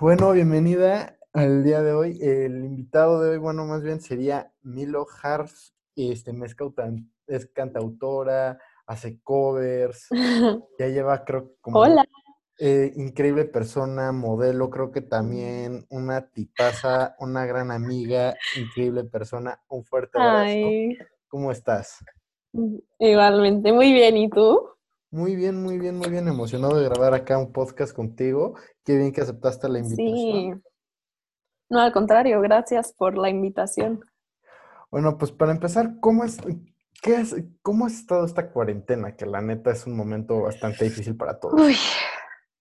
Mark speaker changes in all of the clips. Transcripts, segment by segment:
Speaker 1: Bueno, bienvenida al día de hoy. El invitado de hoy, bueno, más bien sería Milo Hars. Este, es, cantautora, hace covers, ya lleva, creo, como
Speaker 2: Hola.
Speaker 1: eh, increíble persona, modelo, creo que también una tipaza, una gran amiga, increíble persona. Un fuerte abrazo.
Speaker 2: Ay,
Speaker 1: ¿Cómo estás?
Speaker 2: igualmente, muy bien. ¿Y tú?
Speaker 1: Muy bien, muy bien, muy bien. Emocionado de grabar acá un podcast contigo. Qué bien que aceptaste la invitación.
Speaker 2: Sí. No, al contrario, gracias por la invitación.
Speaker 1: Bueno, pues para empezar, ¿cómo es, qué es, cómo has estado esta cuarentena? Que la neta es un momento bastante difícil para todos.
Speaker 2: Uy,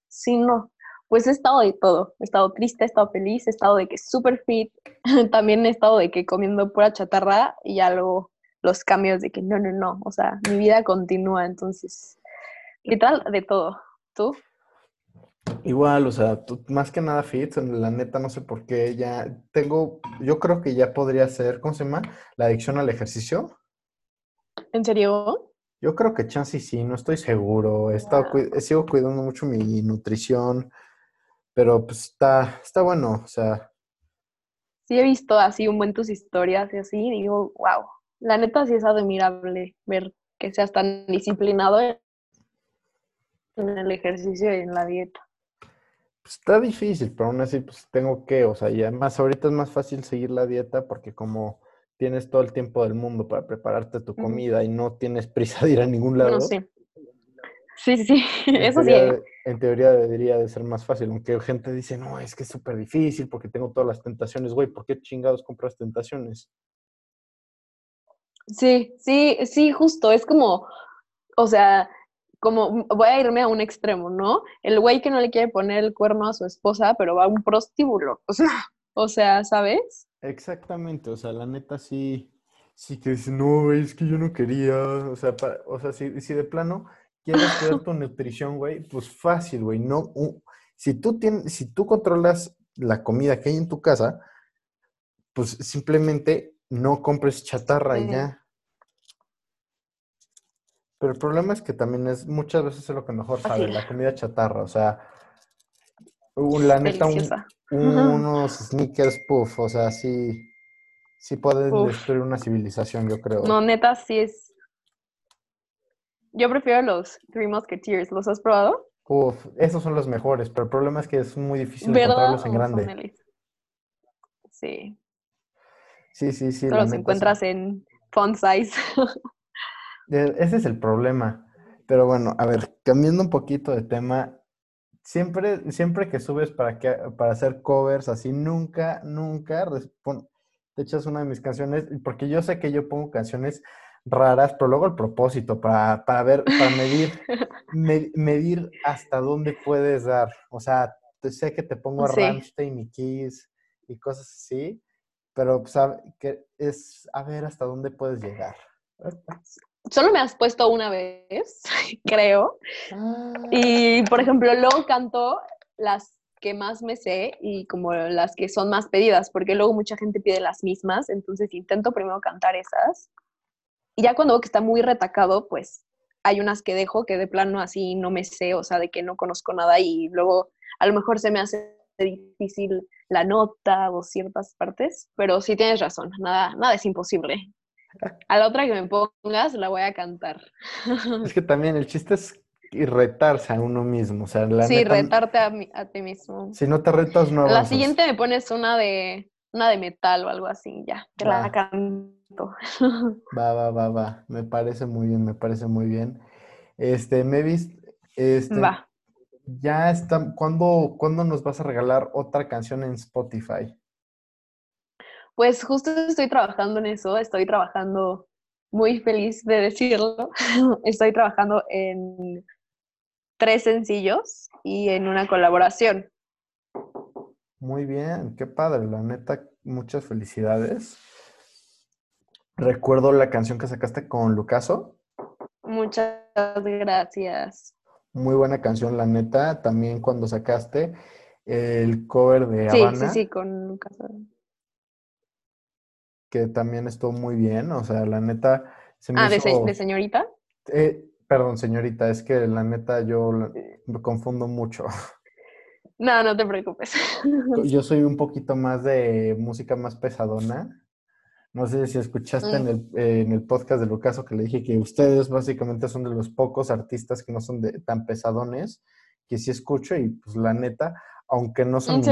Speaker 2: sí, no. Pues he estado de todo. He estado triste, he estado feliz, he estado de que súper fit. También he estado de que comiendo pura chatarra y ya luego los cambios de que no, no, no. O sea, mi vida continúa. Entonces, literal, de todo. ¿Tú?
Speaker 1: Igual, o sea, tú- más que nada fit, la neta no sé por qué ya tengo, yo creo que ya podría ser, ¿cómo se llama? La adicción al ejercicio.
Speaker 2: ¿En serio?
Speaker 1: Yo creo que chance sí, no estoy seguro. He estado, sigo cuidando mucho mi nutrición, pero pues está, está bueno, o sea,
Speaker 2: Sí he visto así un buen tus historias y así, y digo, wow, la neta sí es admirable ver que seas tan disciplinado en el ejercicio y en la dieta.
Speaker 1: pues, está difícil, pero aún así pues tengo que, o sea, y además ahorita es más fácil seguir la dieta porque como tienes todo el tiempo del mundo para prepararte tu comida y no tienes prisa de ir a ningún lado.
Speaker 2: sí. Sí, sí, sí,
Speaker 1: En
Speaker 2: eso sí.
Speaker 1: teoría, en teoría debería de ser más fácil, aunque gente dice, no, es que es súper difícil porque tengo todas las tentaciones, güey, ¿por qué chingados compras tentaciones?
Speaker 2: Sí, sí, sí, justo, es como, o sea, como voy a irme a un extremo, ¿no? El güey que no le quiere poner el cuerno a su esposa, pero va a un prostíbulo, o sea, o sea, ¿sabes?
Speaker 1: Exactamente, o sea, la neta sí, sí que dice, no, güey, es que yo no quería, o sea, o sea, si, si de plano quieres cuidar tu nutrición, güey, pues fácil, güey, no, si tú tienes, si tú controlas la comida que hay en tu casa, pues simplemente no compres chatarra y ya. Pero el problema es que también es, muchas veces es lo que mejor sabe,
Speaker 2: Fácil.
Speaker 1: la comida chatarra, o sea, la neta, un- unos sneakers puff, o sea, sí, sí pueden
Speaker 2: Uf.
Speaker 1: destruir una civilización, yo creo.
Speaker 2: No, neta, sí es. Yo prefiero los Three Musketeers. ¿Los has probado?
Speaker 1: Uf, esos son los mejores, pero el problema es que es muy difícil encontrarlos en
Speaker 2: ¿O son
Speaker 1: grande.
Speaker 2: Sí,
Speaker 1: Sí, sí, sí,
Speaker 2: solo los
Speaker 1: sí.
Speaker 2: encuentras en font size.
Speaker 1: E- Ese es el problema. Pero bueno, a ver, cambiando un poquito de tema, siempre, siempre que subes para que, para hacer covers así, nunca, nunca te echas una de mis canciones, porque yo sé que yo pongo canciones raras, pero luego al propósito, para, para ver, para medir, me- medir hasta dónde puedes dar. O sea, sé que te pongo a
Speaker 2: Sí.
Speaker 1: Rammstein y Kiss y cosas así, pero pues, a- que es a ver hasta dónde puedes llegar.
Speaker 2: Solo me has puesto una vez, creo.
Speaker 1: Ah.
Speaker 2: Y, por ejemplo, luego canto las que más me sé y como las que son más pedidas, porque luego mucha gente pide las mismas, entonces intento primero cantar esas. Y ya cuando veo que está muy retacado, pues hay unas que dejo que de plano así no me sé, o sea, de que no conozco nada y luego a lo mejor se me hace difícil la nota o ciertas partes, pero sí tienes razón, nada, nada es imposible. A la otra que me pongas la voy a cantar.
Speaker 1: Es que también el chiste es y retarse a uno mismo. O sea, la
Speaker 2: sí,
Speaker 1: neta,
Speaker 2: retarte a, mi- a ti mismo.
Speaker 1: si no te retas, no
Speaker 2: La siguiente me pones una de una de metal o algo así, ya, te
Speaker 1: Va.
Speaker 2: la canto.
Speaker 1: Va, va, va, va. Me parece muy bien, me parece muy bien. Este, Mevis, este,
Speaker 2: Va.
Speaker 1: ya está. ¿Cuándo, cuándo nos vas a regalar otra canción en Spotify?
Speaker 2: Pues justo estoy trabajando en eso, estoy trabajando muy feliz de decirlo. Estoy trabajando en tres sencillos y en una colaboración.
Speaker 1: Muy bien, qué padre, la neta, muchas felicidades. Recuerdo la canción que sacaste con Lucaso.
Speaker 2: Muchas gracias.
Speaker 1: Muy buena canción, la neta. También cuando sacaste el cover de
Speaker 2: Sí, sí,
Speaker 1: Habana,
Speaker 2: sí, con Lucas.
Speaker 1: Que también estuvo muy bien. O sea, la neta se me
Speaker 2: Ah, de,
Speaker 1: hizo.
Speaker 2: de señorita.
Speaker 1: Eh, perdón, señorita, es que la neta yo me confundo mucho.
Speaker 2: No, no te preocupes.
Speaker 1: Yo soy un poquito más de música más pesadona. No sé si escuchaste en,
Speaker 2: Mm.
Speaker 1: el, eh, en el podcast de Lucaso que le dije que ustedes básicamente son de los pocos artistas que no son de, tan pesadones, que sí escucho y pues la neta, aunque no son
Speaker 2: ¿En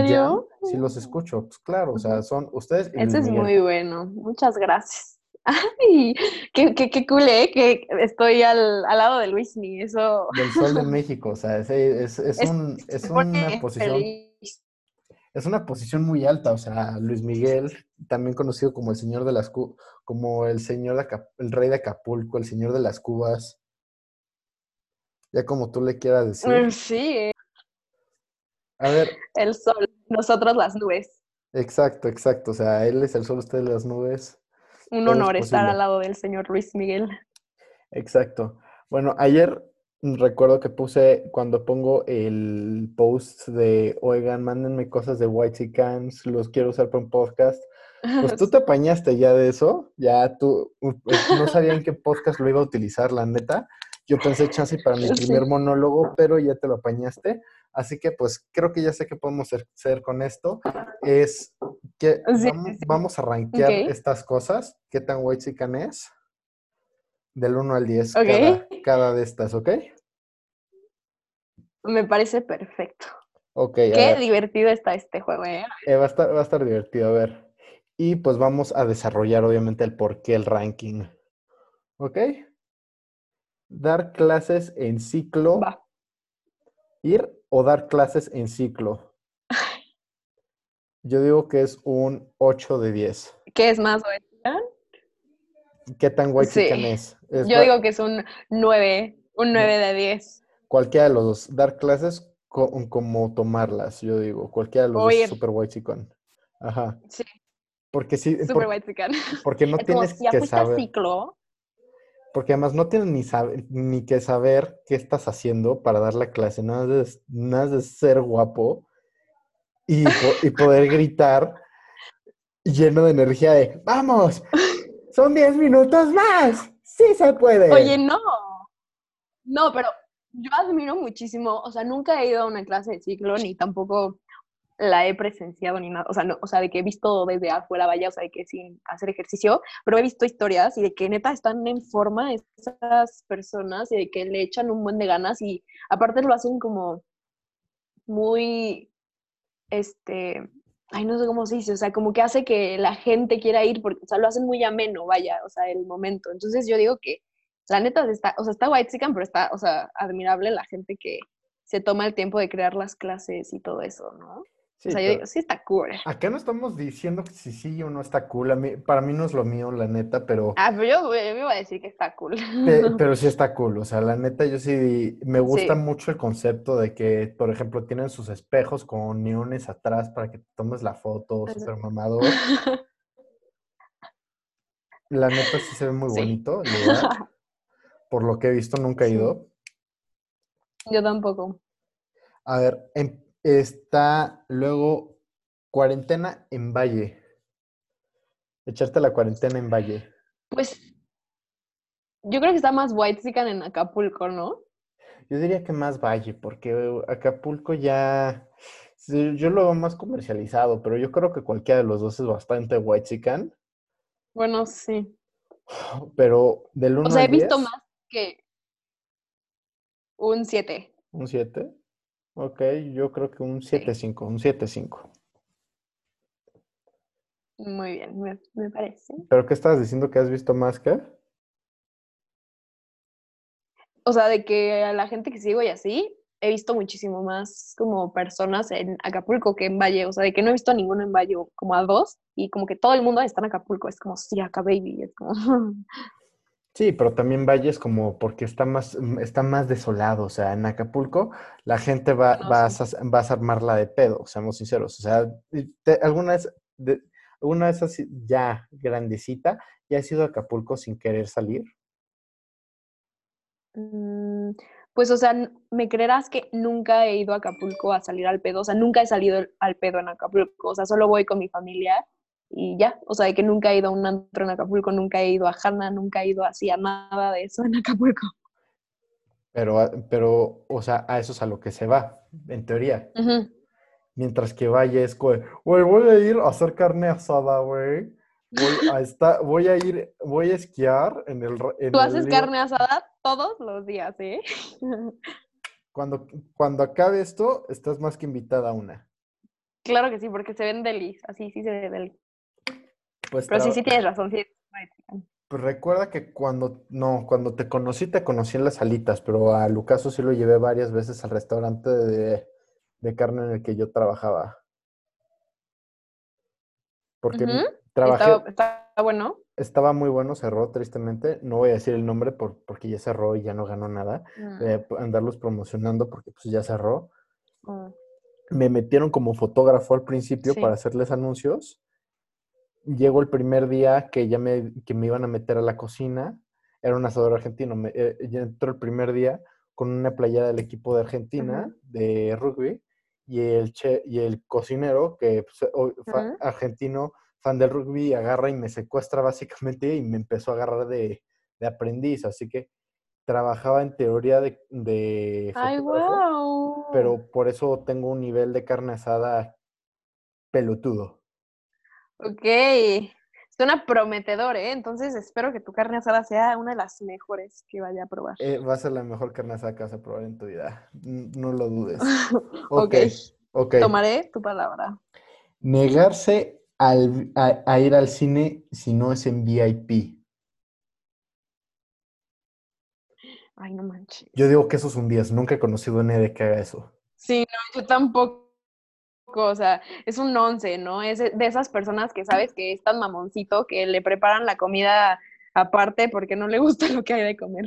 Speaker 1: sí los escucho. Pues claro, o sea, son ustedes y Luis
Speaker 2: Ese es muy bueno. Muchas gracias. Ay, qué, qué, qué cool, ¿eh? Que estoy al, al lado de Luismi. Eso
Speaker 1: Del Sol de México, o sea, es, es, es
Speaker 2: Es-
Speaker 1: un, una posición
Speaker 2: feliz.
Speaker 1: es una posición muy alta, o sea, Luis Miguel, también conocido como el señor de las como el señor de Acap- el rey de Acapulco, el señor de las cubas. Ya como tú le quieras decir.
Speaker 2: Mm, Sí, eh,
Speaker 1: A ver,
Speaker 2: el sol, nosotros las nubes.
Speaker 1: exacto, exacto, o sea, él es el sol, usted las nubes.
Speaker 2: Un
Speaker 1: Todo es
Speaker 2: honor estar al lado del señor Luis Miguel.
Speaker 1: Exacto. Bueno, ayer recuerdo que puse cuando pongo el post de, oigan, mándenme cosas de White Cans, los quiero usar para un podcast. Pues tú te apañaste ya de eso, ya tú, uh, pues, no sabía en qué podcast lo iba a utilizar, la neta. Yo pensé chance para mi primer monólogo, pero ya te lo apañaste. Así que pues creo que ya sé qué podemos hacer- con esto. Es que
Speaker 2: Sí,
Speaker 1: vamos,
Speaker 2: sí, sí.
Speaker 1: vamos a rankear estas cosas. ¿Qué tan white es? Del 1 al 10
Speaker 2: Ok.
Speaker 1: cada, cada de estas, ¿ok?
Speaker 2: Me parece perfecto.
Speaker 1: Ok,
Speaker 2: Qué
Speaker 1: ver,
Speaker 2: divertido está este juego, ¿eh?
Speaker 1: eh, va, a estar, va a estar divertido, a ver. Y pues vamos a desarrollar obviamente el por qué el ranking. ¿Ok? Dar clases en ciclo,
Speaker 2: Va.
Speaker 1: ir o dar clases en ciclo. Yo digo que es un 8 de 10.
Speaker 2: ¿Qué es más? güey?
Speaker 1: ¿Qué tan white
Speaker 2: Sí.
Speaker 1: es? Es
Speaker 2: Yo digo que es un 9, un 9 de 10.
Speaker 1: Cualquiera de los dos. Dar clases co- como tomarlas, yo digo. Cualquiera de los
Speaker 2: O
Speaker 1: dos super white Ajá.
Speaker 2: Sí,
Speaker 1: Porque sí,
Speaker 2: super
Speaker 1: por-
Speaker 2: chican.
Speaker 1: porque no
Speaker 2: es como
Speaker 1: tienes
Speaker 2: si ya
Speaker 1: que saber.
Speaker 2: ciclo.
Speaker 1: Porque además no tienes ni, ni que saber qué estás haciendo para dar la clase, nada de, nada de ser guapo y, y poder gritar lleno de energía de ¡Vamos! ¡Son 10 minutos más! ¡Sí se puede!
Speaker 2: Oye, no. No, pero yo admiro muchísimo, o sea, nunca he ido a una clase de ciclo, ni tampoco la he presenciado ni nada, o sea, no, o sea, de que he visto desde afuera, vaya, o sea, de que sin hacer ejercicio, pero he visto historias y de que neta están en forma esas personas y de que le echan un buen de ganas y aparte lo hacen como muy, este, ay, no sé cómo se dice, o sea, como que hace que la gente quiera ir, porque, o sea, lo hacen muy ameno, vaya, o sea, el momento. Entonces yo digo que la neta está, o sea, está white pero está, o sea, admirable la gente que se toma el tiempo de crear las clases y todo eso, ¿no?
Speaker 1: Sí,
Speaker 2: o sea, yo
Speaker 1: pero
Speaker 2: digo, sí está cool.
Speaker 1: acá no estamos diciendo que si sí o no está cool. A mí, para mí no es lo mío, la neta, pero,
Speaker 2: Ah, pero yo, yo me iba a decir que está cool.
Speaker 1: pe- pero sí está cool. O sea, la neta, yo sí me gusta
Speaker 2: Sí.
Speaker 1: mucho el concepto de que, por ejemplo, tienen sus espejos con neones atrás para que te tomes la foto,
Speaker 2: Eso.
Speaker 1: súper mamador. La neta sí se ve muy
Speaker 2: Sí.
Speaker 1: bonito lugar. Por lo que he visto, nunca he ido.
Speaker 2: yo tampoco.
Speaker 1: A ver, em- está luego cuarentena en Valle. Echarte la cuarentena en Valle.
Speaker 2: Pues yo creo que está más white en Acapulco, ¿no?
Speaker 1: Yo diría que más Valle, porque Acapulco ya, yo lo veo más comercializado, pero yo creo que cualquiera de los dos es bastante whitezican,
Speaker 2: Bueno, sí.
Speaker 1: pero del 1
Speaker 2: O sea, he visto
Speaker 1: 10,
Speaker 2: más que un 7.
Speaker 1: un 7. Ok, yo creo que un 7.5, un 7.5.
Speaker 2: Muy bien, me, me parece.
Speaker 1: ¿Pero qué estabas diciendo que has visto más que?
Speaker 2: O sea, de que a la gente que sigo y así, he visto muchísimo más como personas en Acapulco que en Valle. O sea, de que no he visto a ninguno en Valle, como a dos, y como que todo el mundo está en Acapulco. Es como, sí, acá, baby. Es como,
Speaker 1: Sí, pero también Valle es como porque está más, mm, está más desolado. O sea, en Acapulco la gente va,
Speaker 2: Bueno,
Speaker 1: va,
Speaker 2: sí.
Speaker 1: a, vas a armarla de pedo, seamos sinceros. O sea, te- alguna vez, de- alguna vez así, ya grandecita, ya has ido a Acapulco sin querer salir.
Speaker 2: Mm, Pues, o sea, me creerás que nunca he ido a Acapulco a salir al pedo. O sea, nunca he salido al pedo en Acapulco. O sea, solo voy con mi familia y ya. O sea, de que nunca he ido a un antro en Acapulco, nunca he ido a Hanna, nunca he ido así a nada de eso en Acapulco.
Speaker 1: Pero, a- pero, o sea, a eso es a lo que se va, en teoría. Mientras que vaya es güey, voy a ir a hacer carne asada, güey. Voy a, estar, voy a ir, voy a esquiar en el... En
Speaker 2: Tú haces carne asada todos los días, ¿eh?
Speaker 1: Cuando, cuando acabe esto, estás más que invitada a una.
Speaker 2: Claro que sí, porque se ven delis, así sí se ve delis.
Speaker 1: Pues
Speaker 2: Pero sí, sí tienes razón, sí.
Speaker 1: Pues recuerda que cuando, no, cuando te conocí, te conocí en las alitas, pero a Lucaso sí lo llevé varias veces al restaurante de, de carne en el que yo trabajaba. Porque trabajé.
Speaker 2: Estaba, estaba, bueno.
Speaker 1: Estaba muy bueno, cerró tristemente. No voy a decir el nombre por, porque ya cerró y ya no ganó nada.
Speaker 2: Mm.
Speaker 1: Eh, andarlos promocionando porque pues ya cerró.
Speaker 2: Mm.
Speaker 1: Me metieron como fotógrafo al principio
Speaker 2: Sí.
Speaker 1: para hacerles anuncios. Llegó el primer día que ya me, que me iban a meter a la cocina. Era un asador argentino. Me, eh, ya entró el primer día con una playera del equipo de Argentina, de rugby, y el, che, y el cocinero, que pues, o- fa-
Speaker 2: Ujú.
Speaker 1: argentino, fan del rugby, agarra y me secuestra básicamente y me empezó a agarrar de, de aprendiz. Así que trabajaba en teoría de, de
Speaker 2: Ay, wow.
Speaker 1: pero por eso tengo un nivel de carne asada pelotudo.
Speaker 2: Ok. Suena prometedor, ¿eh? Entonces espero que tu carne asada sea una de las mejores que vaya a probar.
Speaker 1: Eh, va a ser la mejor carne asada que vas a probar en tu vida. No lo dudes.
Speaker 2: ok.
Speaker 1: Ok.
Speaker 2: Tomaré tu palabra.
Speaker 1: Negarse al- a, a ir al cine si no es en VIP.
Speaker 2: Ay, no manches.
Speaker 1: Yo digo que eso es un 10. Nunca he conocido a nadie que haga eso.
Speaker 2: Sí, no, yo tampoco. O sea, es un once, ¿no? Es de esas personas que sabes que es tan mamoncito que le preparan la comida aparte porque no le gusta lo que hay de comer.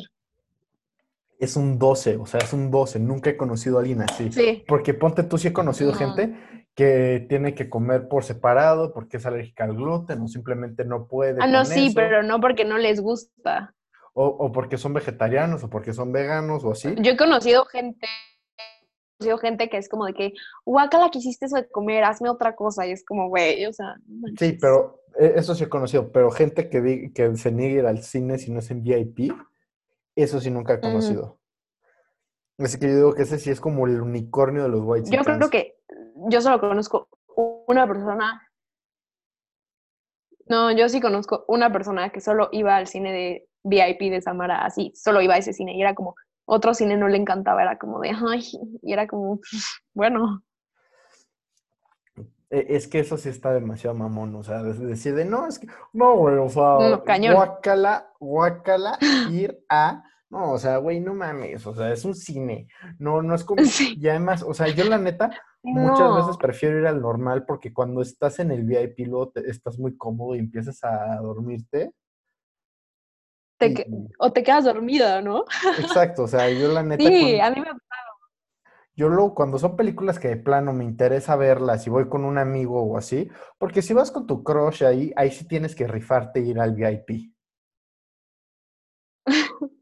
Speaker 1: Es un 12, o sea, es un 12. Nunca he conocido a alguien así.
Speaker 2: Sí.
Speaker 1: Porque ponte tú, sí he conocido
Speaker 2: No.
Speaker 1: gente que tiene que comer por separado porque es alérgica al gluten o simplemente no puede.
Speaker 2: Ah, no, sí,
Speaker 1: eso,
Speaker 2: pero no porque no les gusta.
Speaker 1: O, o porque son vegetarianos o porque son veganos o así.
Speaker 2: Yo he conocido gente, conocido gente que es como de que, guacala, que hiciste eso de comer, hazme otra cosa. Y es como, güey, o sea,
Speaker 1: Sí, pero eh, eso sí he conocido. Pero gente que, que se niegue al cine si no es en VIP, eso sí nunca he conocido. Así que yo digo que ese sí es como el unicornio de los white
Speaker 2: Yo creo que yo solo conozco una persona. No, yo sí conozco una persona que solo iba al cine de VIP de Samara, así, solo iba a ese cine y era como, otro cine no le encantaba, era como de, ay, y era como, bueno,
Speaker 1: E- Es que eso sí está demasiado mamón, o sea, de- decir de no, es que, no, güey, o sea,
Speaker 2: No, cañón.
Speaker 1: guácala, guácala, ir a, no, o sea, güey, no mames, o sea, es un cine, no, no es como,
Speaker 2: Sí.
Speaker 1: y además, o sea, yo la neta, muchas
Speaker 2: no.
Speaker 1: veces prefiero ir al normal porque cuando estás en el VIP luego te- estás muy cómodo y empiezas a dormirte.
Speaker 2: Te
Speaker 1: y-
Speaker 2: que- o te quedas dormida, ¿no?
Speaker 1: exacto, o sea, yo la neta,
Speaker 2: Sí,
Speaker 1: cuando-
Speaker 2: a mí me
Speaker 1: yo luego cuando son películas que de plano me interesa verlas y voy con un amigo o así, porque si vas con tu crush ahí, ahí sí tienes que rifarte e ir al VIP.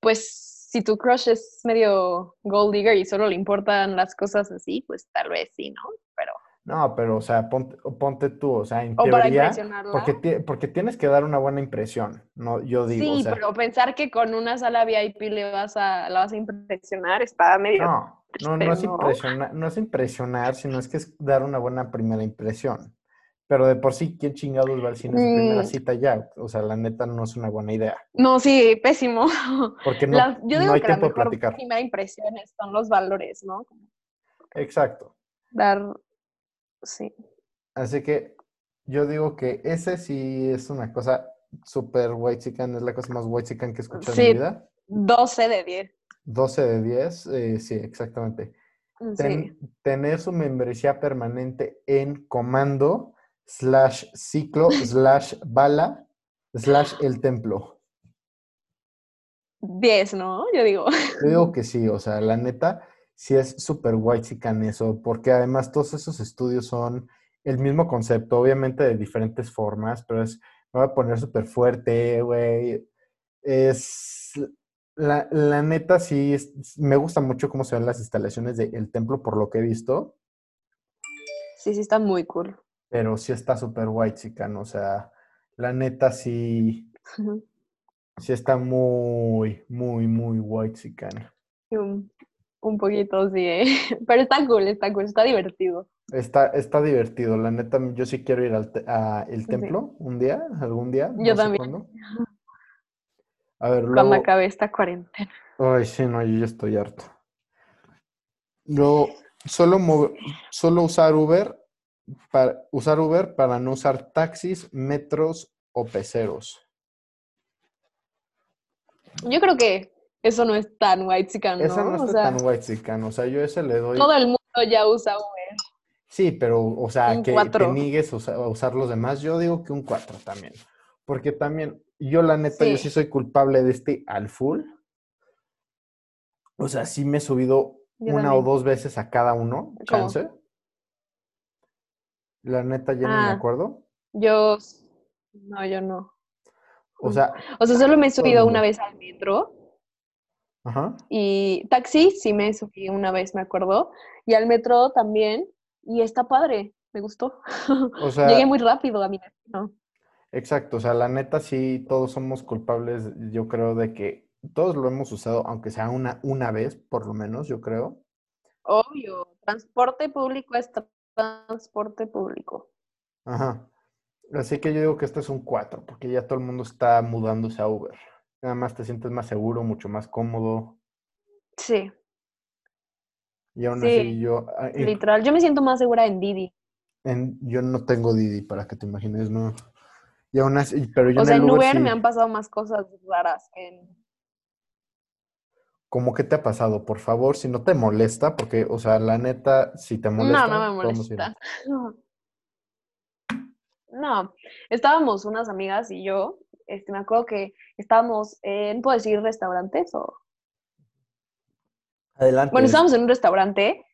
Speaker 2: pues si tu crush es medio gold digger y solo le importan las cosas así, pues tal vez sí, ¿no? Pero,
Speaker 1: No, pero o sea, ponte, ponte tú, o sea, en
Speaker 2: o
Speaker 1: teoría, porque, ti- porque tienes que dar una buena impresión, no, yo digo,
Speaker 2: sí,
Speaker 1: o sea,
Speaker 2: pero pensar que con una sala VIP le vas a, la vas a impresionar está medio...
Speaker 1: no, no, no es impresionar, no es impresionar, sino es que es dar una buena primera impresión. Pero de por sí, ¿quién chingados va al cine en su primera
Speaker 2: Mm.
Speaker 1: cita ya? O sea, la neta no es una buena idea.
Speaker 2: No, sí, pésimo.
Speaker 1: Porque no,
Speaker 2: yo
Speaker 1: no hay
Speaker 2: que la
Speaker 1: tiempo de
Speaker 2: mejor
Speaker 1: platicar.
Speaker 2: primera impresión son los valores, ¿no?
Speaker 1: Exacto.
Speaker 2: dar, sí.
Speaker 1: Así que yo digo que ese sí es una cosa súper white chican, es la cosa más white chican que he escuchado en
Speaker 2: Sí.
Speaker 1: mi vida.
Speaker 2: 12 de 10.
Speaker 1: 12 de 10, eh, sí, exactamente.
Speaker 2: Sí.
Speaker 1: Ten- tener su membresía permanente en comando, slash ciclo, slash bala, slash el templo.
Speaker 2: 10, ¿no? Yo digo.
Speaker 1: Yo digo que sí, o sea, la neta, sí es súper white chican eso, porque además todos esos estudios son el mismo concepto, obviamente de diferentes formas, pero es, me voy a poner súper fuerte, güey. Es, la, la neta, sí, es- me gusta mucho cómo se ven las instalaciones del templo por lo que he visto,
Speaker 2: Sí, sí, está muy cool.
Speaker 1: pero sí está súper white chican, o sea, la neta sí, sí está muy, muy, muy white chican.
Speaker 2: Un, poquito, sí, ¿eh? Pero está cool, está cool, está divertido.
Speaker 1: Está, está divertido, la neta, yo sí quiero ir al te- a el templo un día, algún día.
Speaker 2: Yo
Speaker 1: no
Speaker 2: también.
Speaker 1: A ver,
Speaker 2: Cuando
Speaker 1: luego.
Speaker 2: acabe esta cuarentena.
Speaker 1: Ay, sí, no, yo ya estoy harto. Luego, solo, solo usar Uber para usar Uber para no usar taxis, metros o peceros.
Speaker 2: Yo creo que eso no es tan white ¿no?
Speaker 1: Esa no
Speaker 2: o
Speaker 1: está
Speaker 2: sea,
Speaker 1: tan white o sea, yo ese le doy.
Speaker 2: todo el mundo ya usa Uber.
Speaker 1: Sí, pero, o sea, que
Speaker 2: cuatro.
Speaker 1: niegues a usa- usar los demás, yo digo que un 4 también. Porque también, yo la neta, yo
Speaker 2: Sí.
Speaker 1: soy culpable de este al full. O sea, sí me he subido
Speaker 2: Yo
Speaker 1: una o dos veces a cada uno,
Speaker 2: ¿Cómo?
Speaker 1: chance. La neta, ya ni me
Speaker 2: Ah.
Speaker 1: acuerdo.
Speaker 2: Yo, no, yo no.
Speaker 1: O sea,
Speaker 2: O sea, solo me he subido una vez al metro
Speaker 1: ajá.
Speaker 2: y taxi sí me subí una vez, me acuerdo. Y al metro también. Y está padre, me gustó.
Speaker 1: O sea,
Speaker 2: Llegué muy rápido a mi destino.
Speaker 1: exacto. O sea, la neta, sí, todos somos culpables, yo creo, de que todos lo hemos usado, aunque sea una, una vez, por lo menos, yo creo.
Speaker 2: Obvio, transporte público es tra- transporte público.
Speaker 1: Ajá. Así que yo digo que este es un 4, porque ya todo el mundo está mudándose a Uber. Nada más te sientes más seguro, mucho más cómodo.
Speaker 2: Sí,
Speaker 1: Y aún
Speaker 2: Sí,
Speaker 1: así yo, ah,
Speaker 2: literal. Yo me siento más segura en Didi.
Speaker 1: en- yo no tengo Didi, para que te imagines, no. Y aún así, pero yo
Speaker 2: O
Speaker 1: en
Speaker 2: sea, en
Speaker 1: Uber
Speaker 2: Uber
Speaker 1: sí.
Speaker 2: me han pasado más cosas raras que en...
Speaker 1: ¿Cómo que te ha pasado? Por favor, si no te molesta, porque, o sea, la neta, si te
Speaker 2: No,
Speaker 1: molesta,
Speaker 2: no me
Speaker 1: podemos ir.
Speaker 2: molesta. No, estábamos unas amigas y yo, este, me acuerdo que estábamos en, ¿puedo decir restaurantes o...?
Speaker 1: Adelante.
Speaker 2: Bueno, estábamos en un restaurante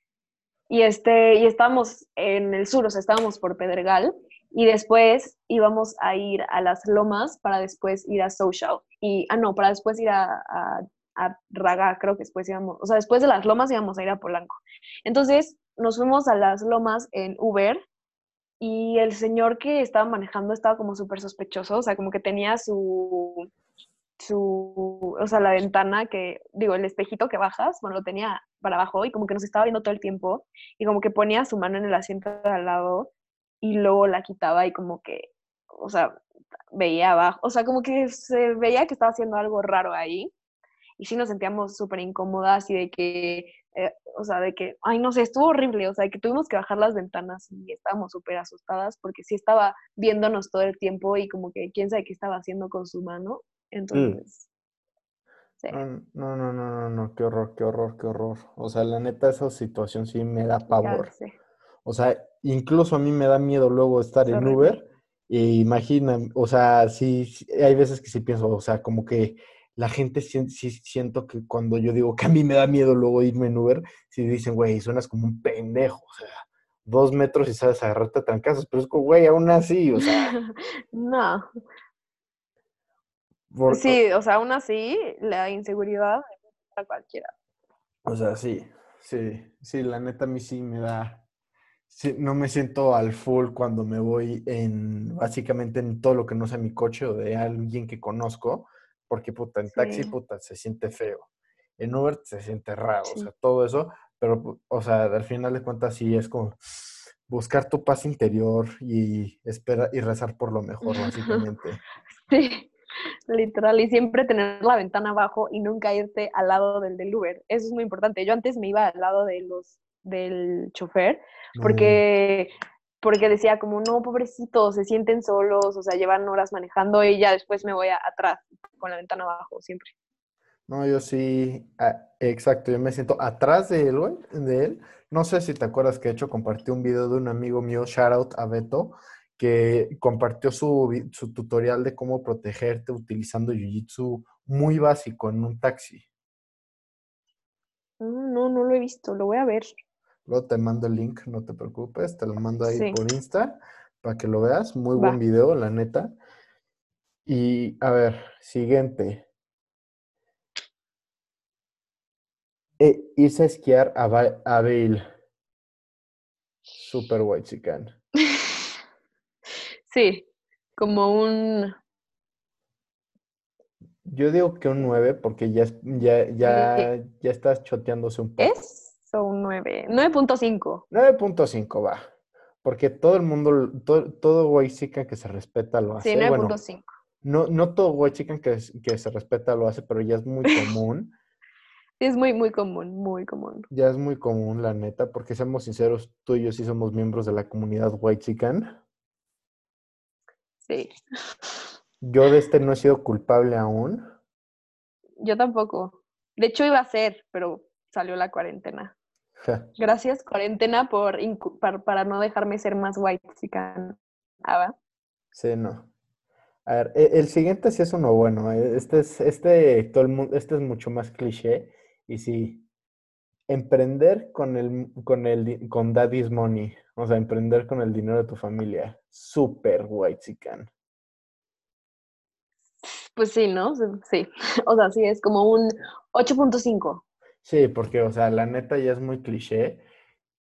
Speaker 2: y, este, y estábamos en el sur, o sea, estábamos por Pedregal y después íbamos a ir a las lomas para después ir a Social. Y, ah, no, para después ir a, a, a Raga, creo que después íbamos, o sea, después de las lomas íbamos a ir a Polanco. Entonces nos fuimos a las lomas en Uber y el señor que estaba manejando estaba como súper sospechoso, o sea, como que tenía su, su, o sea, la ventana que, digo, el espejito que bajas, bueno, lo tenía para abajo y como que nos estaba viendo todo el tiempo y como que ponía su mano en el asiento de al lado y luego la quitaba y como que, o sea, veía abajo, o sea, como que se veía que estaba haciendo algo raro ahí y sí nos sentíamos súper incómodas y de que, eh, o sea, de que, ay, no sé, estuvo horrible, o sea, que tuvimos que bajar las ventanas y estábamos súper asustadas porque sí estaba viéndonos todo el tiempo y como que quién sabe qué estaba haciendo con su mano. Entonces, sí.
Speaker 1: No, no, no, no, no, qué horror, qué horror, qué horror. O sea, la neta, esa situación sí me da
Speaker 2: ya
Speaker 1: pavor. O sea, incluso a mí me da miedo luego estar
Speaker 2: Es
Speaker 1: en
Speaker 2: horrible.
Speaker 1: Uber y imagina, o sea, sí, hay veces que sí pienso, o sea, como que la gente sí, siento que cuando yo digo que a mí me da miedo luego irme en Uber, sí dicen, güey, suenas como un pendejo, o sea, dos metros y sabes agarrarte a trancazos, pero es como, güey, aún así, o sea,
Speaker 2: no, sí, o sea, aún así, la inseguridad a cualquiera.
Speaker 1: O sea, sí, sí, sí, la neta a mí sí me da, sí, no me siento al full cuando me voy en, básicamente en todo lo que no sea mi coche o de alguien que conozco, porque puta, en taxi,
Speaker 2: Sí.
Speaker 1: puta, se siente feo, en Uber se siente raro, o sea, todo eso, pero, o sea, al final de cuentas sí es como buscar tu paz interior y esperar y rezar por lo mejor, básicamente.
Speaker 2: Sí, literal, y siempre tener la ventana abajo y nunca irte al lado del del Uber. Eso es muy importante. Yo antes me iba al lado de los del chofer
Speaker 1: No,
Speaker 2: porque decía como no, pobrecitos, se sienten solos, o sea, llevan horas manejando y ya después me voy a- atrás con la ventana abajo siempre.
Speaker 1: No, yo sí, ah, exacto, yo me siento atrás de él, güey, de él. No sé si te acuerdas que de hecho compartí un video de un amigo mío, shout out a Beto, que compartió su, su tutorial de cómo protegerte utilizando Jiu-Jitsu muy básico en un taxi.
Speaker 2: Mm, No, no lo he visto, lo voy a ver.
Speaker 1: Luego te mando el link, no te preocupes, te lo mando ahí
Speaker 2: Sí.
Speaker 1: por Insta para que lo veas. Muy
Speaker 2: Va.
Speaker 1: buen video, la neta. Y a ver, siguiente. E- irse a esquiar a, Ba- a. Super white chican.
Speaker 2: Sí, como un
Speaker 1: Yo digo que un 9 porque ya, ya, ya, ya estás choteándose un poco.
Speaker 2: ¿Es? O un 9. 9.5.
Speaker 1: 9.5 va. Porque todo el mundo, todo, todo güey chica que se respeta lo hace.
Speaker 2: Sí,
Speaker 1: Bueno,
Speaker 2: 9.5.
Speaker 1: no, no todo güey chica que, que se respeta lo hace, pero ya es muy común.
Speaker 2: Sí, es muy, muy común, muy común.
Speaker 1: Ya es muy común, la neta, porque seamos sinceros, tú y yo sí somos miembros de la comunidad white chican.
Speaker 2: Sí.
Speaker 1: Yo de este no he sido culpable aún.
Speaker 2: Yo tampoco. De hecho, iba a ser, pero salió la cuarentena. Gracias, cuarentena, por incu- par- para, no dejarme ser más white chican. Ah,
Speaker 1: sí, no. A ver, e- el siguiente sí es uno bueno. eh, Este es, este, todo el mundo, este es mucho más cliché. Y sí, emprender con el, con el, con daddy's money. O sea, emprender con el dinero de tu familia. Súper white chican.
Speaker 2: Pues sí, ¿no? Sí. O sea, sí, es como un 8.5.
Speaker 1: Sí, porque, o sea, la neta ya es muy cliché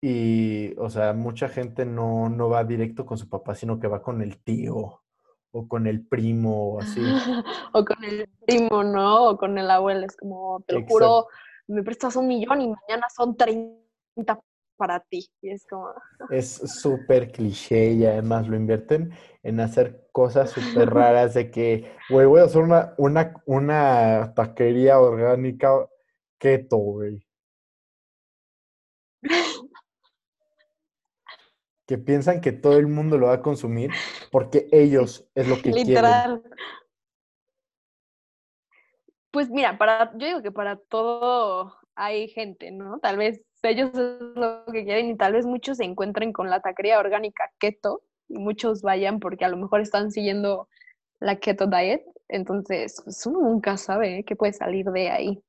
Speaker 1: y, o sea, mucha gente no, no va directo con su papá, sino que va con el tío o con el primo o así.
Speaker 2: o con el primo, ¿no? O con el abuelo. Es como, te lo
Speaker 1: Exacto.
Speaker 2: juro, me prestas un millón y mañana son 30 para ti. Y es como,
Speaker 1: Es súper cliché y además lo invierten en hacer cosas súper raras de que, güey, voy a hacer una, una, una taquería orgánica keto, güey. Que piensan que todo el mundo lo va a consumir porque ellos es lo que quieren.
Speaker 2: literal. Pues mira, para, yo digo que para todo hay gente, ¿no? Tal vez ellos es lo que quieren y tal vez muchos se encuentren con la taquería orgánica keto y muchos vayan porque a lo mejor están siguiendo la keto diet. Entonces, pues uno nunca sabe ¿eh? qué puede salir de ahí.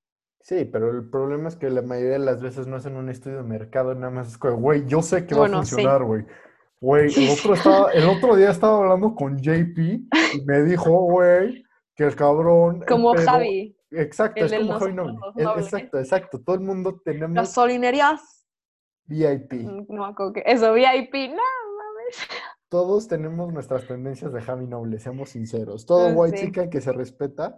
Speaker 1: Sí, pero el problema es que la mayoría de las veces no hacen un estudio de mercado, nada más es como, güey, yo sé que va a
Speaker 2: sí.
Speaker 1: funcionar, güey. Güey, el otro, estaba, el otro día estaba hablando con JP y me dijo, güey, que el cabrón
Speaker 2: Como Javi,
Speaker 1: Exacto,
Speaker 2: el
Speaker 1: es como
Speaker 2: no
Speaker 1: Javi
Speaker 2: nobles.
Speaker 1: Exacto, exacto. Todo el mundo tenemos
Speaker 2: gasolinerías,
Speaker 1: VIP.
Speaker 2: mm, no que, eso, VIP, no mames.
Speaker 1: Todos tenemos nuestras tendencias de Javi Noble, seamos sinceros. Todo
Speaker 2: Ah,
Speaker 1: white
Speaker 2: sí.
Speaker 1: chica que se respeta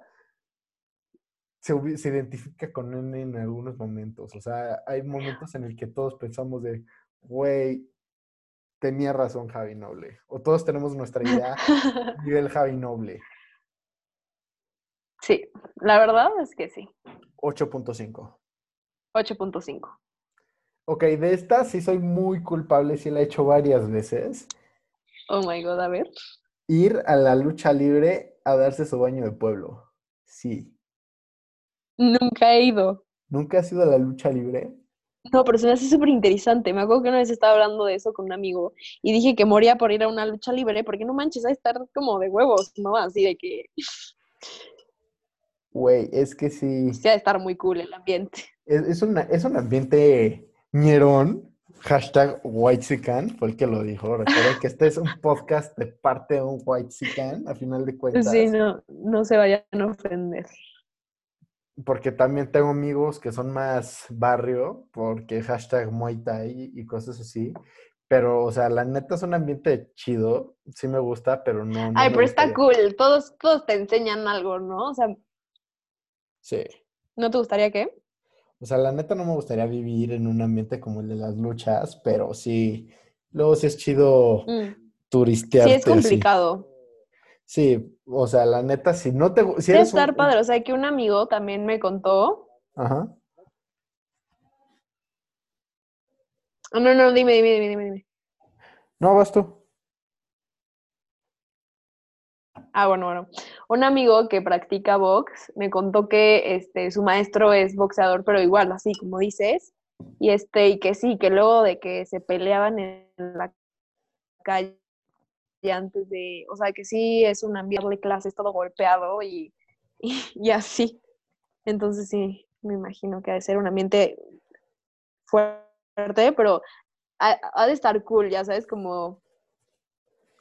Speaker 1: se, identifica con él en algunos momentos. O sea, hay momentos en el que todos pensamos de, güey, tenía razón Javi Noble. O todos tenemos nuestra idea nivel Javi Noble.
Speaker 2: Sí, la verdad es que sí,
Speaker 1: 8.5.
Speaker 2: 8.5.
Speaker 1: Ok, de esta sí soy muy culpable, sí la he hecho varias veces.
Speaker 2: Oh my god, a ver.
Speaker 1: Ir a la lucha libre a darse su baño de pueblo. Sí.
Speaker 2: Nunca he ido.
Speaker 1: ¿Nunca has ido a la lucha libre?
Speaker 2: No, pero se me hace súper interesante. Me acuerdo que una vez estaba hablando de eso con un amigo y dije que moría por ir a una lucha libre, porque no manches, a estar como de huevos, ¿no? Así de que
Speaker 1: Güey, es que sí.
Speaker 2: sí de estar muy cool el ambiente.
Speaker 1: Es, es una- es un ambiente ñerón. Hashtag whitezican, fue el que lo dijo. Recuerden que este es un podcast de parte de un whitezican, a final de cuentas.
Speaker 2: Sí, no, no se vayan a ofender.
Speaker 1: Porque también tengo amigos que son más barrio, porque hashtag Muay Thai y cosas así. Pero, o sea, la neta es un ambiente chido. Sí me gusta, pero no. no
Speaker 2: Ay, pero está cool. Todos, todos te enseñan algo, ¿no? O sea,
Speaker 1: Sí.
Speaker 2: ¿no te gustaría qué?
Speaker 1: O sea, la neta no me gustaría vivir en un ambiente como el de las luchas, pero sí. Luego sí es chido
Speaker 2: Mm,
Speaker 1: turistearte
Speaker 2: Sí, es
Speaker 1: así. Sí, o sea, la neta, si no te... Si eres
Speaker 2: estar
Speaker 1: un-
Speaker 2: padre. O sea, que un amigo también me contó.
Speaker 1: Ajá.
Speaker 2: Ah, No, no, dime, dime, dime, dime, dime.
Speaker 1: No, vas tú.
Speaker 2: Ah, bueno, bueno. Un amigo que practica box me contó que este, su maestro es boxeador, pero igual, así como dices. Y este, y que sí, que luego de que se peleaban en la calle antes de, o sea, que sí es un ambiente clases todo golpeado y, y, así. Entonces sí, me imagino que ha de ser un ambiente fuerte, pero ha, ha de estar cool, ya sabes, como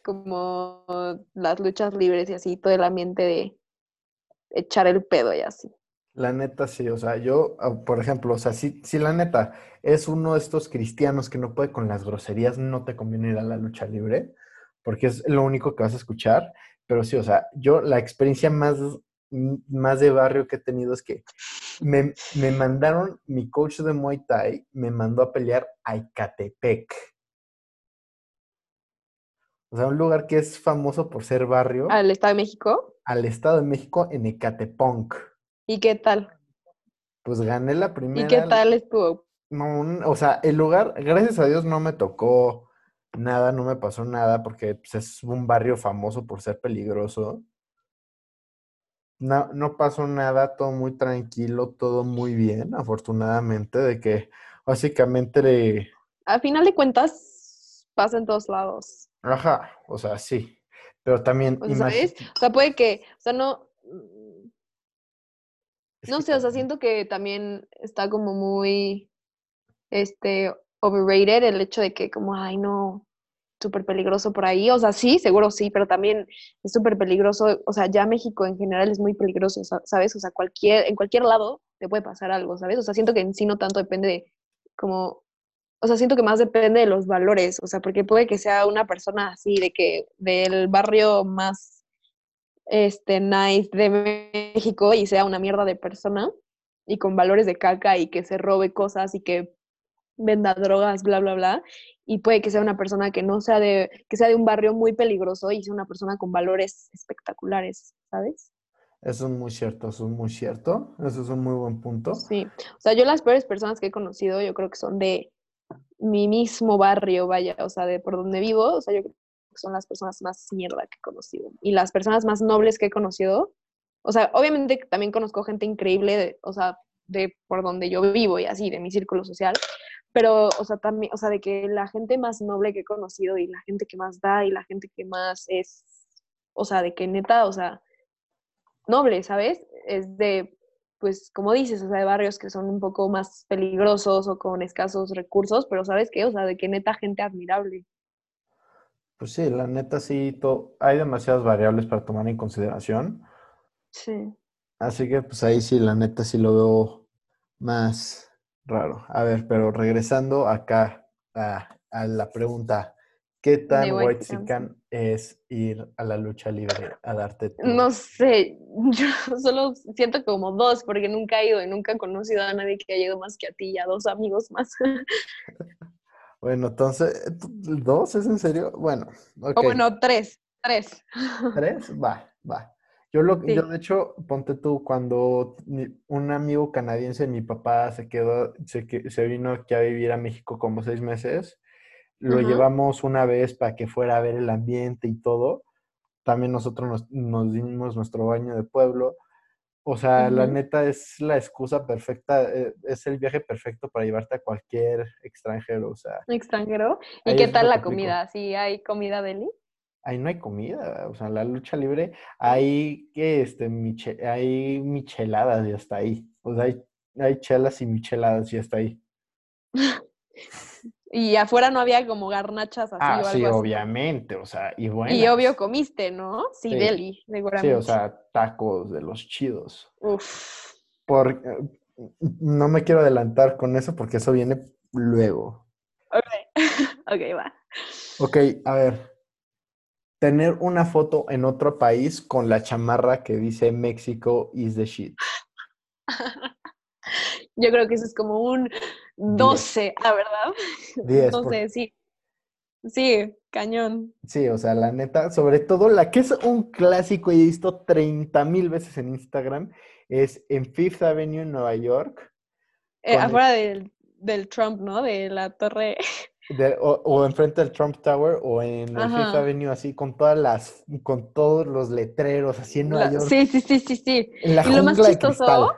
Speaker 2: como las luchas libres y así, todo el ambiente de echar el pedo y así.
Speaker 1: La neta, sí, o sea, yo, ah, por ejemplo, o sea, si, si la neta es uno de estos cristianos que no puede con las groserías, no te conviene ir a la lucha libre, porque es lo único que vas a escuchar, pero sí, o sea, yo la experiencia más, más de barrio que he tenido es que me, me mandaron, mi coach de Muay Thai me mandó a pelear a Ecatepec. O sea, un lugar que es famoso por ser barrio,
Speaker 2: Al Estado de México.
Speaker 1: al Estado de México en Ecatepunk.
Speaker 2: ¿Y qué tal?
Speaker 1: Pues gané la
Speaker 2: ¿Y
Speaker 1: primera.
Speaker 2: qué tal estuvo?
Speaker 1: No, o sea, el lugar, gracias a Dios, no me tocó nada, no me pasó nada, porque pues, es un barrio famoso por ser peligroso. No, no pasó nada, todo muy tranquilo, todo muy bien, afortunadamente, de que básicamente le...
Speaker 2: A final de cuentas, pasa en todos lados.
Speaker 1: Ajá, o sea, sí, pero también...
Speaker 2: O sea, ¿sabes? O sea, puede que, o sea, no, mm, no sé, o sea, siento que también está como muy, este, overrated el hecho de que como, ay, no, súper peligroso por ahí. O sea, sí, seguro sí, pero también es súper peligroso. O sea, ya México en general es muy peligroso, sa- ¿sabes? O sea, cualquier, en cualquier lado te puede pasar algo, ¿sabes? O sea, siento que en sí no tanto depende de como, o sea, siento que más depende de los valores, o sea, porque puede que sea una persona así, de que del barrio más, este, nice de México y sea una mierda de persona y con valores de caca y que se robe cosas y que venda drogas, bla, bla, bla. Y puede que sea una persona que no sea de, que sea de un barrio muy peligroso y sea una persona con valores espectaculares, ¿sabes?
Speaker 1: Eso es muy cierto, eso es muy cierto, eso es un muy buen punto.
Speaker 2: Sí. O sea, yo las peores personas que he conocido, yo creo que son de mi mismo barrio, vaya, o sea, de por donde vivo, o sea, yo creo que son las personas más mierda que he conocido. Y las personas más nobles que he conocido, o sea, obviamente también conozco gente increíble, de, o sea, de por donde yo vivo y así, de mi círculo social, pero, o sea, también, o sea, de que la gente más noble que he conocido y la gente que más da y la gente que más es, o sea, de que neta, o sea, noble, ¿sabes? Es de, pues, como dices, o sea, de barrios que son un poco más peligrosos o con escasos recursos, pero ¿sabes qué? O sea, de que neta gente admirable.
Speaker 1: Pues sí, la neta sí, hay demasiadas variables para tomar en consideración.
Speaker 2: Sí.
Speaker 1: Así que pues ahí sí, la neta sí lo veo más raro. A ver, pero regresando acá a, a la pregunta, ¿qué tan
Speaker 2: white
Speaker 1: whitexican es ir a la lucha libre a darte tu...
Speaker 2: No sé, yo solo siento como dos, porque nunca he ido y nunca he conocido a nadie que haya ido más que a ti y a dos amigos más.
Speaker 1: Bueno, entonces, ¿tú- ¿dos? ¿Es en serio? Bueno.
Speaker 2: O bueno, tres, tres.
Speaker 1: ¿Tres? Va, va. Yo, lo, yo
Speaker 2: Sí.
Speaker 1: de hecho, ponte tú, cuando mi- un amigo canadiense, mi papá, se quedó, se, se vino aquí a vivir a México como seis meses, lo llevamos una vez para que fuera a ver el ambiente y todo. También nosotros nos, nos dimos nuestro baño de pueblo. O sea, la neta es la excusa perfecta, eh, es el viaje perfecto para llevarte a cualquier extranjero. O sea,
Speaker 2: Extranjero. ¿Y qué tal la comida? ¿Sí hay comida deli?
Speaker 1: Ahí no hay comida, o sea, en la lucha libre hay que este miche- hay micheladas y hasta ahí. O sea, hay, hay chelas y micheladas y hasta ahí.
Speaker 2: Y afuera no había como garnachas así
Speaker 1: Ah,
Speaker 2: o
Speaker 1: sí,
Speaker 2: así.
Speaker 1: obviamente, o sea, y
Speaker 2: Y
Speaker 1: buenas.
Speaker 2: obvio comiste, ¿no? Sí,
Speaker 1: Sí.
Speaker 2: deli,
Speaker 1: Sí,
Speaker 2: seguramente.
Speaker 1: o sea, tacos de los chidos.
Speaker 2: Uf.
Speaker 1: Por, no me quiero adelantar con eso porque eso viene luego.
Speaker 2: Ok, ok, va.
Speaker 1: Ok, a ver. Tener una foto en otro país con la chamarra que dice México is the shit.
Speaker 2: Yo creo que eso es como un 12, ¿ah, verdad?
Speaker 1: 10,
Speaker 2: No
Speaker 1: por-
Speaker 2: sé, sí. Sí, cañón.
Speaker 1: Sí, o sea, la neta, sobre todo la que es un clásico y he visto 30 mil veces en Instagram, es en Fifth Avenue, Nueva York,
Speaker 2: Eh,
Speaker 1: el-
Speaker 2: afuera del, del Trump, ¿no? De la torre.
Speaker 1: De- o, o enfrente del Trump Tower, o en el Fifth. Avenue, así con todas las, con todos los letreros, así en Nueva
Speaker 2: La-
Speaker 1: York,
Speaker 2: sí, sí, sí, sí, sí.
Speaker 1: en la
Speaker 2: y lo más chistoso-.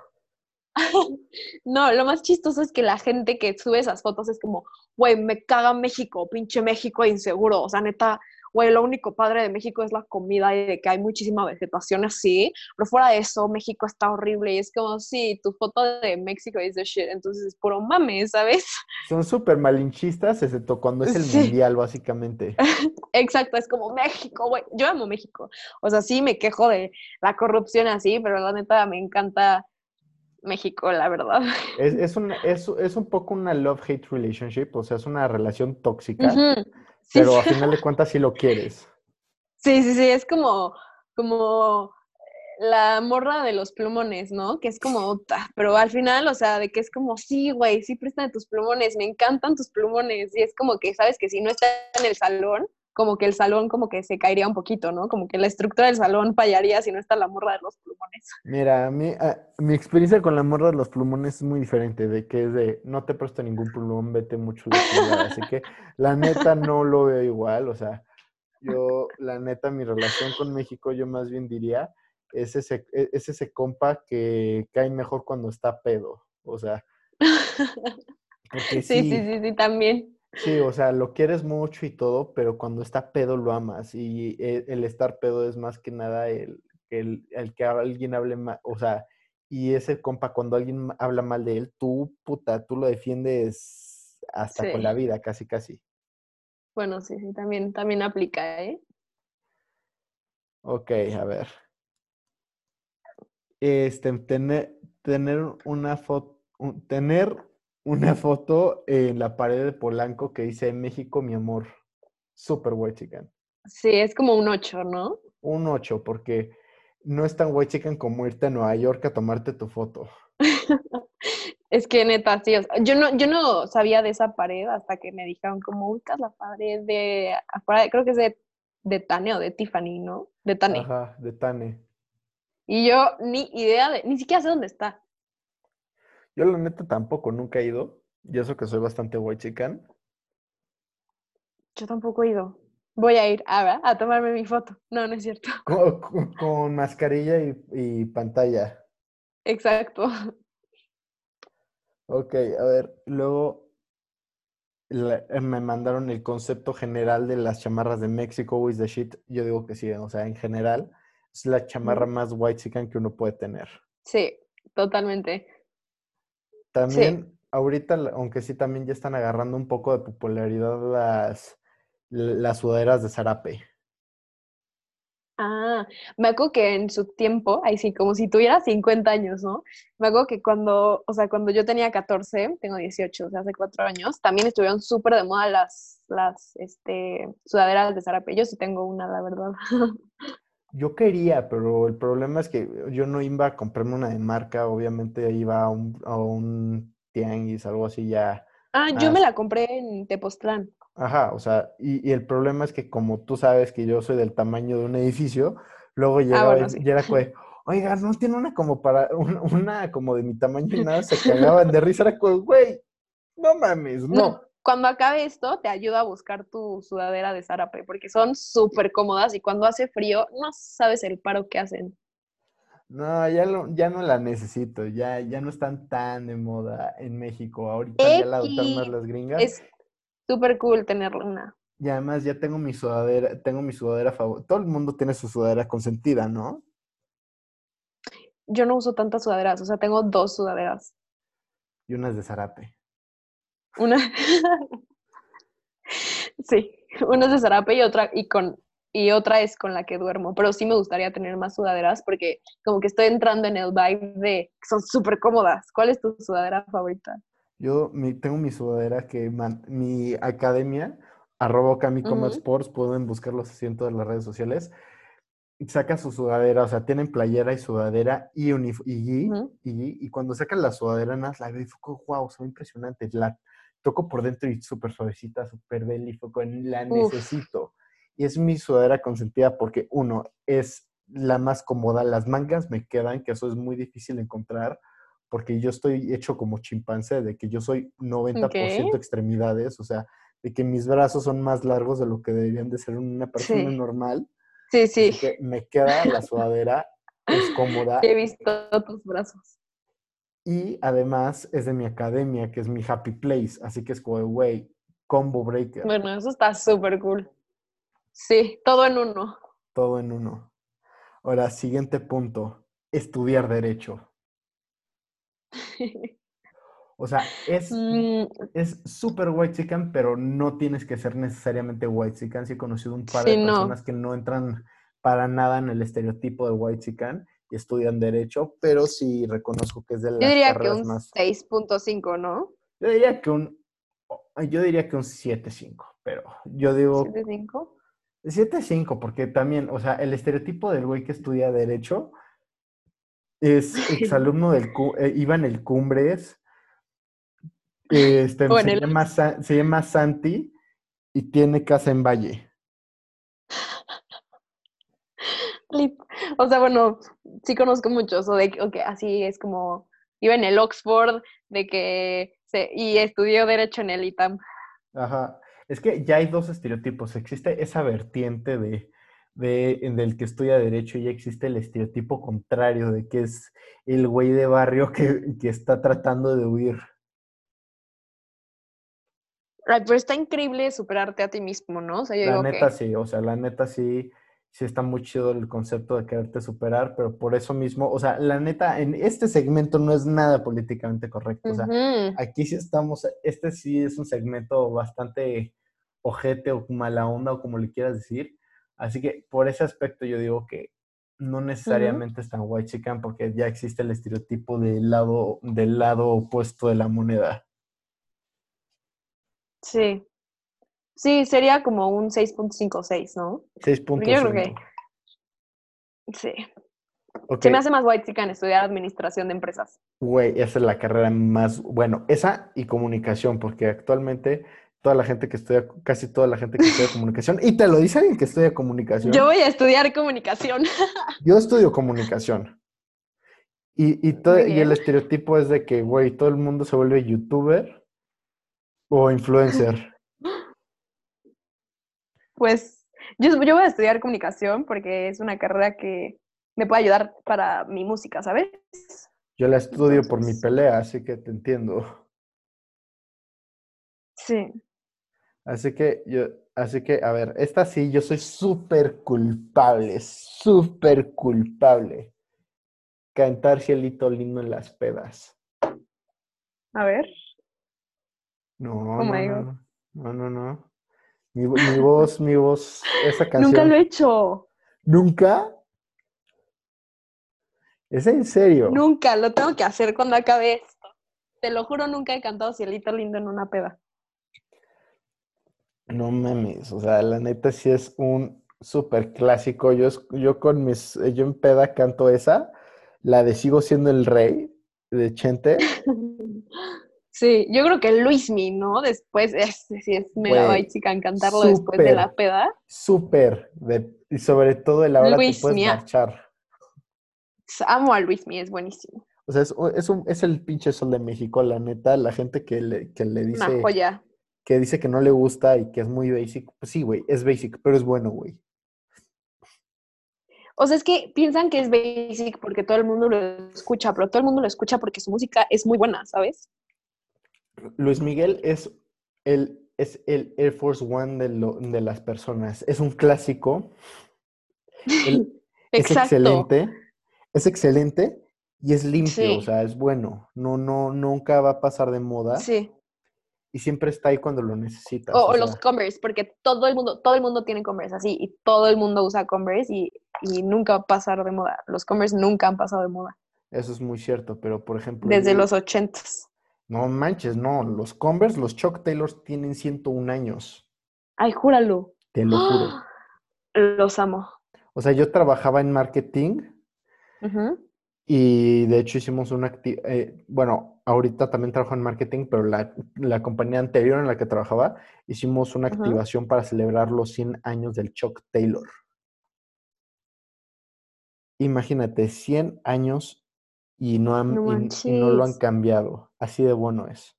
Speaker 2: No, lo más chistoso es que la gente que sube esas fotos es como, güey, me caga México, pinche México inseguro. O sea, neta, güey, lo único padre de México es la comida y de que hay muchísima vegetación así. Pero fuera de eso, México está horrible. Y es como, sí, tu foto de México es de shit. Entonces es puro mame, ¿sabes?
Speaker 1: Son súper malinchistas, excepto cuando es el
Speaker 2: Sí.
Speaker 1: mundial, básicamente.
Speaker 2: Exacto, es como México, güey. Yo amo México. O sea, sí me quejo de la corrupción así, pero la neta me encanta México, la verdad.
Speaker 1: Es, es, un, es, es un poco una love-hate relationship, o sea, es una relación tóxica,
Speaker 2: Ujú. Sí,
Speaker 1: pero a final de cuentas sí lo quieres.
Speaker 2: Sí, sí, sí, es como, como la morra de los plumones, ¿no? Que es como, pero al final, o sea, de que es como, sí, güey, sí, préstame tus plumones, me encantan tus plumones. Y es como que, ¿sabes? Que si no está en el salón, como que el salón como que se caería un poquito, ¿no? Como que la estructura del salón fallaría si no está la morra de los plumones.
Speaker 1: Mira, a mí, a- mi experiencia con la morra de los plumones es muy diferente, de que es de, no te presto ningún plumón, vete mucho de chingada. Así que la neta no lo veo igual, o sea, yo, la neta, mi relación con México, yo más bien diría, es ese, e- es ese compa que cae mejor cuando está pedo, o sea,
Speaker 2: sí, sí,
Speaker 1: sí,
Speaker 2: sí, también.
Speaker 1: Sí, o sea, lo quieres mucho y todo, pero cuando está pedo lo amas. Y e- el, estar pedo es más que nada el, el, el que alguien hable mal, o sea, y ese compa, cuando alguien habla mal de él, tú, puta, tú lo defiendes hasta con la vida, casi, casi.
Speaker 2: Bueno, sí, sí, también, también aplica, ¿eh?
Speaker 1: Ok, a ver. Este, tener, tener una foto, tener una foto en la pared de Polanco que dice México, mi amor. Super white chican.
Speaker 2: Sí, es como un 8, ¿no?
Speaker 1: Un 8, porque no es tan white chican como irte a Nueva York a tomarte tu foto.
Speaker 2: Es que neta, sí, o sea, yo no, yo no sabía de esa pared hasta que me dijeron como ubicas la pared de afuera, creo que es de, de Tane o de Tiffany, ¿no? De Tane.
Speaker 1: Ajá, de Tane.
Speaker 2: Y yo ni idea de, ni siquiera sé dónde está.
Speaker 1: Yo la neta tampoco, nunca he ido. Y eso que soy bastante white chican.
Speaker 2: Yo tampoco he ido. Voy a ir a, a tomarme mi foto. No, no es cierto.
Speaker 1: Con, con- con mascarilla y, y pantalla.
Speaker 2: Exacto.
Speaker 1: Ok, a ver, luego la- eh, me mandaron el concepto general de las chamarras de México with the shit. Yo digo que sí, o sea, en general es la chamarra más white chican que uno puede tener.
Speaker 2: Sí, totalmente.
Speaker 1: También, ahorita, aunque sí también ya están agarrando un poco de popularidad las, las sudaderas de zarape.
Speaker 2: Ah, me acuerdo que en su tiempo, ahí sí, como si tuviera 50 años, ¿no? Me acuerdo que cuando, o sea, cuando yo tenía 14, tengo 18, o sea, hace cuatro años, también estuvieron súper de moda las, las, este, sudaderas de zarape. Yo sí tengo una, la verdad.
Speaker 1: Yo quería, pero el problema es que yo no iba a comprarme una de marca, obviamente iba a un, a un tianguis, algo así ya.
Speaker 2: Ah, yo
Speaker 1: Ah,
Speaker 2: me la compré en Tepoztlán.
Speaker 1: Ajá, o sea, y, y el problema es que como tú sabes que yo soy del tamaño de un edificio, luego llegaba
Speaker 2: Ah, bueno,
Speaker 1: y-
Speaker 2: sí.
Speaker 1: y era como, de, oiga, no tiene una como para, un- una, como de mi tamaño y nada, se cagaban de risa, era como, güey, no mames, no.
Speaker 2: No, cuando acabe esto, te ayudo a buscar tu sudadera de zarape, porque son súper cómodas y cuando hace frío, no sabes el paro que hacen.
Speaker 1: No, ya, lo- ya no la necesito, ya, ya no están tan de moda en México. Ahorita ya la adoptaron más las gringas.
Speaker 2: Es súper cool tenerla una.
Speaker 1: Y además ya tengo mi sudadera, tengo mi sudadera favorita. Todo el mundo tiene su sudadera consentida, ¿no?
Speaker 2: Yo no uso tantas sudaderas, o sea, tengo dos sudaderas.
Speaker 1: Y unas de zarape.
Speaker 2: Una, sí, una es de zarape y otra y con y otra es con la que duermo. Pero sí me gustaría tener más sudaderas porque como que estoy entrando en el vibe de que son súper cómodas. ¿Cuál es tu sudadera favorita?
Speaker 1: Yo mi- tengo mi sudadera que man- mi academia, arroba
Speaker 2: Ujú.
Speaker 1: Sports, pueden buscarlos así en todas las redes sociales. Saca su sudadera, o sea, tienen playera y sudadera y, y, y, y cuando sacan la sudadera, nada la veo y wow, se ve impresionante. La toco por dentro y súper suavecita, súper como, la
Speaker 2: Uf.
Speaker 1: necesito. Y es mi sudadera consentida porque, uno, es la más cómoda, las mangas me quedan, que eso es muy difícil de encontrar, porque yo estoy hecho como chimpancé, de que yo soy 90%
Speaker 2: Ok.
Speaker 1: extremidades, o sea, de que mis brazos son más largos de lo que deberían de ser una persona
Speaker 2: Sí.
Speaker 1: normal.
Speaker 2: Sí,
Speaker 1: Así
Speaker 2: sí.
Speaker 1: que me queda la sudadera, es cómoda
Speaker 2: He visto tus brazos.
Speaker 1: Y además es de mi academia, que es mi happy place, así que es como, güey, combo breaker,
Speaker 2: Bueno, eso está súper cool. Sí, todo en uno.
Speaker 1: todo en uno. Ahora, siguiente punto, estudiar derecho. O sea, es
Speaker 2: Mm,
Speaker 1: es súper white chicken, pero no tienes que ser necesariamente white chicken. Sí he conocido un par
Speaker 2: Sí,
Speaker 1: de
Speaker 2: no.
Speaker 1: personas que no entran para nada en el estereotipo de white chicken estudian derecho, pero sí reconozco que es de las
Speaker 2: yo diría que
Speaker 1: carreras
Speaker 2: un
Speaker 1: más.
Speaker 2: 6.5, ¿no?
Speaker 1: Yo diría que un yo diría que un 7.5, pero yo digo
Speaker 2: 7.5.
Speaker 1: 7.5 porque también, o sea, el estereotipo del güey que estudia derecho es exalumno del, eh, iba en el Cumbres, este, se,
Speaker 2: el-
Speaker 1: llama, se llama Santi y tiene casa en Valle.
Speaker 2: O sea, bueno, sí conozco muchos, o de que así es como, iba en el Oxford, de que, se, y estudió Derecho en el ITAM.
Speaker 1: Ajá. Es que ya hay dos estereotipos. Existe esa vertiente de, de, en del que estudia derecho y ya existe el estereotipo contrario de que es el güey de barrio que, que está tratando de huir.
Speaker 2: Ay, pero está increíble superarte a ti mismo, ¿no? O sea, yo
Speaker 1: La
Speaker 2: digo
Speaker 1: neta
Speaker 2: que,
Speaker 1: sí, o sea, la neta sí, sí está muy chido el concepto de quererte superar, pero por eso mismo, o sea, la neta, en este segmento no es nada políticamente correcto. O sea, aquí sí estamos, este sí es un segmento bastante ojete o mala onda o como le quieras decir. Así que por ese aspecto yo digo que no necesariamente es tan white chican porque ya existe el estereotipo del lado, del lado opuesto de la moneda.
Speaker 2: sí. Sí, sería como un 6.56, ¿no? Porque yo creo que
Speaker 1: 6.5.
Speaker 2: sí.
Speaker 1: Ok,
Speaker 2: Se me hace más white chican estudiar administración de empresas.
Speaker 1: Güey, esa es la carrera más, bueno, esa y comunicación, porque actualmente toda la gente que estudia, casi toda la gente que estudia comunicación, y te lo dice alguien que estudia comunicación.
Speaker 2: Yo voy a estudiar comunicación.
Speaker 1: Yo estudio comunicación. Y, y, todo- y el estereotipo es de que, güey, todo el mundo se vuelve youtuber o influencer.
Speaker 2: Pues yo, yo voy a estudiar comunicación porque es una carrera que me puede ayudar para mi música, ¿sabes?
Speaker 1: Yo la estudio por mi pelea, así que te entiendo.
Speaker 2: Sí.
Speaker 1: Así que yo, así que, a ver, esta sí, yo soy súper culpable, súper culpable. Cantar cielito lindo en las pedas.
Speaker 2: A ver.
Speaker 1: No,
Speaker 2: Oh
Speaker 1: no, no, no, no, no. Mi, vo- mi voz, mi voz, esa canción.
Speaker 2: Nunca lo he hecho.
Speaker 1: ¿Nunca? ¿Es en serio?
Speaker 2: Nunca. Lo tengo que hacer cuando acabe esto. Te lo juro, nunca he cantado Cielito Lindo en una peda.
Speaker 1: No mames, o sea, la neta sí es un súper clásico. Yo, yo con mis, yo en peda canto esa, la de Sigo siendo el rey de Chente.
Speaker 2: Sí, yo creo que Luismi, ¿no? Después, es, sí es mega
Speaker 1: Güey,
Speaker 2: white chican cantarlo después de la peda.
Speaker 1: Súper, y sobre todo el ahora te
Speaker 2: Luis
Speaker 1: puedes
Speaker 2: Mia.
Speaker 1: marchar.
Speaker 2: Amo a Luismi, es buenísimo.
Speaker 1: O sea, es, es, un- es el pinche sol de México, la neta, la gente que le, que le
Speaker 2: Una
Speaker 1: dice,
Speaker 2: joya.
Speaker 1: que dice que no le gusta y que es muy basic, pues sí, güey, es basic, pero es bueno, güey.
Speaker 2: O sea, es que piensan que es basic porque todo el mundo lo escucha, pero todo el mundo lo escucha porque su música es muy buena, ¿sabes?
Speaker 1: Luis Miguel es el, es el Air Force One de, lo- de las personas. Es un clásico. Él es excelente. Es excelente y es limpio, o sea, es bueno. No, no, nunca va a pasar de moda
Speaker 2: Sí.
Speaker 1: y siempre está ahí cuando lo necesitas.
Speaker 2: O, los Converse, porque todo el mundo, todo el mundo tiene Converse así, y todo el mundo usa Converse y, y nunca va a pasar de moda. Los Converse nunca han pasado de moda.
Speaker 1: eso es muy cierto, pero por ejemplo,
Speaker 2: Desde los ochentas.
Speaker 1: No manches, no, los Converse, los Chuck Taylors tienen 101 años,
Speaker 2: Ay, júralo.
Speaker 1: te lo juro.
Speaker 2: Los amo.
Speaker 1: O sea, yo trabajaba en marketing. Y de hecho hicimos una actividad, bueno, ahorita también trabajo en marketing, pero la, la compañía anterior en la que trabajaba, hicimos una activación para celebrar los 100 años del Chuck Taylor. Imagínate, 100 años y no, han,
Speaker 2: No
Speaker 1: y- y no lo han cambiado. Así de bueno es.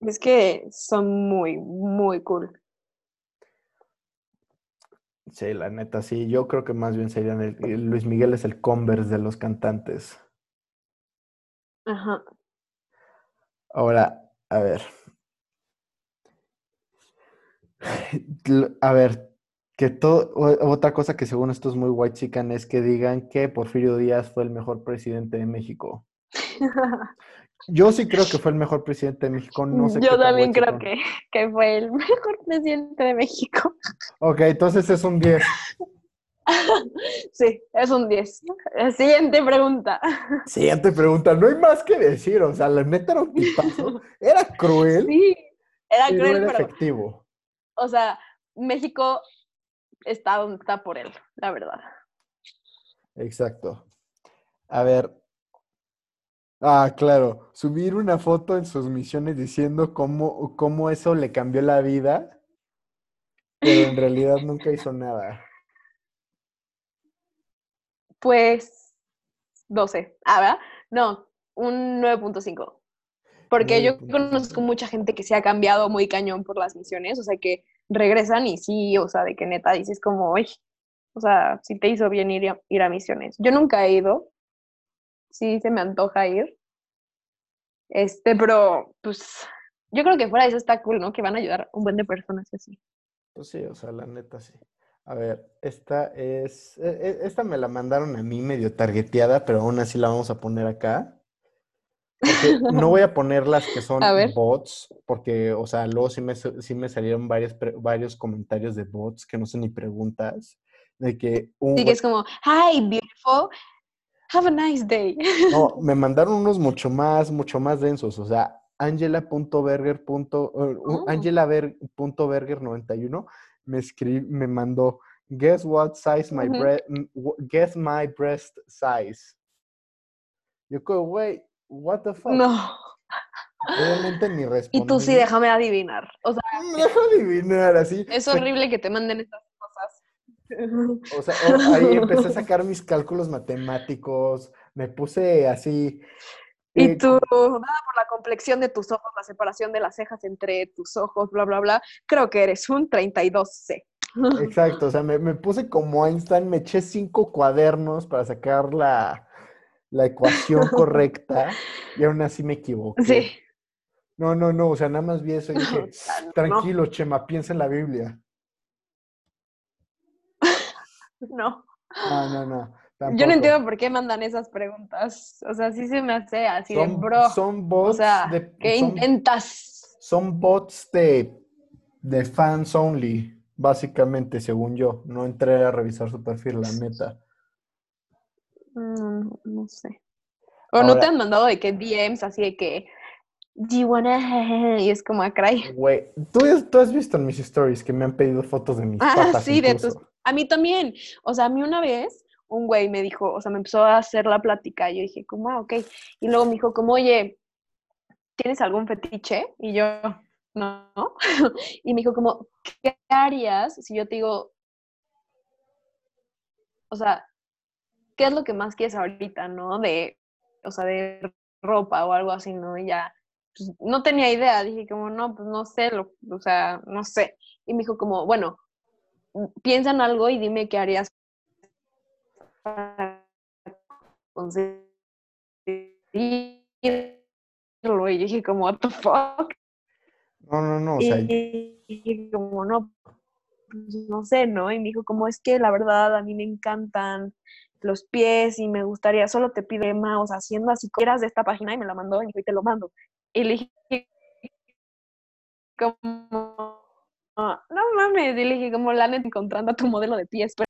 Speaker 2: Es que son muy, muy cool.
Speaker 1: Sí, la neta, sí. Yo creo que más bien serían el, Luis Miguel es el Converse de los cantantes.
Speaker 2: Ajá.
Speaker 1: Ahora, a ver. A ver, que todo, otra cosa que según esto es muy white chican es que digan que Porfirio Díaz fue el mejor presidente de México. Yo sí creo que fue el mejor presidente de México, no sé qué
Speaker 2: Yo también creo que, que fue el mejor presidente de México.
Speaker 1: Ok, entonces es un 10.
Speaker 2: Sí, es un 10. Siguiente pregunta.
Speaker 1: Siguiente pregunta, no hay más que decir, o sea, la neta era un tipazo, era cruel,
Speaker 2: Sí, era
Speaker 1: pero
Speaker 2: cruel,
Speaker 1: era
Speaker 2: pero,
Speaker 1: efectivo.
Speaker 2: o sea, México está donde está por él, la verdad.
Speaker 1: Exacto. A ver. Ah, claro. Subir una foto en sus misiones diciendo cómo, cómo eso le cambió la vida, pero en realidad nunca hizo nada.
Speaker 2: Pues 12. Ah, ¿verdad? No, un 9.5. Porque yo
Speaker 1: 9.5.
Speaker 2: conozco mucha gente que se ha cambiado muy cañón por las misiones, o sea, que regresan y sí, o sea, de que neta dices como, oye, o sea, sí te hizo bien ir a, ir a misiones. Yo nunca he ido, sí se me antoja ir. Este, pero pues yo creo que fuera de eso está cool, ¿no? Que van a ayudar un buen de personas así.
Speaker 1: Pues sí, o sea, la neta sí. A ver, esta es. e- e- Esta me la mandaron a mí medio targeteada, pero aún así la vamos a poner acá. No voy a poner las que son bots, porque, o sea, luego sí me, sí me salieron varios, varios comentarios de bots que no son ni preguntas. De que un
Speaker 2: Sí, que es como, hi, beautiful, have a nice day.
Speaker 1: No, me mandaron unos mucho más, mucho más densos. O sea, angela.berger. punto- eh, u-
Speaker 2: Oh.
Speaker 1: angelaber.berger91 me escri- me mandó, guess what size my breast, guess my breast size. Yo como, güey, what the fuck.
Speaker 2: No.
Speaker 1: Obviamente ni respondí.
Speaker 2: Y tú sí, déjame adivinar. O sea,
Speaker 1: Me dejo adivinar así.
Speaker 2: es
Speaker 1: Fue-
Speaker 2: horrible que te manden estas cosas.
Speaker 1: O sea, ahí empecé a sacar mis cálculos matemáticos, me puse así.
Speaker 2: Y
Speaker 1: eh,
Speaker 2: tú, nada por la complexión de tus ojos, la separación de las cejas entre tus ojos, bla, bla, bla, creo que eres un 32C.
Speaker 1: Exacto, o sea, me, me puse como Einstein, me eché cinco cuadernos para sacar la, la ecuación correcta y aún así me equivoqué.
Speaker 2: Sí.
Speaker 1: No, no, no, o sea, nada más vi eso y dije,
Speaker 2: No.
Speaker 1: tranquilo, Chema, piensa en la Biblia.
Speaker 2: No.
Speaker 1: No, no, no,
Speaker 2: Yo no entiendo por qué mandan esas preguntas. O sea, sí se me hace así de
Speaker 1: Son,
Speaker 2: bro.
Speaker 1: son
Speaker 2: O
Speaker 1: bots
Speaker 2: sea,
Speaker 1: de,
Speaker 2: ¿qué
Speaker 1: son,
Speaker 2: intentas?
Speaker 1: son bots de, de fans only, básicamente, según yo. No entré a revisar su perfil, la neta.
Speaker 2: Mm, no sé. O no te han mandado de que DMs así de que, do you wanna? Y es como, a cray.
Speaker 1: Güey, ¿tú, tú has visto en mis stories que me han pedido fotos de mis
Speaker 2: Ah,
Speaker 1: patas
Speaker 2: sí, de tus.
Speaker 1: incluso?
Speaker 2: A mí también. O sea, a mí una vez un güey me dijo, o sea, me empezó a hacer la plática. Y yo dije, como, ah, ok. Y luego me dijo, como, oye, ¿tienes algún fetiche? Y yo, no. y me dijo, como, ¿qué harías si yo te digo, o sea, ¿qué es lo que más quieres ahorita, no? De, o sea, de ropa o algo así, ¿no? Y ya, pues, no tenía idea. Dije, como, no, pues no sé, lo, o sea, no sé. Y me dijo, como, bueno, piensa en algo y dime qué harías para conseguirlo. Y yo dije como, what the fuck?
Speaker 1: No, no, no, o sea,
Speaker 2: y dije como, no, pues, no sé, ¿no? Y me dijo como, es que la verdad a mí me encantan los pies y me gustaría, solo te pide sea, haciendo así, quieras de esta página y me la mandó y te lo mando. Y le dije como, no mames, y le dije como, la encontrando a tu modelo de pies, pero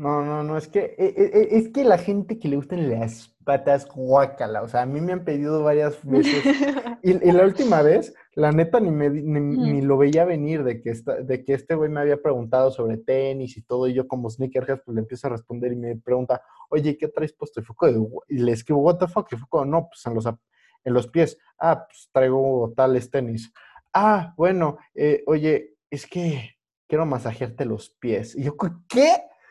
Speaker 1: no, no, no, es que, e- e- e- es que la gente que le gustan las patas, guácala, o sea, a mí me han pedido varias veces, y, y la última vez, la neta, ni, me, ni, ni lo veía venir de que, esta, de que este güey me había preguntado sobre tenis y todo, y yo como sneakerhead, pues le empiezo a responder y me pregunta, oye, ¿qué traes puesto? Y, "Wha-" y le escribo, what the fuck, y fue como, no, pues en los, en los pies, ah, pues traigo tales tenis. Ah, bueno, eh, oye, es que quiero masajearte los pies. Y yo, ¿qué?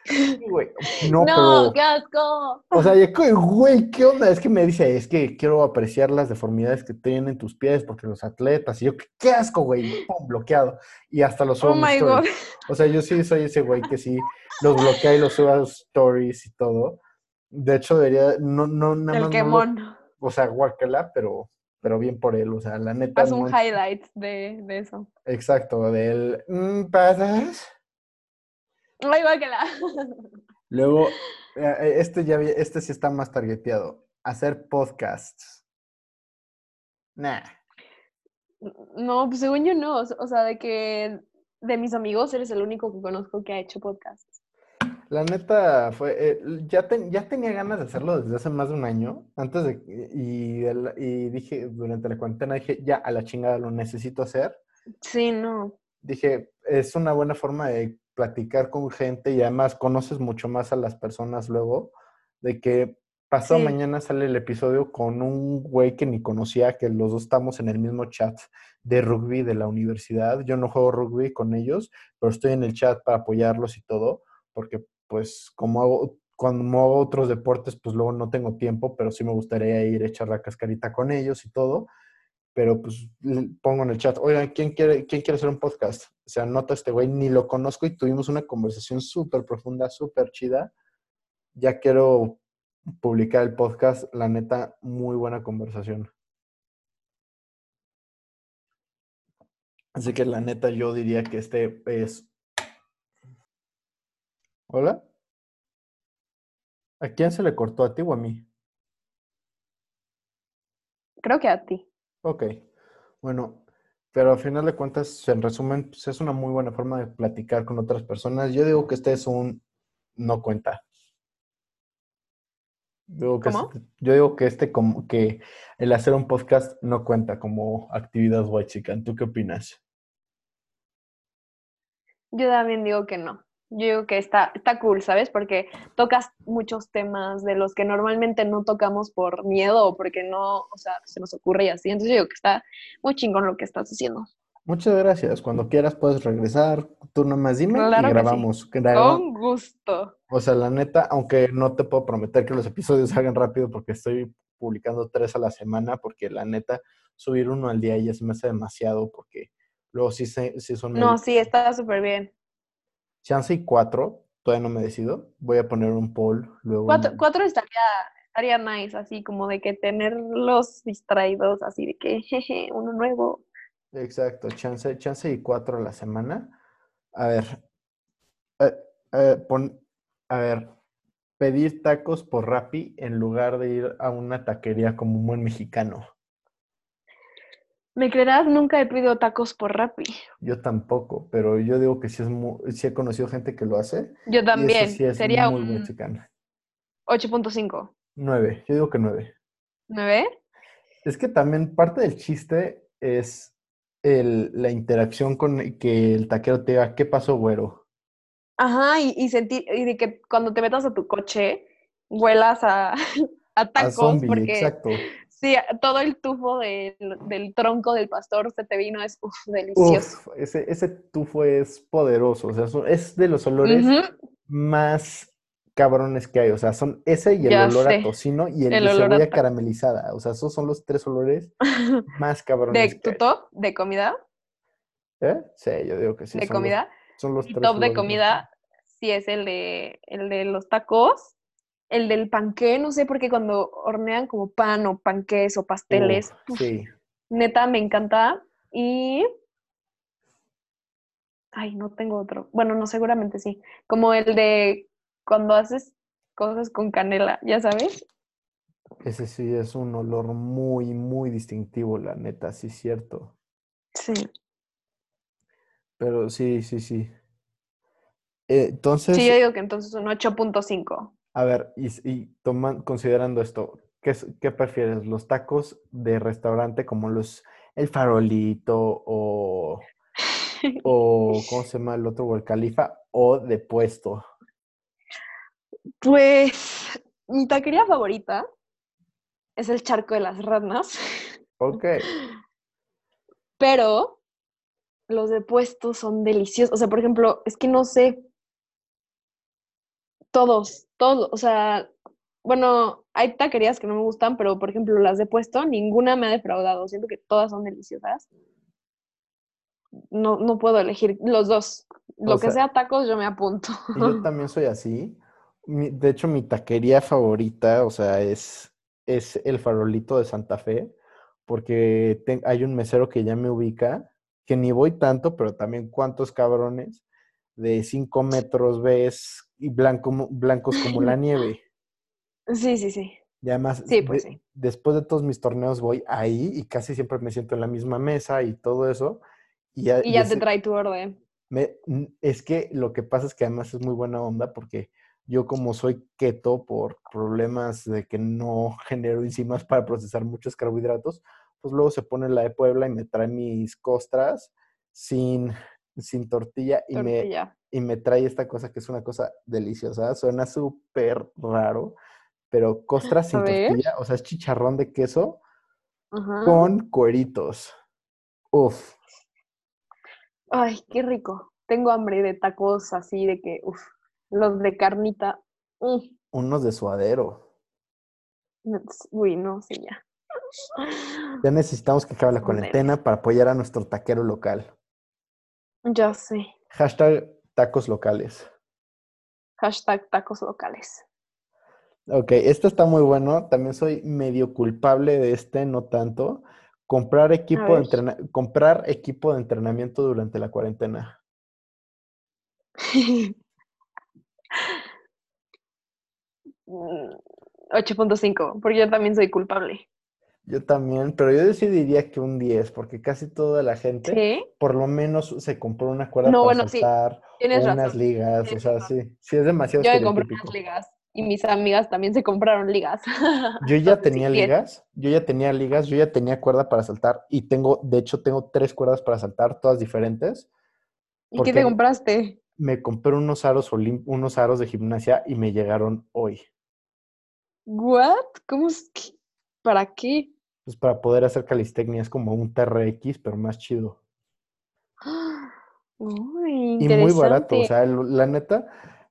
Speaker 1: Sí, güey, no,
Speaker 2: no,
Speaker 1: pero...
Speaker 2: qué asco.
Speaker 1: O sea, güey, ¿qué onda? Es que me dice, es que quiero apreciar las deformidades que tienen tus pies porque los atletas. Y yo, qué asco, güey, pum, bloqueado. Y hasta los subo
Speaker 2: Oh my god.
Speaker 1: stories. O sea, yo sí soy ese güey que sí los bloquea y los sube a los stories y todo. De hecho, debería, no, no, nada
Speaker 2: El
Speaker 1: más no lo-
Speaker 2: quemón.
Speaker 1: o sea, guácala, pero, pero bien por él. O sea, la neta.
Speaker 2: Haz un
Speaker 1: no-
Speaker 2: highlight de, de eso.
Speaker 1: Exacto, del. mm, ¿pasas?
Speaker 2: Ay, guácala.
Speaker 1: Luego, eh, eh, este ya este sí está más targeteado. Hacer podcasts. Nah.
Speaker 2: No, pues según yo no. O sea, de que de mis amigos eres el único que conozco que ha hecho podcast.
Speaker 1: La neta fue, eh, ya, ten- ya tenía ganas de hacerlo desde hace más de un año, antes de, y dije, durante la cuarentena dije, ya a la chingada lo necesito hacer.
Speaker 2: Sí, no.
Speaker 1: Dije, es una buena forma de platicar con gente y además conoces mucho más a las personas luego, de que pasado
Speaker 2: Sí.
Speaker 1: mañana sale el episodio con un güey que ni conocía, que los dos estamos en el mismo chat de rugby de la universidad. Yo no juego rugby con ellos, pero estoy en el chat para apoyarlos y todo, porque pues como hago, cuando hago otros deportes, pues luego no tengo tiempo, pero sí me gustaría ir a echar la cascarita con ellos y todo. Pero pues pongo en el chat, oigan, ¿quién quiere, ¿quién quiere hacer un podcast? O sea, nota este güey, ni lo conozco y tuvimos una conversación súper profunda, súper chida. Ya quiero publicar el podcast, la neta, muy buena conversación. Así que la neta, yo diría que este es. ¿Hola? ¿A quién se le cortó? ¿A ti o a mí?
Speaker 2: Creo que a ti.
Speaker 1: Ok. Bueno, pero al final de cuentas, en resumen, pues es una muy buena forma de platicar con otras personas. Yo digo que este es un no cuenta. Digo que
Speaker 2: ¿Cómo?
Speaker 1: este- yo digo que este como que el hacer un podcast no cuenta como actividad white chican. ¿Tú qué opinas?
Speaker 2: Yo también digo que no. Yo digo que está, está cool, ¿sabes? Porque tocas muchos temas de los que normalmente no tocamos por miedo o porque no, o sea, se nos ocurre y así. Entonces yo digo que está muy chingón lo que estás haciendo.
Speaker 1: Muchas gracias. Cuando quieras puedes regresar. Tú nomás dime
Speaker 2: Claro
Speaker 1: y
Speaker 2: sí.
Speaker 1: grabamos. Graba-
Speaker 2: Con gusto.
Speaker 1: O sea, la neta, aunque no te puedo prometer que los episodios salgan rápido porque estoy publicando tres a la semana, porque la neta, subir uno al día ya se me hace demasiado porque luego sí, se, sí son
Speaker 2: No,
Speaker 1: medio-
Speaker 2: sí, está súper bien.
Speaker 1: Chance y cuatro, todavía no me decido. Voy a poner un poll luego.
Speaker 2: Cuatro,
Speaker 1: en-
Speaker 2: cuatro estaría, estaría nice, así como de que tenerlos distraídos, así de que, jeje, uno nuevo.
Speaker 1: Exacto, chance, chance y cuatro a la semana. A ver, eh, eh, pon- a ver, pedir tacos por Rappi en lugar de ir a una taquería como un buen mexicano.
Speaker 2: ¿Me creerás? Nunca he pedido tacos por Rappi.
Speaker 1: Yo tampoco, pero yo digo que sí, es mu- sí he conocido gente que lo hace.
Speaker 2: Yo también.
Speaker 1: sí es
Speaker 2: Sería
Speaker 1: muy
Speaker 2: un
Speaker 1: mexicano.
Speaker 2: 8.5.
Speaker 1: Nueve, yo digo que nueve.
Speaker 2: ¿9?
Speaker 1: Es que también parte del chiste es el, la interacción con que el taquero te diga, ¿qué pasó, güero?
Speaker 2: Ajá, y, y sentir, y de que cuando te metas a tu coche, huelas a, a
Speaker 1: A
Speaker 2: tacos,
Speaker 1: zombie,
Speaker 2: porque
Speaker 1: exacto.
Speaker 2: Sí, todo el tufo del, del tronco del pastor se te vino, es uf, delicioso.
Speaker 1: Uf, ese, ese tufo es poderoso, o sea, es de los olores más cabrones que hay, o sea, son ese y el
Speaker 2: Ya
Speaker 1: olor
Speaker 2: sé,
Speaker 1: a tocino y el,
Speaker 2: el
Speaker 1: de
Speaker 2: a
Speaker 1: cebolla
Speaker 2: taco.
Speaker 1: caramelizada, o sea, esos son los tres olores más cabrones
Speaker 2: ¿De tu top de comida?
Speaker 1: ¿Eh? Sí, yo digo que sí,
Speaker 2: ¿De
Speaker 1: son los,
Speaker 2: comida?
Speaker 1: son los
Speaker 2: Mi
Speaker 1: tres
Speaker 2: top de
Speaker 1: más
Speaker 2: comida sí es el de, el de los tacos, el del panqué, no sé, porque cuando hornean como pan o panqués o pasteles,
Speaker 1: sí,
Speaker 2: neta, me encanta. Y... Ay, no tengo otro. Bueno, no, seguramente sí. Como el de cuando haces cosas con canela, ¿ya sabes?
Speaker 1: ese sí es un olor muy, muy distintivo, la neta, sí es cierto.
Speaker 2: Sí.
Speaker 1: Pero sí, sí, sí. Eh, entonces,
Speaker 2: Sí, yo digo que entonces un 8.5.
Speaker 1: a ver, y, toman, considerando esto, ¿qué, qué prefieres? ¿Los tacos de restaurante como los, el farolito o, o, ¿cómo se llama el otro? O el califa o de puesto?
Speaker 2: Pues mi taquería favorita es el charco de las ranas,
Speaker 1: Ok,
Speaker 2: pero los de puesto son deliciosos. O sea, por ejemplo, es que no sé, todos, todos, o sea, bueno, hay taquerías que no me gustan, pero por ejemplo, las de puesto, ninguna me ha defraudado. Siento que todas son deliciosas. No, no puedo elegir los dos. Lo
Speaker 1: O
Speaker 2: que
Speaker 1: sea-
Speaker 2: sea tacos, yo me apunto.
Speaker 1: yo también soy así. De hecho, mi taquería favorita, o sea, es, es el farolito de Santa Fe, porque te- hay un mesero que ya me ubica, que ni voy tanto, pero también cuántos cabrones de 5 metros ves y blanco, blancos como la nieve.
Speaker 2: Sí, sí, sí.
Speaker 1: Y además,
Speaker 2: Sí, pues
Speaker 1: de-
Speaker 2: sí.
Speaker 1: después de todos mis torneos voy ahí y casi siempre me siento en la misma mesa y todo eso. Y ya,
Speaker 2: Y ya te
Speaker 1: ese-
Speaker 2: trae tu orden.
Speaker 1: me- es que lo que pasa es que además es muy buena onda porque yo como soy keto por problemas de que no genero enzimas para procesar muchos carbohidratos, pues luego se pone la de Puebla y me trae mis costras sin, sin tortilla y me,
Speaker 2: Tortilla.
Speaker 1: Y me trae esta cosa que es una cosa deliciosa. Suena súper raro, pero costras sin tortilla, o sea, es chicharrón de queso
Speaker 2: Ajá.
Speaker 1: con cueritos. Uf,
Speaker 2: Ay, qué rico. Tengo hambre de tacos así de que, uff, los de carnita. mm,
Speaker 1: unos de suadero.
Speaker 2: Uy, no, sí, ya.
Speaker 1: Ya necesitamos que acabe la cuarentena para apoyar a nuestro taquero local.
Speaker 2: Ya sé.
Speaker 1: Hashtag tacos locales.
Speaker 2: Hashtag tacos locales.
Speaker 1: Ok, esto está muy bueno. También soy medio culpable de este, no tanto. Comprar equipo de entrena- comprar equipo de entrenamiento durante la cuarentena.
Speaker 2: 8.5, porque yo también soy culpable.
Speaker 1: Yo también, pero yo sí diría que un 10, porque casi toda la gente
Speaker 2: ¿Sí?
Speaker 1: por lo menos se compró una cuerda
Speaker 2: No,
Speaker 1: para
Speaker 2: bueno, sí,
Speaker 1: saltar o unas
Speaker 2: razón.
Speaker 1: ligas, o sea,
Speaker 2: razón.
Speaker 1: sí, sí es demasiado
Speaker 2: Yo me compré unas ligas y mis amigas también se compraron ligas.
Speaker 1: Yo ya
Speaker 2: Entonces, sí,
Speaker 1: tenía ligas, yo ya tenía ligas, yo ya tenía cuerda para saltar y tengo, de hecho, tengo tres cuerdas para saltar, todas diferentes.
Speaker 2: ¿Y
Speaker 1: ¿Por
Speaker 2: qué te compraste?
Speaker 1: Me compré unos aros, unos aros de gimnasia y me llegaron hoy.
Speaker 2: ¿What? ¿Cómo es que? ¿Para qué?
Speaker 1: Pues para poder hacer calistecnia es como un TRX, pero más chido.
Speaker 2: Uy,
Speaker 1: Y muy barato, o sea, la neta,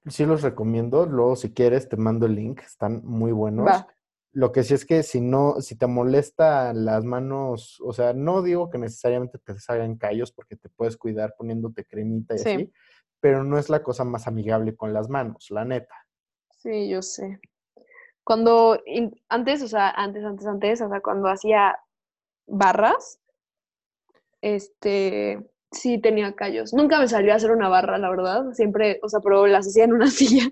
Speaker 1: sí los recomiendo. Luego, si quieres, te mando el link, están muy buenos.
Speaker 2: Va.
Speaker 1: Lo que sí es que si no, si te molesta las manos, o sea, no digo que necesariamente te salgan callos porque te puedes cuidar poniéndote cremita y
Speaker 2: Sí.
Speaker 1: así, pero no es la cosa más amigable con las manos, la neta.
Speaker 2: Sí, yo sé. Cuando antes, o sea, antes, antes, antes, o sea, cuando hacía barras, este, sí tenía callos. Nunca me salió a hacer una barra, la verdad. Siempre, o sea, pero las hacía en una silla.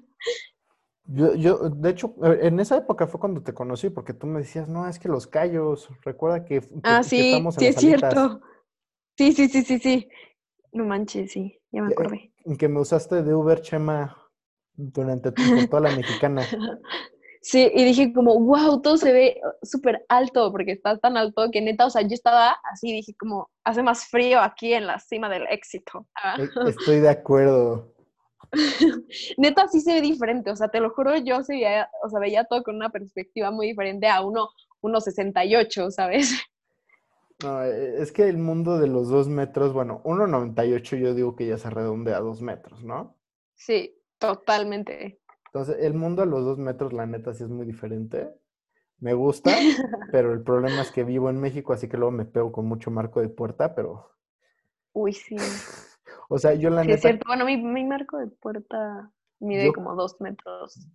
Speaker 1: Yo, yo, de hecho, eh, en esa época fue cuando te conocí, porque tú me decías, no, es que los callos, recuerda que, que-
Speaker 2: Ah,
Speaker 1: que
Speaker 2: sí,
Speaker 1: estamos en
Speaker 2: sí
Speaker 1: las
Speaker 2: es
Speaker 1: alitas,
Speaker 2: cierto. Sí, sí, sí, sí, sí. No manches, sí, ya me
Speaker 1: Ya,
Speaker 2: acordé.
Speaker 1: que me usaste de Uber, Chema, durante tu- toda la mexicana.
Speaker 2: Sí, y dije como, wow, todo se ve súper alto, porque está tan alto que neta, o sea, yo estaba así, dije como, hace más frío aquí en la cima del éxito. Ah.
Speaker 1: E- Estoy de acuerdo.
Speaker 2: Neta, sí se ve diferente, o sea, te lo juro, yo se veía, o sea, veía todo con una perspectiva muy diferente a uno, 1.68, ¿sabes?
Speaker 1: No, e- es que el mundo de los dos metros, bueno, 1.98 yo digo que ya se redondea a dos metros, ¿no?
Speaker 2: Sí, totalmente.
Speaker 1: Entonces, el mundo a los dos metros, la neta, sí es muy diferente. Me gusta, pero el problema es que vivo en México, así que luego me pego con mucho marco de puerta, pero,
Speaker 2: Uy, sí.
Speaker 1: o sea, yo la
Speaker 2: Sí, es
Speaker 1: neta,
Speaker 2: cierto. Bueno, mi, mi marco de puerta mide
Speaker 1: Yo-
Speaker 2: como 2 metros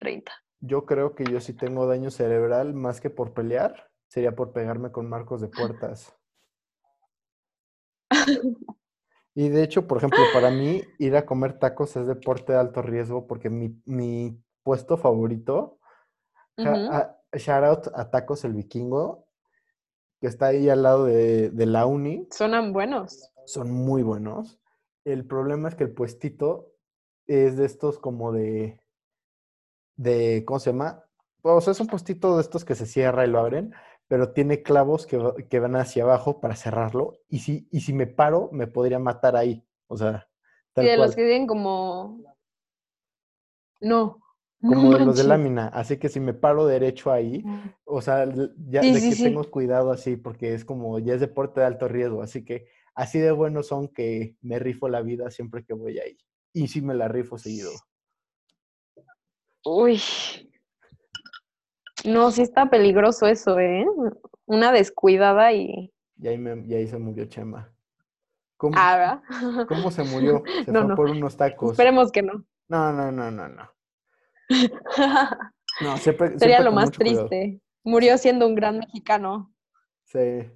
Speaker 2: 30.
Speaker 1: yo creo que yo sí tengo daño cerebral más que por pelear, sería por pegarme con marcos de puertas. Y de hecho, por ejemplo, para mí ir a comer tacos es deporte de alto riesgo porque mi, mi puesto favorito, a- shout out a Tacos el Vikingo, que está ahí al lado de, de la uni,
Speaker 2: Suenan buenos.
Speaker 1: son muy buenos. El problema es que el puestito es de estos como de, de, ¿cómo se llama? O sea, es un puestito de estos que se cierra y lo abren, pero tiene clavos que, que van hacia abajo para cerrarlo. Y si, y si me paro, me podría matar ahí. O sea, tal
Speaker 2: de los que tienen como. No. no
Speaker 1: Como de los de lámina. Así que si me paro derecho ahí, o sea, ya
Speaker 2: Sí,
Speaker 1: de
Speaker 2: sí,
Speaker 1: que
Speaker 2: sí.
Speaker 1: tengo cuidado así, porque es como, ya es deporte de alto riesgo. Así que así de buenos son que me rifo la vida siempre que voy ahí. Y sí me la rifo seguido.
Speaker 2: Uy. No, sí está peligroso eso, ¿eh? Una descuidada y.
Speaker 1: Y ahí, me, y ahí se murió Chema. ¿Cómo,
Speaker 2: Ah,
Speaker 1: cómo se murió? Se
Speaker 2: No,
Speaker 1: fue
Speaker 2: no.
Speaker 1: por unos tacos.
Speaker 2: Esperemos que no.
Speaker 1: No, no, no, no, no. No, siempre,
Speaker 2: Sería
Speaker 1: siempre
Speaker 2: lo más
Speaker 1: cuidado.
Speaker 2: triste. Murió siendo un gran mexicano.
Speaker 1: Sí.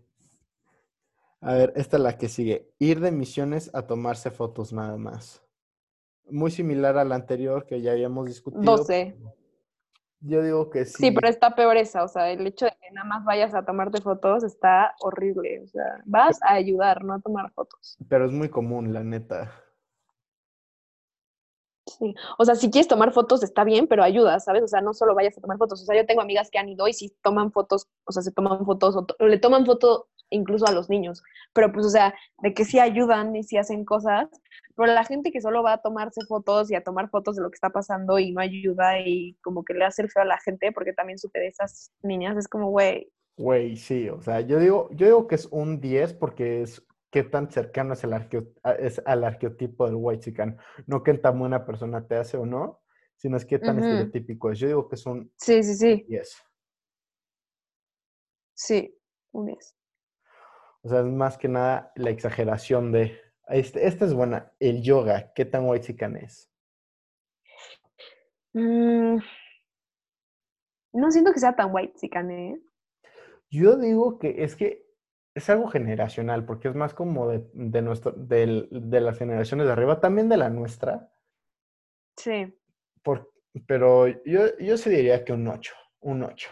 Speaker 1: A ver, esta es la que sigue. Ir de misiones a tomarse fotos nada más. Muy similar a la anterior que ya habíamos discutido.
Speaker 2: 12.
Speaker 1: Yo digo que sí.
Speaker 2: Sí, pero está peor esa. O sea, el hecho de que nada más vayas a tomarte fotos está horrible. O sea, vas a ayudar, no a tomar fotos.
Speaker 1: pero es muy común, la neta.
Speaker 2: Sí. O sea, si quieres tomar fotos está bien, pero ayuda, ¿sabes? O sea, no solo vayas a tomar fotos. O sea, yo tengo amigas que han ido y si toman fotos, o sea, se toman fotos o, to- le toman foto incluso a los niños. Pero pues, o sea, de que sí ayudan y sí hacen cosas, pero la gente que solo va a tomarse fotos y a tomar fotos de lo que está pasando y no ayuda y como que le hace el feo a la gente, porque también supe de esas niñas, es como, güey.
Speaker 1: Güey, sí, o sea, yo digo, yo digo que es un 10 porque es qué tan cercano es, el arqueo, es al arqueotipo del white chican. No qué tan buena persona te hace o no, sino es qué tan estereotípico es. Yo digo que es un
Speaker 2: sí, sí, sí.
Speaker 1: 10.
Speaker 2: Sí, un 10.
Speaker 1: O sea, es más que nada la exageración de. Este, esta es buena. El yoga, ¿qué tan white chican es?
Speaker 2: Mm, no siento que sea tan white chican, ¿eh?
Speaker 1: Yo digo que es que es algo generacional, porque es más como de, de, nuestro, de, de las generaciones de arriba, también de la nuestra.
Speaker 2: Sí.
Speaker 1: Por, pero yo, yo sí diría que un 8, un 8.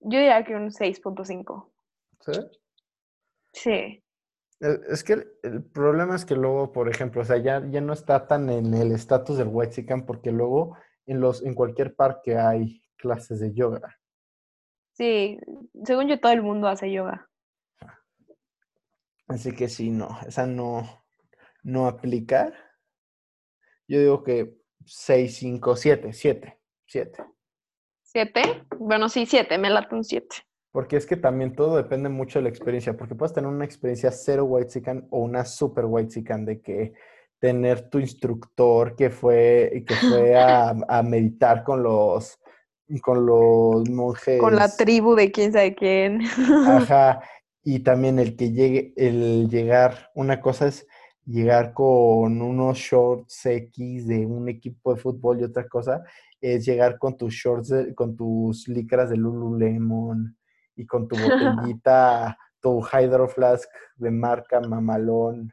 Speaker 2: Yo diría que un 6.5.
Speaker 1: ¿Sí?
Speaker 2: Sí.
Speaker 1: Es que el, problema es que luego, por ejemplo, o sea, ya, ya no está tan en el estatus del White porque luego en, los, en cualquier parque hay clases de yoga.
Speaker 2: Sí, según yo todo el mundo hace yoga.
Speaker 1: Así que sí, no, esa no, no aplica. Yo digo que 6, 5, 7, 7, 7.
Speaker 2: ¿7? Bueno, sí, 7, me late un 7.
Speaker 1: Porque es que también todo depende mucho de la experiencia, porque puedes tener una experiencia cero white chican o una super white chican de que tener tu instructor que fue, que fue a, a meditar con los, con los monjes.
Speaker 2: Con la tribu de quién sabe quién.
Speaker 1: Ajá, y también el que llegue, el llegar, una cosa es llegar con unos shorts X de un equipo de fútbol y otra cosa es llegar con tus shorts, con tus licras de Lululemon y con tu botellita, tu Hydro Flask de marca Mamalón.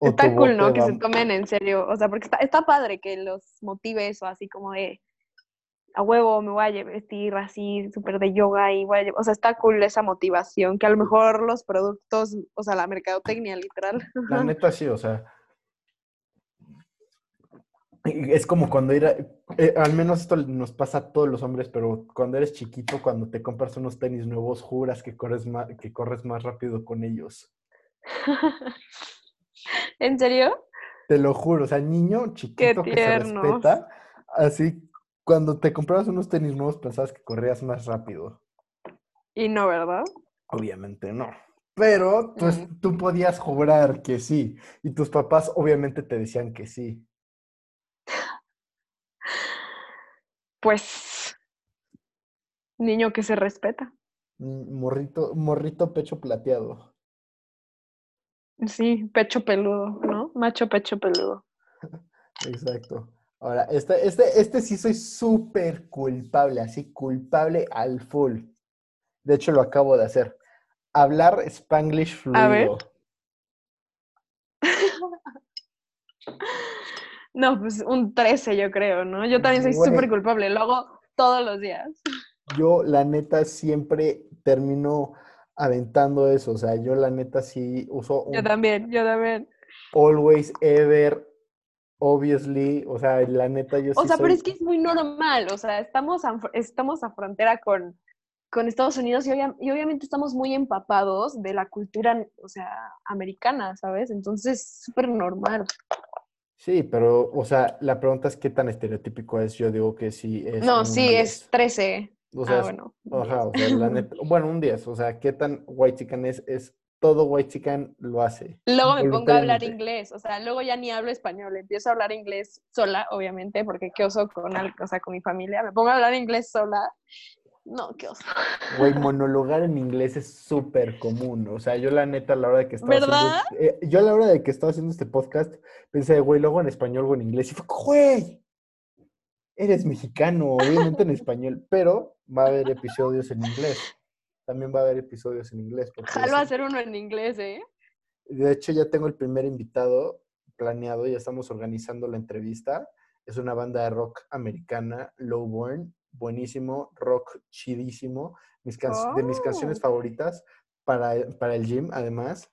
Speaker 2: Está cool, ¿no? Que se tomen en serio, o sea, porque está, está padre que los motive eso, así como de, a huevo me voy a vestir así súper de yoga y voy a o sea, está cool esa motivación, que a lo mejor los productos, o sea, la mercadotecnia literal.
Speaker 1: La neta sí, o sea, es como cuando ir eh, al menos esto nos pasa a todos los hombres, pero cuando eres chiquito, cuando te compras unos tenis nuevos, juras que corres más, que corres más rápido con ellos.
Speaker 2: ¿En serio?
Speaker 1: Te lo juro, o sea, niño chiquito que se respeta, así cuando te comprabas unos tenis nuevos pensabas que corrías más rápido.
Speaker 2: Y no, ¿verdad?
Speaker 1: Obviamente no. Pero tú, mm. tú podías jurar que sí. Y tus papás obviamente te decían que sí.
Speaker 2: Pues, niño que se respeta.
Speaker 1: Morrito, morrito pecho plateado.
Speaker 2: Sí, pecho peludo, ¿no? Macho pecho peludo.
Speaker 1: Exacto. Ahora, este, este, este sí soy súper culpable, así culpable al full. De hecho, lo acabo de hacer. Hablar spanglish fluido. A ver.
Speaker 2: No, pues un 13 yo creo, ¿no? Yo también soy súper culpable, lo hago todos los días.
Speaker 1: Yo, la neta, siempre termino aventando eso. O sea, yo la neta sí uso...
Speaker 2: Yo también, yo también.
Speaker 1: Always, ever, obviously, o sea, la neta yo
Speaker 2: O sea, pero es que es muy normal, o sea, estamos a, estamos a frontera con, con Estados Unidos y, obviamente estamos muy empapados de la cultura, o sea, americana, ¿sabes? Entonces, es súper normal.
Speaker 1: Sí, pero, o sea, la pregunta es qué tan estereotípico es. Yo digo que sí es.
Speaker 2: No, sí, es 13.
Speaker 1: O sea, ah,
Speaker 2: bueno.
Speaker 1: Ajá, o sea, la neta, bueno, un 10. O sea, qué tan white chicken es, es todo white chicken lo hace.
Speaker 2: Luego me pongo a hablar inglés, o sea, luego ya ni hablo español, empiezo a hablar inglés sola, obviamente, porque qué oso con, o sea, con mi familia, me pongo a hablar inglés sola. No, qué oso.
Speaker 1: Güey, monologar en inglés es súper común. O sea, yo la neta a la hora de que estaba
Speaker 2: ¿verdad?
Speaker 1: haciendo... Eh, yo a la hora de que estaba haciendo este podcast, pensé, güey, luego en español o en inglés. Y fue, güey, eres mexicano, obviamente en español, pero va a haber episodios en inglés también va a haber episodios en inglés.
Speaker 2: Ojalá hacer uno en inglés, ¿eh?
Speaker 1: De hecho, ya tengo el primer invitado planeado, ya estamos organizando la entrevista. Es una banda de rock americana, Lowborn, buenísimo, rock chidísimo, mis de mis canciones oh. favoritas para, para el gym, además.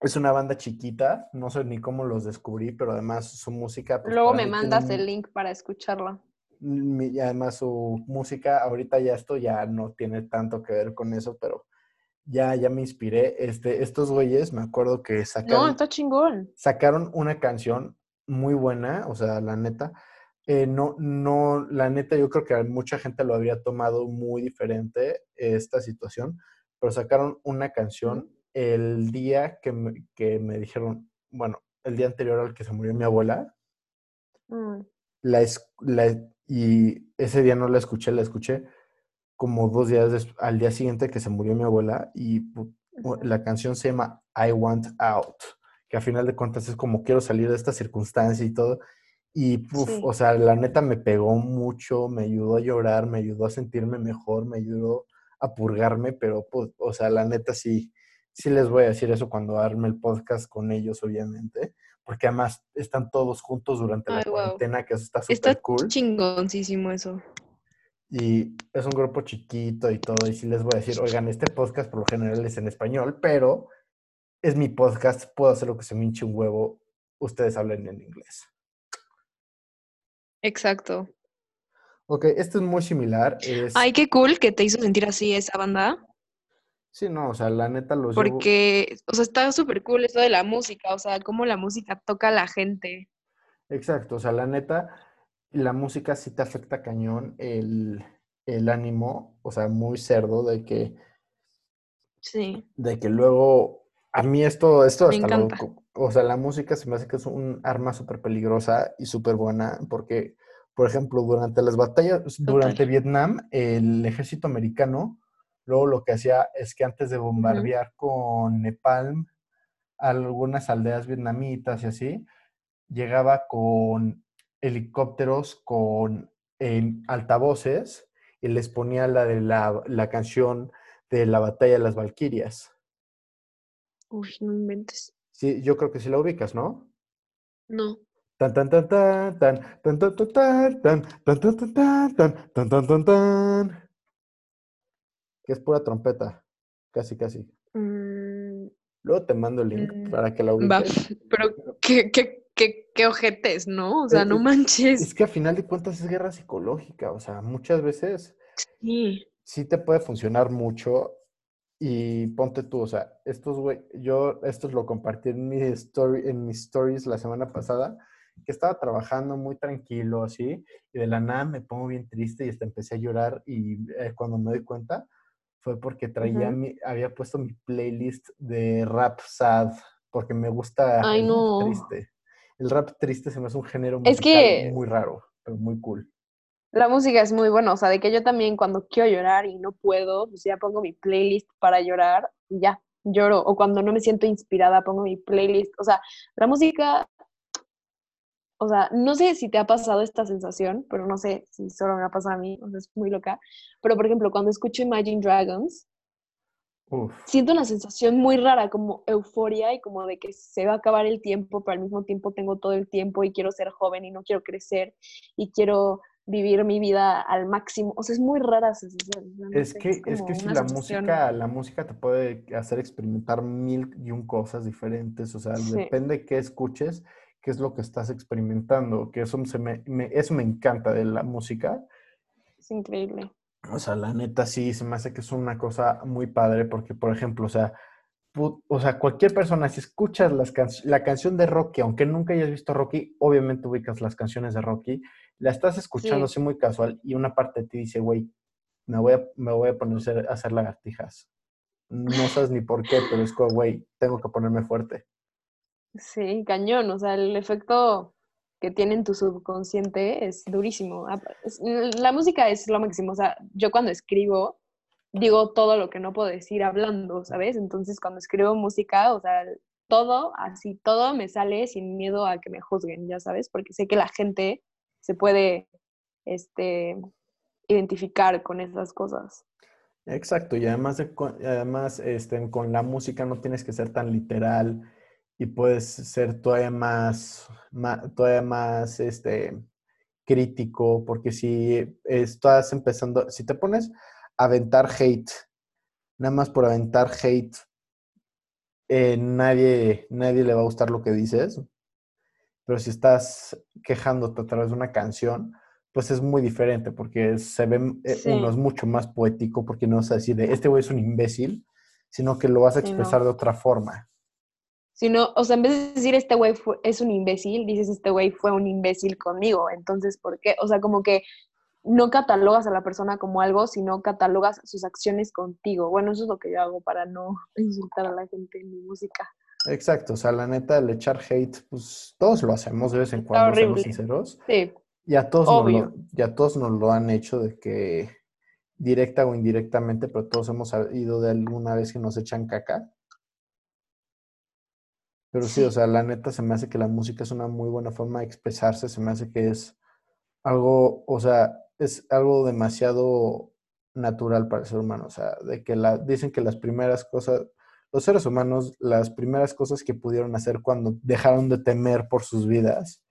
Speaker 1: Es una banda chiquita, no sé ni cómo los descubrí, pero además su música...
Speaker 2: Pues, Luego me mandas el link para escucharla
Speaker 1: y además su música, ahorita ya esto ya no tiene tanto que ver con eso, pero ya, ya me inspiré. Este, estos güeyes, me acuerdo que
Speaker 2: No,
Speaker 1: sacaron,
Speaker 2: está chingón.
Speaker 1: sacaron una canción muy buena, o sea, la neta. Eh, no, no, la neta, yo creo que mucha gente lo habría tomado muy diferente esta situación, pero sacaron una canción el día que me, que me dijeron, bueno, el día anterior al que se murió mi abuela,
Speaker 2: Mm,
Speaker 1: la, y ese día no la escuché, la escuché como dos días al día siguiente que se murió mi abuela y la canción se llama I Want Out, que a final de cuentas es como quiero salir de esta circunstancia y todo. Y, puf,
Speaker 2: Sí.
Speaker 1: o sea, la neta me pegó mucho, me ayudó a llorar, me ayudó a sentirme mejor, me ayudó a purgarme, pero, pues, o sea, la neta sí, sí les voy a decir eso cuando arme el podcast con ellos, obviamente, porque además están todos juntos durante la cuarentena, que eso está
Speaker 2: Está
Speaker 1: súper cool.
Speaker 2: chingoncísimo eso.
Speaker 1: Y es un grupo chiquito y todo, y sí les voy a decir, oigan, este podcast por lo general es en español, pero es mi podcast, puedo hacer lo que se me hinche un huevo, ustedes hablen en inglés.
Speaker 2: Exacto.
Speaker 1: Ok, esto es muy similar, es...
Speaker 2: Ay, qué cool que te hizo sentir así esa banda.
Speaker 1: Sí, no, o sea, la neta los llevo...
Speaker 2: Porque, o sea, está súper cool eso de la música, o sea, cómo la música toca a la gente.
Speaker 1: Exacto, o sea, la neta, la música sí te afecta cañón el, el ánimo, o sea, muy cerdo de que,
Speaker 2: Sí.
Speaker 1: de que luego, a mí esto, esto
Speaker 2: Me
Speaker 1: hasta
Speaker 2: encanta.
Speaker 1: o sea, la música se me hace que es un arma súper peligrosa y súper buena, porque, por ejemplo, durante las batallas, durante. Vietnam, el ejército americano, luego lo que hacía es que antes de bombardear con Nepal algunas aldeas vietnamitas y así, llegaba con helicópteros, con em, altavoces y les ponía la de la, la canción de la batalla de las Valquirias.
Speaker 2: Uy, no inventes.
Speaker 1: Sí, yo creo que sí la ubicas, ¿no?
Speaker 2: No.
Speaker 1: Tan tan tan tan tan tan tan tan tan tan tan tan tan tan tan tan tan tan tan que es pura trompeta, casi casi.
Speaker 2: Mm,
Speaker 1: Luego te mando el link
Speaker 2: Mm,
Speaker 1: para que la ubiques.
Speaker 2: pero qué, qué, qué, qué ojetes, ¿no? O sea,
Speaker 1: Eh,
Speaker 2: no
Speaker 1: eh,
Speaker 2: manches.
Speaker 1: Es que a final de cuentas es guerra psicológica, o sea, muchas veces
Speaker 2: Sí.
Speaker 1: sí te puede funcionar mucho y ponte tú, o sea, estos güey, yo esto lo compartí en mi story, en mis stories la semana pasada, que estaba trabajando muy tranquilo así y de la nada me pongo bien triste y hasta empecé a llorar y eh, cuando me doy cuenta fue porque traía mi, había puesto mi playlist de rap sad porque me gusta
Speaker 2: Ay,
Speaker 1: el rap
Speaker 2: no.
Speaker 1: triste. El rap triste se me hace un género
Speaker 2: Es
Speaker 1: musical
Speaker 2: que-
Speaker 1: muy raro, pero muy cool.
Speaker 2: La música es muy buena, o sea, de que yo también cuando quiero llorar y no puedo, pues ya pongo mi playlist para llorar y ya, lloro. O cuando no me siento inspirada, pongo mi playlist. O sea, la música, o sea, no sé si te ha pasado esta sensación, pero no sé si solo me ha pasado a mí, o sea, es muy loca. Pero, por ejemplo, cuando escucho Imagine Dragons,
Speaker 1: Uf.
Speaker 2: siento una sensación muy rara, como euforia y como de que se va a acabar el tiempo, pero al mismo tiempo tengo todo el tiempo y quiero ser joven y no quiero crecer y quiero vivir mi vida al máximo. O sea, es muy rara esa sensación. no
Speaker 1: Es
Speaker 2: sé,
Speaker 1: que, es que si la
Speaker 2: sensación-
Speaker 1: música, la música te puede hacer experimentar mil y un cosas diferentes, o sea,
Speaker 2: Sí.
Speaker 1: depende qué escuches, qué es lo que estás experimentando, que eso se me, me- eso me encanta de la música.
Speaker 2: Es increíble.
Speaker 1: O sea, la neta sí, se me hace que es una cosa muy padre porque, por ejemplo, o sea, o sea, cualquier persona, si escuchas las can- la canción de Rocky, aunque nunca hayas visto Rocky, obviamente ubicas las canciones de Rocky, la estás escuchando
Speaker 2: Sí.
Speaker 1: así muy casual y una parte de ti dice, güey, me voy a, me voy a poner a hacer, lagartijas. No sabes ni por qué, pero es como, güey, tengo que ponerme fuerte.
Speaker 2: Sí, cañón. O sea, el efecto que tiene en tu subconsciente es durísimo. Ah, La música es lo máximo. O sea, yo cuando escribo, digo todo lo que no puedo decir hablando, ¿sabes? Entonces, cuando escribo música, o sea, todo, así, todo me sale sin miedo a que me juzguen, ya sabes, porque sé que la gente se puede, este, identificar con esas cosas.
Speaker 1: Exacto, y además, además este, con la música no tienes que ser tan literal y puedes ser todavía más, ma- todavía más este, crítico, porque si estás empezando, si te pones a aventar hate, nada más por aventar hate, eh, nadie, nadie le va a gustar lo que dices, pero si estás quejándote a través de una canción, pues es muy diferente, porque se ve, eh,
Speaker 2: Sí.
Speaker 1: uno es mucho más poético, porque no vas a decir de, este güey es un imbécil, sino que lo vas a
Speaker 2: Sí, no.
Speaker 1: expresar de otra forma.
Speaker 2: Sino, o sea, en vez de decir este güey es un imbécil, dices este güey fue un imbécil conmigo. Entonces, ¿por qué? O sea, como que no catalogas a la persona como algo, sino catalogas sus acciones contigo. Bueno, eso es lo que yo hago para no insultar a la gente en mi música.
Speaker 1: Exacto, o sea, la neta, el echar hate, pues todos lo hacemos de vez en cuando, seamos sinceros.
Speaker 2: Sí,
Speaker 1: Y a todos, nos lo, y a todos nos lo han hecho de que directa o indirectamente, pero todos hemos ido de alguna vez que nos echan caca. Pero sí, o sea, la neta se me hace que la música es una muy buena forma de expresarse, se me hace que es algo, o sea, es algo demasiado natural para el ser humano, o sea, de que la, dicen que las primeras cosas, los seres humanos, las primeras cosas que pudieron hacer cuando dejaron de temer por sus vidas,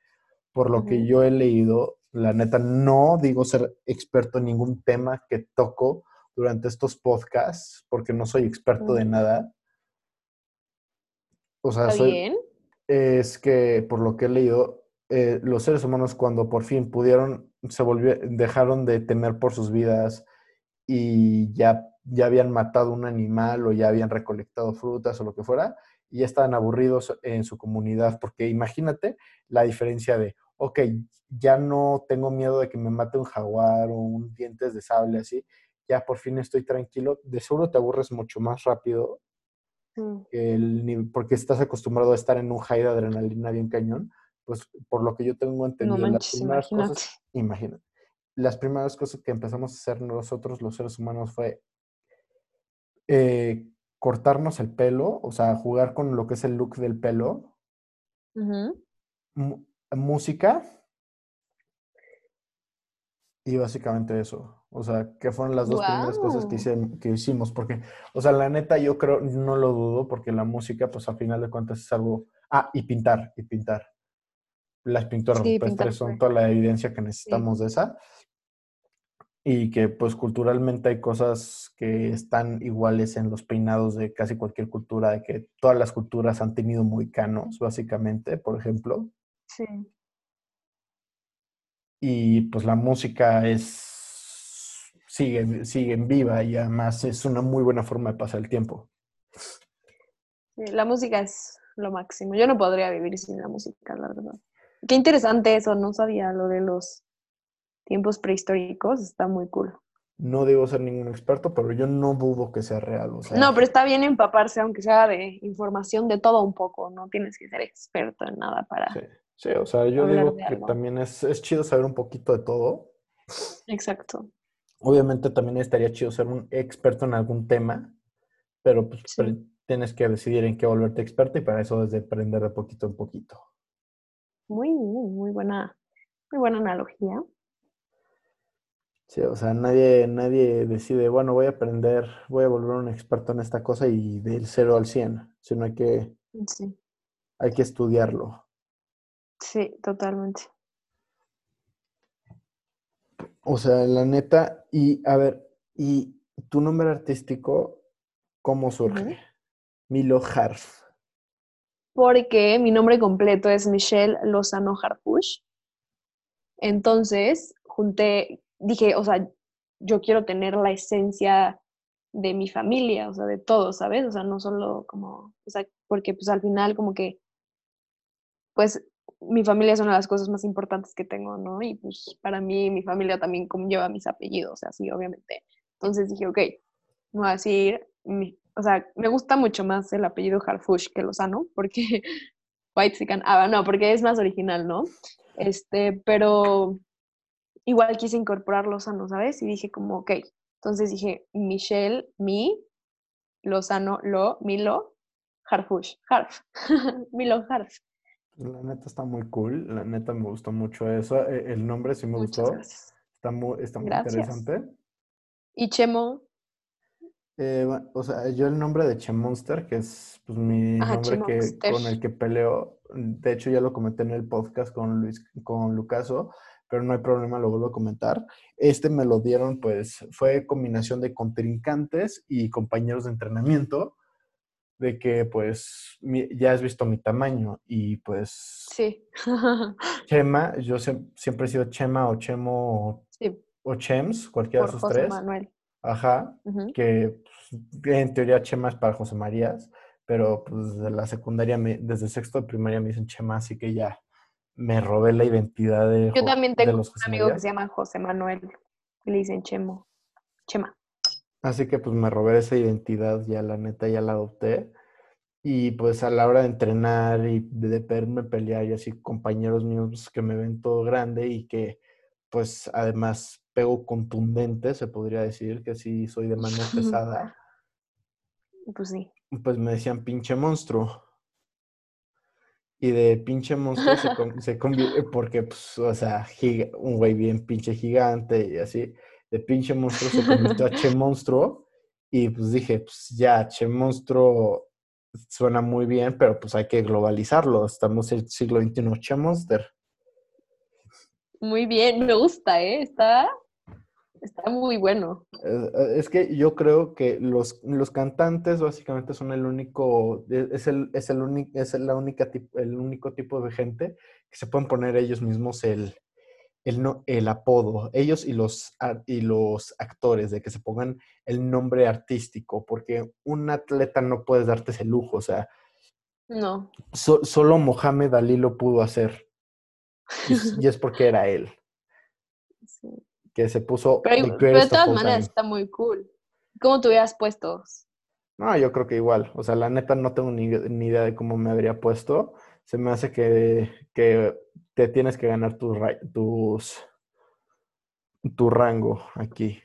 Speaker 1: por lo que yo he leído, la neta, no digo ser experto en ningún tema que toco durante estos podcasts, porque no soy experto de nada. O sea,
Speaker 2: está
Speaker 1: soy,
Speaker 2: bien.
Speaker 1: es que por lo que he leído, eh, los seres humanos cuando por fin pudieron, se volvió, dejaron de temer por sus vidas y ya, ya habían matado un animal o ya habían recolectado frutas o lo que fuera, y ya estaban aburridos en su comunidad, porque imagínate la diferencia de, ok, ya no tengo miedo de que me mate un jaguar o un dientes de sable así, ya por fin estoy tranquilo, de seguro te aburres mucho más rápido
Speaker 2: Mm.
Speaker 1: el nivel- porque estás acostumbrado a estar en un high de adrenalina bien cañón, pues por lo que yo tengo entendido, las
Speaker 2: manches,
Speaker 1: primeras
Speaker 2: imagínate.
Speaker 1: cosas, imagínate, las primeras cosas que empezamos a hacer nosotros los seres humanos fue eh, cortarnos el pelo, o sea, jugar con lo que es el look del pelo, música y básicamente eso. O sea, que fueron las dos primeras cosas que, hice- que hicimos, porque, o sea, la neta yo creo, no lo dudo, porque la música, pues al final de cuentas es algo... Ah, y pintar, y pintar. Las pinturas
Speaker 2: Sí,
Speaker 1: rupestres
Speaker 2: pintar
Speaker 1: son toda la evidencia que necesitamos de esa. Y que pues culturalmente hay cosas que están iguales en los peinados de casi cualquier cultura, de que todas las culturas han tenido moicanos, básicamente, por ejemplo.
Speaker 2: Sí.
Speaker 1: Y pues la música es sigue, sigue en viva y además es una muy buena forma de pasar el tiempo.
Speaker 2: La música es lo máximo. Yo no podría vivir sin la música, la verdad. Qué interesante eso, no sabía lo de los tiempos prehistóricos, está muy cool.
Speaker 1: No digo ser ningún experto, pero yo no dudo que sea real. O sea,
Speaker 2: No, pero está bien empaparse, aunque sea de información de todo un poco, no tienes que ser experto en nada para...
Speaker 1: sí, sí, o sea, yo digo que también es, es chido saber un poquito de todo.
Speaker 2: Exacto.
Speaker 1: Obviamente también estaría chido ser un experto en algún tema, pero pues
Speaker 2: Sí.
Speaker 1: tienes que decidir en qué volverte experto y para eso es de aprender de poquito en poquito.
Speaker 2: Muy, muy, muy buena, muy buena analogía.
Speaker 1: Sí, o sea, nadie, nadie decide, bueno, voy a aprender, voy a volver un experto en esta cosa y del 0 al 100, sino hay que,
Speaker 2: Sí,
Speaker 1: hay que estudiarlo.
Speaker 2: sí, totalmente.
Speaker 1: O sea, la neta, y a ver, ¿y tu nombre artístico cómo surge? Milo Harf.
Speaker 2: Porque mi nombre completo es Michelle Lozano Harfush. Entonces, junté, dije, o sea, yo quiero tener la esencia de mi familia, o sea, de todo, ¿sabes? O sea, no solo como, o sea, porque pues al final como que, pues mi familia es una de las cosas más importantes que tengo, ¿no? Y pues para mí mi familia también conlleva mis apellidos, o sea, sí, obviamente. Entonces dije, ok, me voy a decir, mi- o sea, me gusta mucho más el apellido Harfush que Lozano, porque White ah, no, porque es más original, ¿no? Este, pero igual quise incorporar Lozano, ¿sabes? Y dije como, ok, entonces dije Michelle, mi, Lozano, lo, Milo, Harfush, Harf, Milo Harf.
Speaker 1: La neta está muy cool, la neta me gustó mucho eso. e- El nombre sí me
Speaker 2: Muchas
Speaker 1: gustó,
Speaker 2: gracias.
Speaker 1: está muy, está muy
Speaker 2: Gracias.
Speaker 1: interesante.
Speaker 2: Y Chemo,
Speaker 1: Eh, bueno, o sea, yo el nombre de Che Monster, que es pues, mi
Speaker 2: Ajá,
Speaker 1: nombre que,
Speaker 2: Chemonster.
Speaker 1: con el que peleo, de hecho ya lo comenté en el podcast con Luis, con Lucaso, pero no hay problema, lo vuelvo a comentar. Este me lo dieron, pues, fue combinación de contrincantes y compañeros de entrenamiento, de que, pues, mi- ya has visto mi tamaño y, pues,
Speaker 2: sí.
Speaker 1: Chema, yo siem- siempre he sido Chema o Chemo o,
Speaker 2: sí,
Speaker 1: o Chems, cualquiera
Speaker 2: por
Speaker 1: de esos
Speaker 2: José
Speaker 1: tres.
Speaker 2: Manuel.
Speaker 1: Ajá, que pues, en teoría Chema es para José Marías, pero pues desde la secundaria, me- desde sexto de primaria me dicen Chema, así que ya me robé la identidad de,
Speaker 2: Yo también tengo
Speaker 1: los
Speaker 2: un amigo que se llama José Manuel. y Le dicen Chemo. Chema.
Speaker 1: Así que pues me robé esa identidad, ya la neta ya la adopté. Y pues a la hora de entrenar y de, de verme pelear y así compañeros míos pues, que me ven todo grande y que pues además pego contundente, se podría decir que sí soy de mano pesada,
Speaker 2: Pues sí.
Speaker 1: pues me decían pinche monstruo. Y de pinche monstruo se, con- se convierte, porque pues, o sea, giga- un güey bien pinche gigante y así, de pinche monstruo se convirtió a che monstruo. Y pues dije, pues ya, che monstruo suena muy bien, pero pues hay que globalizarlo. Estamos en el siglo XXI, che monster.
Speaker 2: Muy bien, me gusta, ¿eh? Está, está muy bueno.
Speaker 1: Eh, eh, Es que yo creo que los, los cantantes básicamente son el único, e- es el, es el único, es la única el único tipo de gente que se pueden poner ellos mismos el, el, no- el apodo, ellos y los, y los actores, de que se pongan el nombre artístico, porque un atleta no puedes darte ese lujo, o sea,
Speaker 2: No.
Speaker 1: so- solo Mohamed Ali lo pudo hacer, y, es- y es porque era él. Que se puso
Speaker 2: Pero, de todas maneras está muy cool. ¿Cómo te hubieras puesto?
Speaker 1: No, yo creo que igual. O sea, la neta no tengo ni, ni idea de cómo me habría puesto. Se me hace que, que te tienes que ganar tus, tu rango aquí.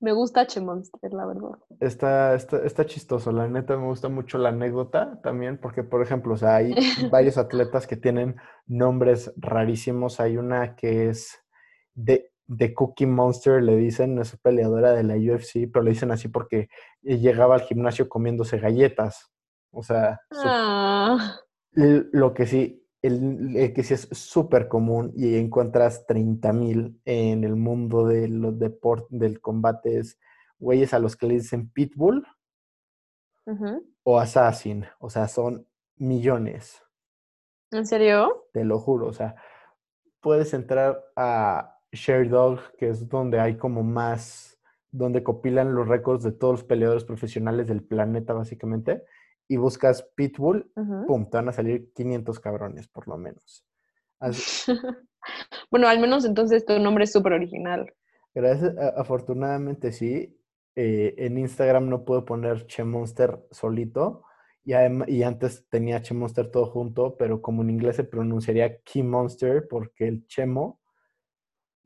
Speaker 2: Me gusta Che Monster, la verdad.
Speaker 1: Está, está, está chistoso. La neta me gusta mucho la anécdota también, porque, por ejemplo, o sea, hay varios atletas que tienen nombres rarísimos. Hay una que es de, de Cookie Monster, le dicen, es peleadora de la UFC, pero le dicen así porque llegaba al gimnasio comiéndose galletas. O sea,
Speaker 2: Ah,
Speaker 1: Lo que sí, el, el que sí es súper común y encuentras 30.000 en el mundo de los deportes, del combate es güeyes a los que le dicen pitbull o assassin. O sea, son millones,
Speaker 2: ¿En serio?
Speaker 1: te lo juro. O sea, puedes entrar a Sherdog, que es donde hay como más, donde copilan los récords de todos los peleadores profesionales del planeta, básicamente, y buscas pitbull, pum, te van a salir 500 cabrones, por lo menos. Así-
Speaker 2: bueno, al menos entonces tu nombre es súper original.
Speaker 1: Gracias, afortunadamente sí. eh, en Instagram no puedo poner Che Monster solito. Y, y antes tenía Che Monster todo junto, pero como en inglés se pronunciaría Key Monster, porque el Chemo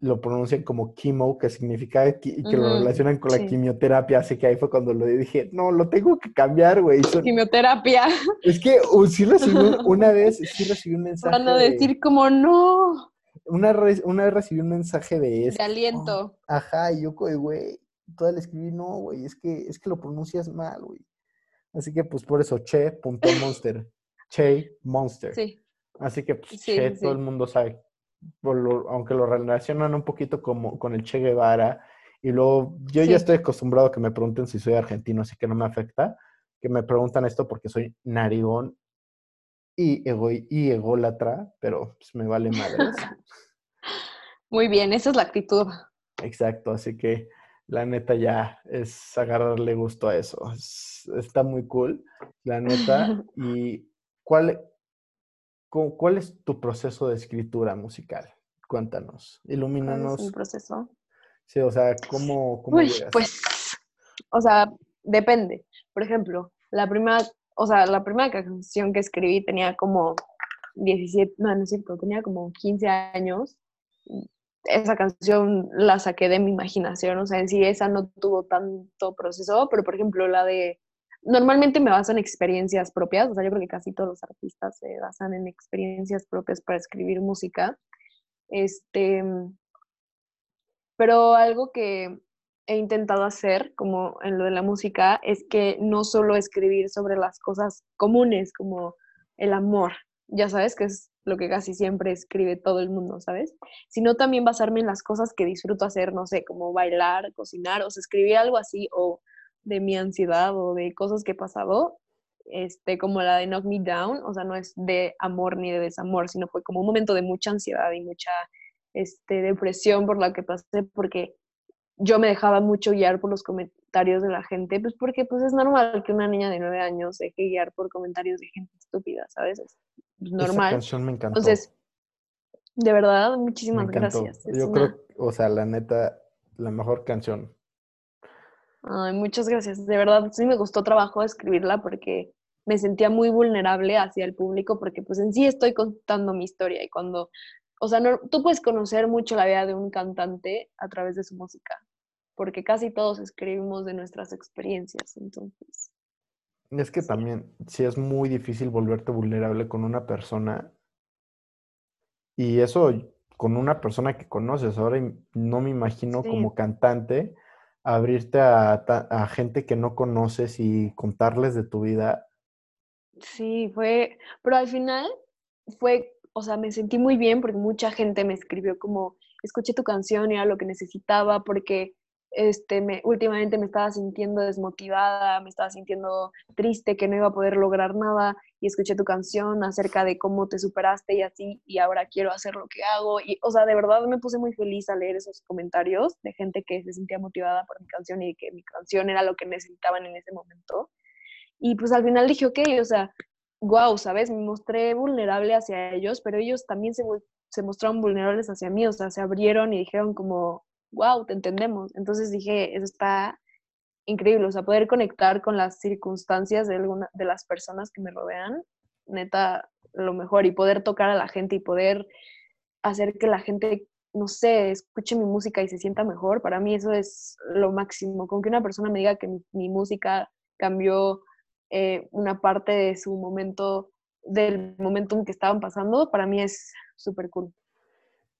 Speaker 1: lo pronuncian como chemo, que significa qui- que lo relacionan con la quimioterapia. Así que ahí fue cuando lo dije, no, lo tengo que cambiar, güey. son-
Speaker 2: Quimioterapia.
Speaker 1: Es que uh, sí recibí un- una vez, sí recibí un mensaje.
Speaker 2: Van a
Speaker 1: de-
Speaker 2: decir como no,
Speaker 1: una, re- una vez recibí un mensaje de
Speaker 2: de
Speaker 1: este.
Speaker 2: aliento.
Speaker 1: Ajá, y yo, güey, toda le escribí, no, güey, es que, es que lo pronuncias mal, güey. Así que, pues, por eso, che.monster. che monster.
Speaker 2: Sí,
Speaker 1: Así que, pues,
Speaker 2: Sí,
Speaker 1: che, todo el mundo sabe. Lo- aunque lo relacionan un poquito como con el Che Guevara. Y luego, yo
Speaker 2: Sí.
Speaker 1: ya estoy acostumbrado a que me pregunten si soy argentino, así que no me afecta. Que me preguntan esto porque soy narigón y, ego, y ególatra, pero pues, me vale madres.
Speaker 2: muy bien, esa es la actitud.
Speaker 1: Exacto, así que la neta ya es agarrarle gusto a eso. Es- está muy cool, la neta. ¿Y cuál, cu- cuál es tu proceso de escritura musical? Cuéntanos,
Speaker 2: ¿Cuál es
Speaker 1: ilumínanos.
Speaker 2: proceso?
Speaker 1: Sí, o sea, ¿cómo, cómo
Speaker 2: Uy,
Speaker 1: llegas?
Speaker 2: pues, o sea, depende. Por ejemplo, la primera, o sea, la primera canción que escribí tenía como 17, no, no es cierto, tenía como 15 años. Esa canción la saqué de mi imaginación, o sea, en sí esa no tuvo tanto proceso, pero por ejemplo la de, normalmente me baso en experiencias propias, o sea, yo creo que casi todos los artistas se basan en experiencias propias para escribir música. Este, pero algo que he intentado hacer, como en lo de la música, es que no solo escribir sobre las cosas comunes, como el amor, ya sabes, que es lo que casi siempre escribe todo el mundo, ¿sabes? Sino también basarme en las cosas que disfruto hacer, no sé, como bailar, cocinar, o escribir algo así, o de mi ansiedad, o de cosas que he pasado, este, como la de Knock Me Down, o sea, no es de amor ni de desamor, sino fue como un momento de mucha ansiedad y mucha este, depresión por la que pasé, porque yo me dejaba mucho guiar por los comentarios de la gente, pues porque pues es normal que una niña de nueve años se deje guiar por comentarios de gente estúpida, ¿sabes? Es normal.
Speaker 1: Esa canción me encantó.
Speaker 2: Entonces, de verdad, muchísimas gracias. Es
Speaker 1: Yo
Speaker 2: una-
Speaker 1: creo, o sea, la neta, la mejor canción.
Speaker 2: Ay, muchas gracias. De verdad, sí me gustó trabajo escribirla porque me sentía muy vulnerable hacia el público porque pues en sí estoy contando mi historia y cuando, o sea, no, tú puedes conocer mucho la vida de un cantante a través de su música, porque casi todos escribimos de nuestras experiencias, entonces.
Speaker 1: Es que también, sí es muy difícil volverte vulnerable con una persona. Y eso con una persona que conoces. Ahora no me imagino
Speaker 2: Sí.
Speaker 1: como cantante abrirte a, a gente que no conoces y contarles de tu vida.
Speaker 2: Sí, fue, pero al final fue, o sea, me sentí muy bien porque mucha gente me escribió como, escuché tu canción y era lo que necesitaba porque este, me, últimamente me estaba sintiendo desmotivada, me estaba sintiendo triste, que no iba a poder lograr nada y escuché tu canción acerca de cómo te superaste y así y ahora quiero hacer lo que hago y, o sea, de verdad me puse muy feliz al leer esos comentarios de gente que se sentía motivada por mi canción y que mi canción era lo que necesitaban en ese momento. Y pues al final dije, ok, o sea, wow, ¿sabes? Me mostré vulnerable hacia ellos, pero ellos también se, se mostraron vulnerables hacia mí, o sea, se abrieron y dijeron como, wow, te entendemos. Entonces dije, eso está increíble, o sea, poder conectar con las circunstancias de, alguna, de las personas que me rodean, neta, lo mejor, y poder tocar a la gente y poder hacer que la gente, no sé, escuche mi música y se sienta mejor, para mí eso es lo máximo. Con que una persona me diga que mi, música cambió eh, una parte de su momento, del momento en que estaban pasando, para mí es súper cool.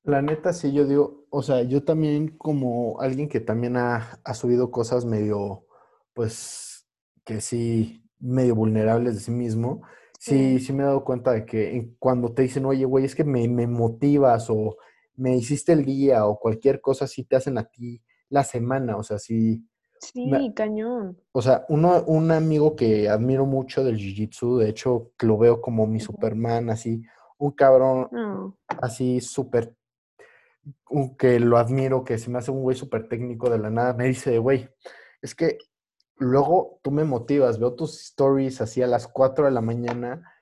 Speaker 1: La neta, sí, yo digo, o sea, yo también como alguien que también ha, ha subido cosas medio, pues, que sí, medio vulnerables de sí mismo, sí,
Speaker 2: Sí.
Speaker 1: sí me he dado cuenta de que cuando te dicen, oye, güey, es que me, me motivas o me hiciste el día o cualquier cosa así te hacen a ti la semana, o sea, sí, me-
Speaker 2: Sí, cañón.
Speaker 1: o sea, uno, un amigo que admiro mucho del Jiu-Jitsu, de hecho, lo veo como mi. Superman, así, un cabrón así súper que lo admiro, que se me hace un güey súper técnico de la nada, me dice, güey, es que luego tú me motivas, veo tus stories así a las 4 de la mañana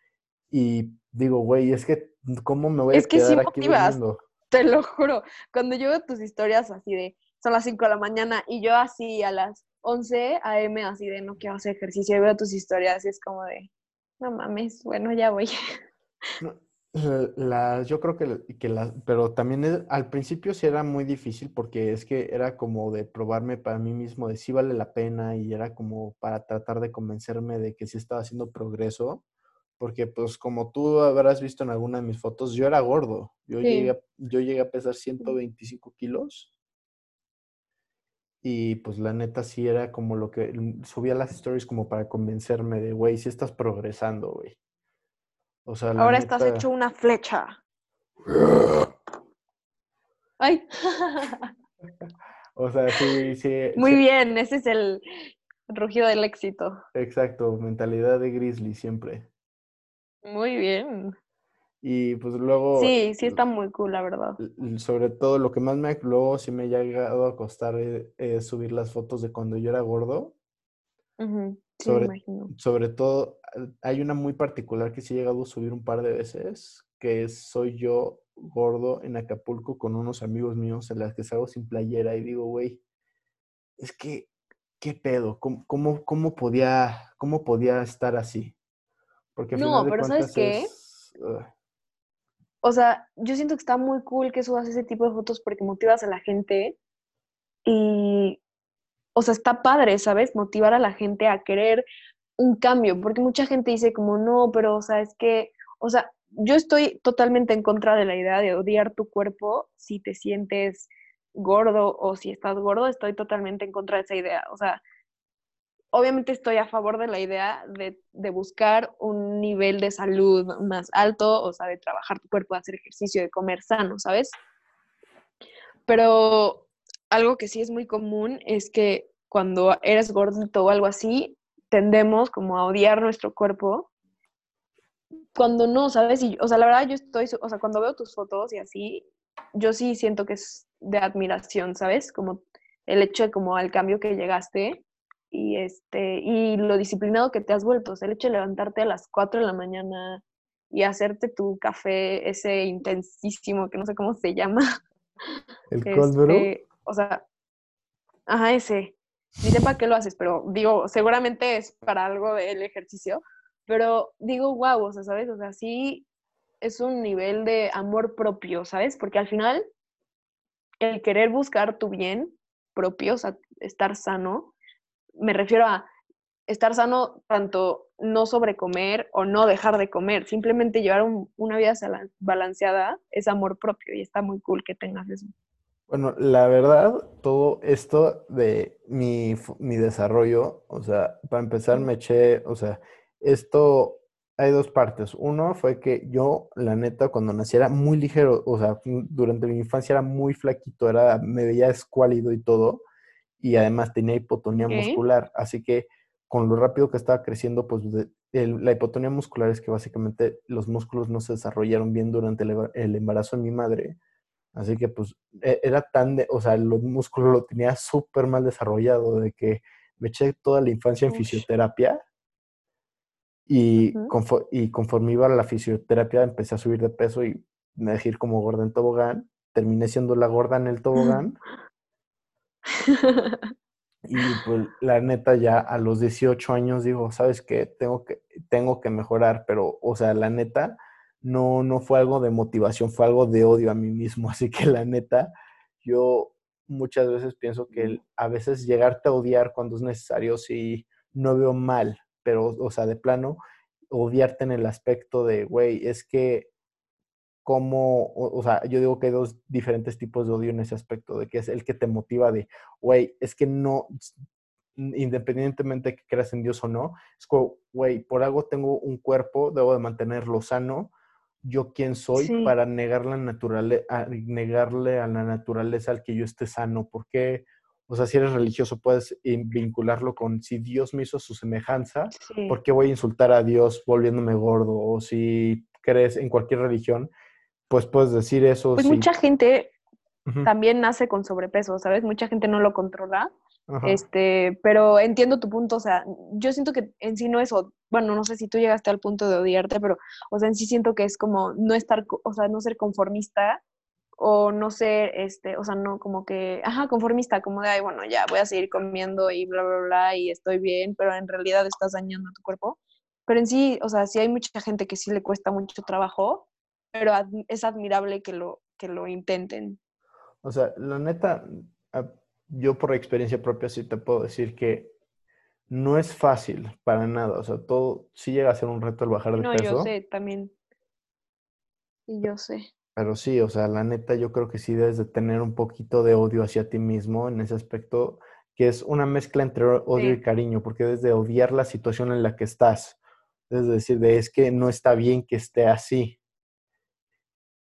Speaker 1: y digo, güey, es que, ¿cómo me voy a
Speaker 2: Es que sí
Speaker 1: quedar aquí
Speaker 2: motivas.
Speaker 1: durmiendo?
Speaker 2: Te lo juro, cuando yo veo tus historias así de, son las 5 de la mañana y yo así a las 11 a.m. así de, no quiero hacer ejercicio y veo tus historias y es como de, no mames, bueno, ya voy.
Speaker 1: No, La, yo creo que, que la, pero también es- al principio sí era muy difícil porque es que era como de probarme para mí mismo de si vale la pena y era como para tratar de convencerme de que sí estaba haciendo progreso, porque pues como tú habrás visto en alguna de mis fotos, yo era gordo, yo
Speaker 2: Sí.
Speaker 1: llegué, yo llegué a pesar 125 kilos y pues la neta sí era como lo que subía las stories como para convencerme de, güey, sí estás progresando, güey. O sea, la
Speaker 2: Ahora estás hecho una flecha. Ay,
Speaker 1: O sea, sí, sí.
Speaker 2: muy
Speaker 1: sí,
Speaker 2: bien, ese es el rugido del éxito.
Speaker 1: Exacto, mentalidad de grizzly siempre.
Speaker 2: Muy bien.
Speaker 1: Y pues luego,
Speaker 2: Sí, sí está muy cool, la verdad.
Speaker 1: sobre todo lo que más me, luego sí me ha llegado a costar eh, es subir las fotos de cuando yo era gordo.
Speaker 2: Sí,
Speaker 1: Sobre-. Sobre todo, eh, hay una muy particular que sí he llegado a subir un par de veces, que es soy yo gordo en Acapulco con unos amigos míos en las que salgo sin playera y digo, güey, es que, ¿qué pedo? ¿Cómo, cómo, cómo podía, cómo podía estar así? Porque
Speaker 2: No, pero ¿sabes qué?
Speaker 1: es,
Speaker 2: O sea, yo siento que está muy cool que subas ese tipo de fotos porque motivas a la gente y, o sea, está padre, ¿sabes? Motivar a la gente a querer un cambio, porque mucha gente dice como, no, pero, o sea, es que, o sea, yo estoy totalmente en contra de la idea de odiar tu cuerpo si te sientes gordo o si estás gordo, estoy totalmente en contra de esa idea. O sea, obviamente estoy a favor de la idea de, de buscar un nivel de salud más alto, o sea, de trabajar tu cuerpo, de hacer ejercicio, de comer sano, ¿sabes? Pero algo que sí es muy común es que cuando eres gordito o algo así, tendemos como a odiar nuestro cuerpo. Cuando no, ¿sabes? Y, o sea, la verdad yo estoy, o sea, cuando veo tus fotos y así, yo sí siento que es de admiración, ¿sabes? Como el hecho de como al cambio que llegaste y este y lo disciplinado que te has vuelto, o sea, el hecho de levantarte a las 4 de la mañana y hacerte tu café ese intensísimo que no sé cómo se llama.
Speaker 1: ¿El cold
Speaker 2: este, O sea, ajá, ese. Ni sé para qué lo haces, pero digo, seguramente es para algo del ejercicio, pero digo, wow, o sea, ¿sabes? O sea, sí es un nivel de amor propio, ¿sabes? Porque al final el querer buscar tu bien propio, o sea, estar sano, me refiero a estar sano tanto no sobrecomer o no dejar de comer, simplemente llevar una vida balanceada es amor propio y está muy cool que tengas eso.
Speaker 1: Bueno, la verdad, todo esto de mi, mi desarrollo, o sea, para empezar me eché, o sea, esto hay dos partes. Uno fue que yo, la neta, cuando nací era muy ligero, o sea, durante mi infancia era muy flaquito, era, me veía escuálido y todo, y además tenía hipotonía muscular, así que con lo rápido que estaba creciendo, pues la hipotonía muscular es que básicamente los músculos no se desarrollaron bien durante el, embarazo de mi madre, así que pues e, era tan, de, o sea, los músculos lo tenía súper mal desarrollado, de que me eché toda la infancia en fisioterapia y, y conforme iba a la fisioterapia empecé a subir de peso y me dejé ir como gorda en tobogán. Terminé siendo la gorda en el tobogán. y pues la neta ya a los 18 años digo, ¿sabes qué? Tengo que, tengo que mejorar, pero, o sea, la neta no, no fue algo de motivación, fue algo de odio a mí mismo. Así que la neta, yo muchas veces pienso que a veces llegarte a odiar cuando es necesario, sí, no veo mal, pero, o sea, de plano, odiarte en el aspecto de, güey, es que como, o, sea, yo digo que hay dos diferentes tipos de odio en ese aspecto, de que es el que te motiva de, güey, es que no, independientemente de que creas en Dios o no, es como, güey, por algo tengo un cuerpo, debo de mantenerlo sano, yo quién soy para negar la negarle a la naturaleza al que yo esté sano, porque o sea, si eres religioso, puedes vincularlo con si Dios me hizo su semejanza, ¿por qué voy a insultar a Dios volviéndome gordo? O si crees en cualquier religión, pues puedes decir eso.
Speaker 2: Pues mucha gente también nace con sobrepeso, ¿sabes? Mucha gente no lo controla. Este, pero entiendo tu punto, o sea, yo siento que en sí no es, bueno, no sé si tú llegaste al punto de odiarte, pero, o sea, en sí siento que es como no estar, o sea, no ser conformista o no ser, este, o sea, no como que, ajá, conformista, como de, ay, bueno, ya voy a seguir comiendo y bla, bla, bla, y estoy bien, pero en realidad estás dañando tu cuerpo. Pero en sí, o sea, sí hay mucha gente que sí le cuesta mucho trabajo, pero es admirable que lo, que lo intenten.
Speaker 1: O sea, la neta, yo por experiencia propia sí te puedo decir que no es fácil para nada. O sea, todo sí llega a ser un reto el bajar de peso.
Speaker 2: No, yo sé también. Y yo sé.
Speaker 1: Pero sí, o sea, la neta, yo creo que sí debes de tener un poquito de odio hacia ti mismo en ese aspecto, que es una mezcla entre odio y cariño, porque debes de odiar la situación en la que estás. Es decir, de es que no está bien que esté así.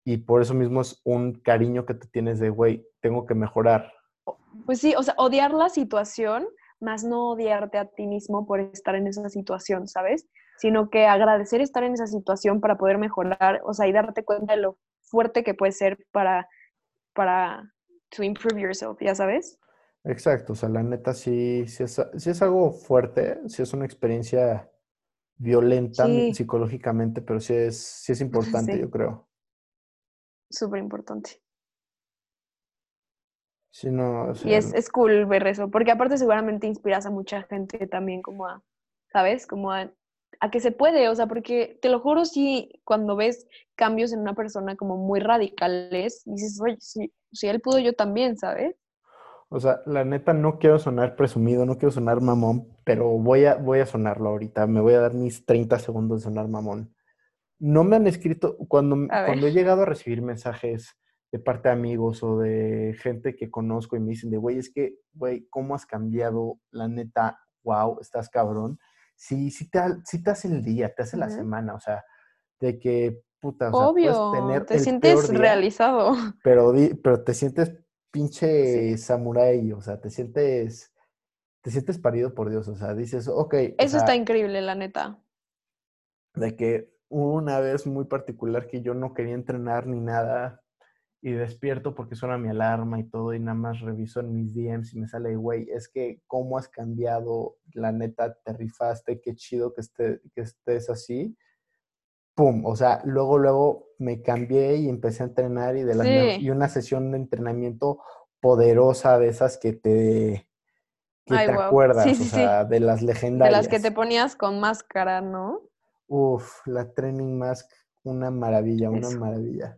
Speaker 1: Y por eso mismo es un cariño que te tienes de, güey, tengo que mejorar.
Speaker 2: Pues sí, o sea, odiar la situación, más no odiarte a ti mismo por estar en esa situación, ¿sabes? Sino que agradecer estar en esa situación para poder mejorar, o sea, y darte cuenta de lo fuerte que puede ser para, para to improve yourself, ya sabes.
Speaker 1: Exacto, o sea, la neta sí, sí, es, es algo fuerte, sí es una experiencia violenta psicológicamente, pero sí es, sí es importante, yo creo.
Speaker 2: Súper importante.
Speaker 1: Sí, no,
Speaker 2: y es, es cool ver eso, porque aparte seguramente inspiras a mucha gente también como a, ¿sabes? Como a a que se puede, o sea, porque te lo juro, si cuando ves cambios en una persona como muy radicales, dices, oye, si, si él pudo, yo también, ¿sabes?
Speaker 1: O sea, la neta, no quiero sonar presumido, no quiero sonar mamón, pero voy a, voy a sonarlo ahorita. Me voy a dar mis 30 segundos de sonar mamón. No me han escrito, cuando, cuando he llegado a recibir mensajes de parte de amigos o de gente que conozco y me dicen de, güey, es que, güey, ¿cómo has cambiado? La neta, wow, estás cabrón sí, sí te, sí te hace el día, te hace la semana, o sea, de que, puta, o
Speaker 2: Obvio, sea, puedes tener te sientes realizado.
Speaker 1: Pero, pero te sientes pinche samurái, o sea, te sientes, te sientes parido por Dios, o sea, dices, ok.
Speaker 2: Eso está increíble, la neta.
Speaker 1: De que una vez muy particular que yo no quería entrenar ni nada, y despierto porque suena mi alarma y todo y nada más reviso en mis DMs y me sale, güey, es que cómo has cambiado, la neta, te rifaste, qué chido que, esté, que estés así. Pum, o sea, luego, luego me cambié y empecé a entrenar y, de
Speaker 2: Sí.
Speaker 1: y una sesión de entrenamiento poderosa de esas que te, que
Speaker 2: Ay,
Speaker 1: te acuerdas,
Speaker 2: Sí,
Speaker 1: o
Speaker 2: sí,
Speaker 1: sea, de las
Speaker 2: De
Speaker 1: legendarias.
Speaker 2: las que te ponías con máscara, ¿no?
Speaker 1: Uf, la Training Mask, una maravilla, una maravilla.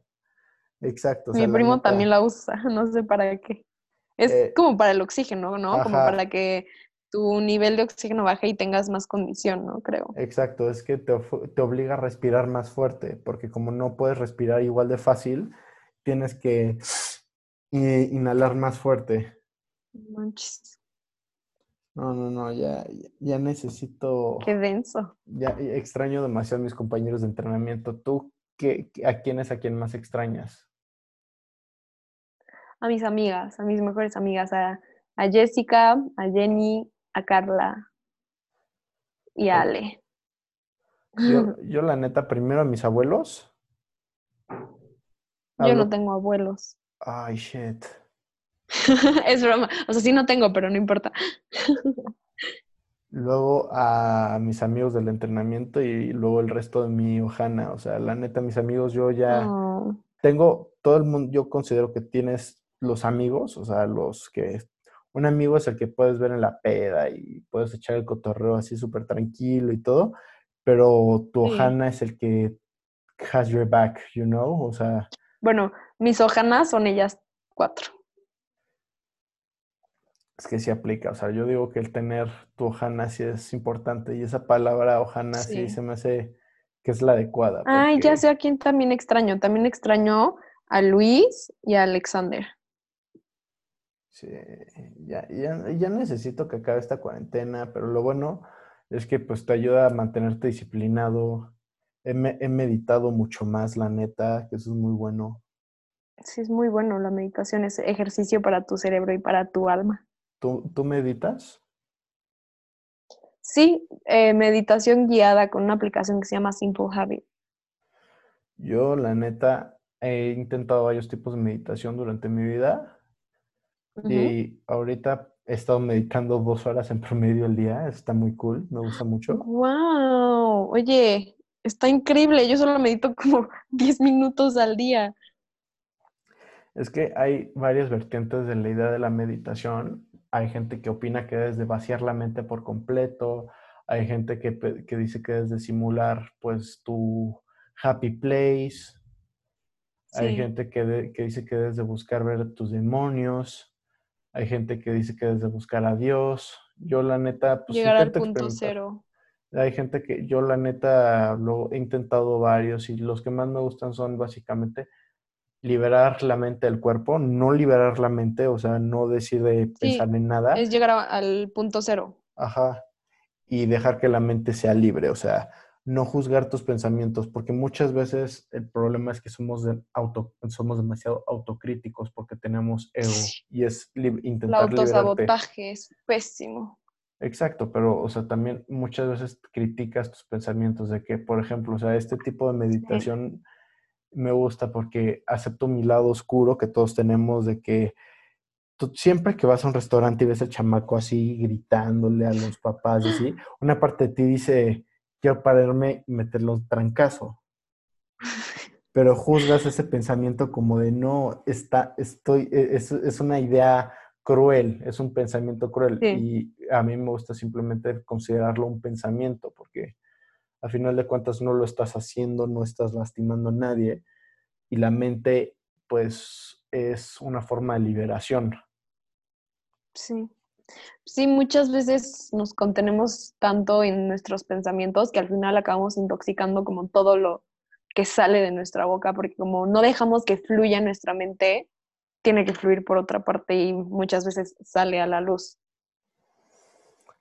Speaker 1: Exacto. o
Speaker 2: Mi
Speaker 1: sea,
Speaker 2: primo también la usa, no sé para qué. Es
Speaker 1: Eh,
Speaker 2: como para el oxígeno, ¿no? Como para que tu nivel de oxígeno baje y tengas más condición, ¿no? Creo.
Speaker 1: Exacto, es que te, obliga a respirar más fuerte, porque como no puedes respirar igual de fácil, tienes que eh, inhalar más fuerte.
Speaker 2: No manches,
Speaker 1: No, no, no, ya, ya- necesito,
Speaker 2: qué denso.
Speaker 1: ya extraño demasiado a mis compañeros de entrenamiento. ¿Tú qué, qué- a quién es a quién más extrañas?
Speaker 2: A mis amigas, a mis mejores amigas, a, a Jessica, a Jenny, a Carla y a. Ale.
Speaker 1: Yo, yo la neta, primero a mis abuelos.
Speaker 2: Yo no tengo abuelos.
Speaker 1: Ay, shit.
Speaker 2: es broma. O sea, sí no tengo, pero no importa.
Speaker 1: Luego a mis amigos del entrenamiento y luego el resto de mi Ojana. O sea, la neta, mis amigos, yo ya
Speaker 2: Oh,
Speaker 1: tengo todo el mundo, yo considero que tienes los amigos, o sea, los que un amigo es el que puedes ver en la peda y puedes echar el cotorreo así súper tranquilo y todo, pero tu
Speaker 2: Sí.
Speaker 1: Ojana es el que has your back, you know, o sea,
Speaker 2: Bueno, mis ojanas son ellas cuatro.
Speaker 1: es que sí aplica, o sea, yo digo que el tener tu Ojana sí es importante y esa palabra Ojana sí,
Speaker 2: Sí.
Speaker 1: se me hace que es la adecuada.
Speaker 2: Ay, ya sé a quién también extraño. También extraño a Luis y a Alexander.
Speaker 1: Sí, ya, ya, ya necesito que acabe esta cuarentena, pero lo bueno es que pues te ayuda a mantenerte disciplinado. He, he meditado mucho más, la neta, que eso es muy bueno.
Speaker 2: Sí, es muy bueno. La meditación es ejercicio para tu cerebro y para tu alma.
Speaker 1: ¿Tú, tú meditas?
Speaker 2: Sí, eh, meditación guiada con una aplicación que se llama Simple Habit.
Speaker 1: Yo, la neta, he intentado varios tipos de meditación durante mi vida Y ahorita he estado meditando dos horas en promedio al día. Está muy cool, me gusta mucho.
Speaker 2: Wow, oye, está increíble. Yo solo medito como 10 minutos al día.
Speaker 1: Es que hay varias vertientes de la idea de la meditación. Hay gente que opina que debes de vaciar la mente por completo. Hay gente que, que dice que debes de simular pues tu happy place. Hay gente que, de- que dice que debes de buscar ver tus demonios. Hay gente que dice que debes de buscar a Dios. Yo la neta pues
Speaker 2: Llegar al punto cero.
Speaker 1: Hay gente que yo la neta lo he intentado varios y los que más me gustan son básicamente liberar la mente del cuerpo, no liberar la mente, o sea, no decir de pensar en nada,
Speaker 2: Es llegar a- al punto cero.
Speaker 1: ajá, y dejar que la mente sea libre, o sea, no juzgar tus pensamientos, porque muchas veces el problema es que somos, de auto, somos demasiado autocríticos porque tenemos ego y es li-
Speaker 2: El
Speaker 1: intentar liberarte.
Speaker 2: autosabotaje es pésimo.
Speaker 1: Exacto, pero, o sea, también muchas veces criticas tus pensamientos de que, por ejemplo, o sea, este tipo de meditación me gusta porque acepto mi lado oscuro que todos tenemos de que tú- siempre que vas a un restaurante y ves al chamaco así gritándole a los papás y así, una parte de ti dice, quiero pararme y meterle un trancazo. Pero juzgas ese pensamiento como de no, está, estoy, e- es, es una idea cruel, es un pensamiento cruel.
Speaker 2: Sí.
Speaker 1: Y a mí me gusta simplemente considerarlo un pensamiento, porque a final de cuentas no lo estás haciendo, no estás lastimando a nadie. Y la mente, pues, es una forma de liberación.
Speaker 2: Sí. Sí, muchas veces nos contenemos tanto en nuestros pensamientos que al final acabamos intoxicando como todo lo que sale de nuestra boca, porque como no dejamos que fluya nuestra mente, tiene que fluir por otra parte y muchas veces sale a la luz.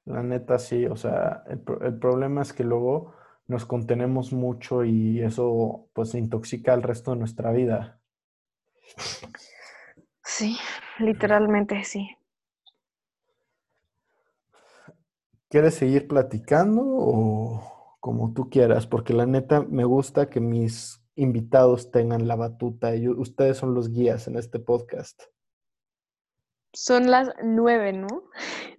Speaker 1: La neta, sí, o sea, el, pro- el problema es que luego nos contenemos mucho y eso, pues, intoxica al resto de nuestra vida.
Speaker 2: Sí, literalmente sí.
Speaker 1: ¿Quieres seguir platicando o como tú quieras? Porque la neta me gusta que mis invitados tengan la batuta. Ustedes son los guías en este podcast.
Speaker 2: Son las nueve, ¿no?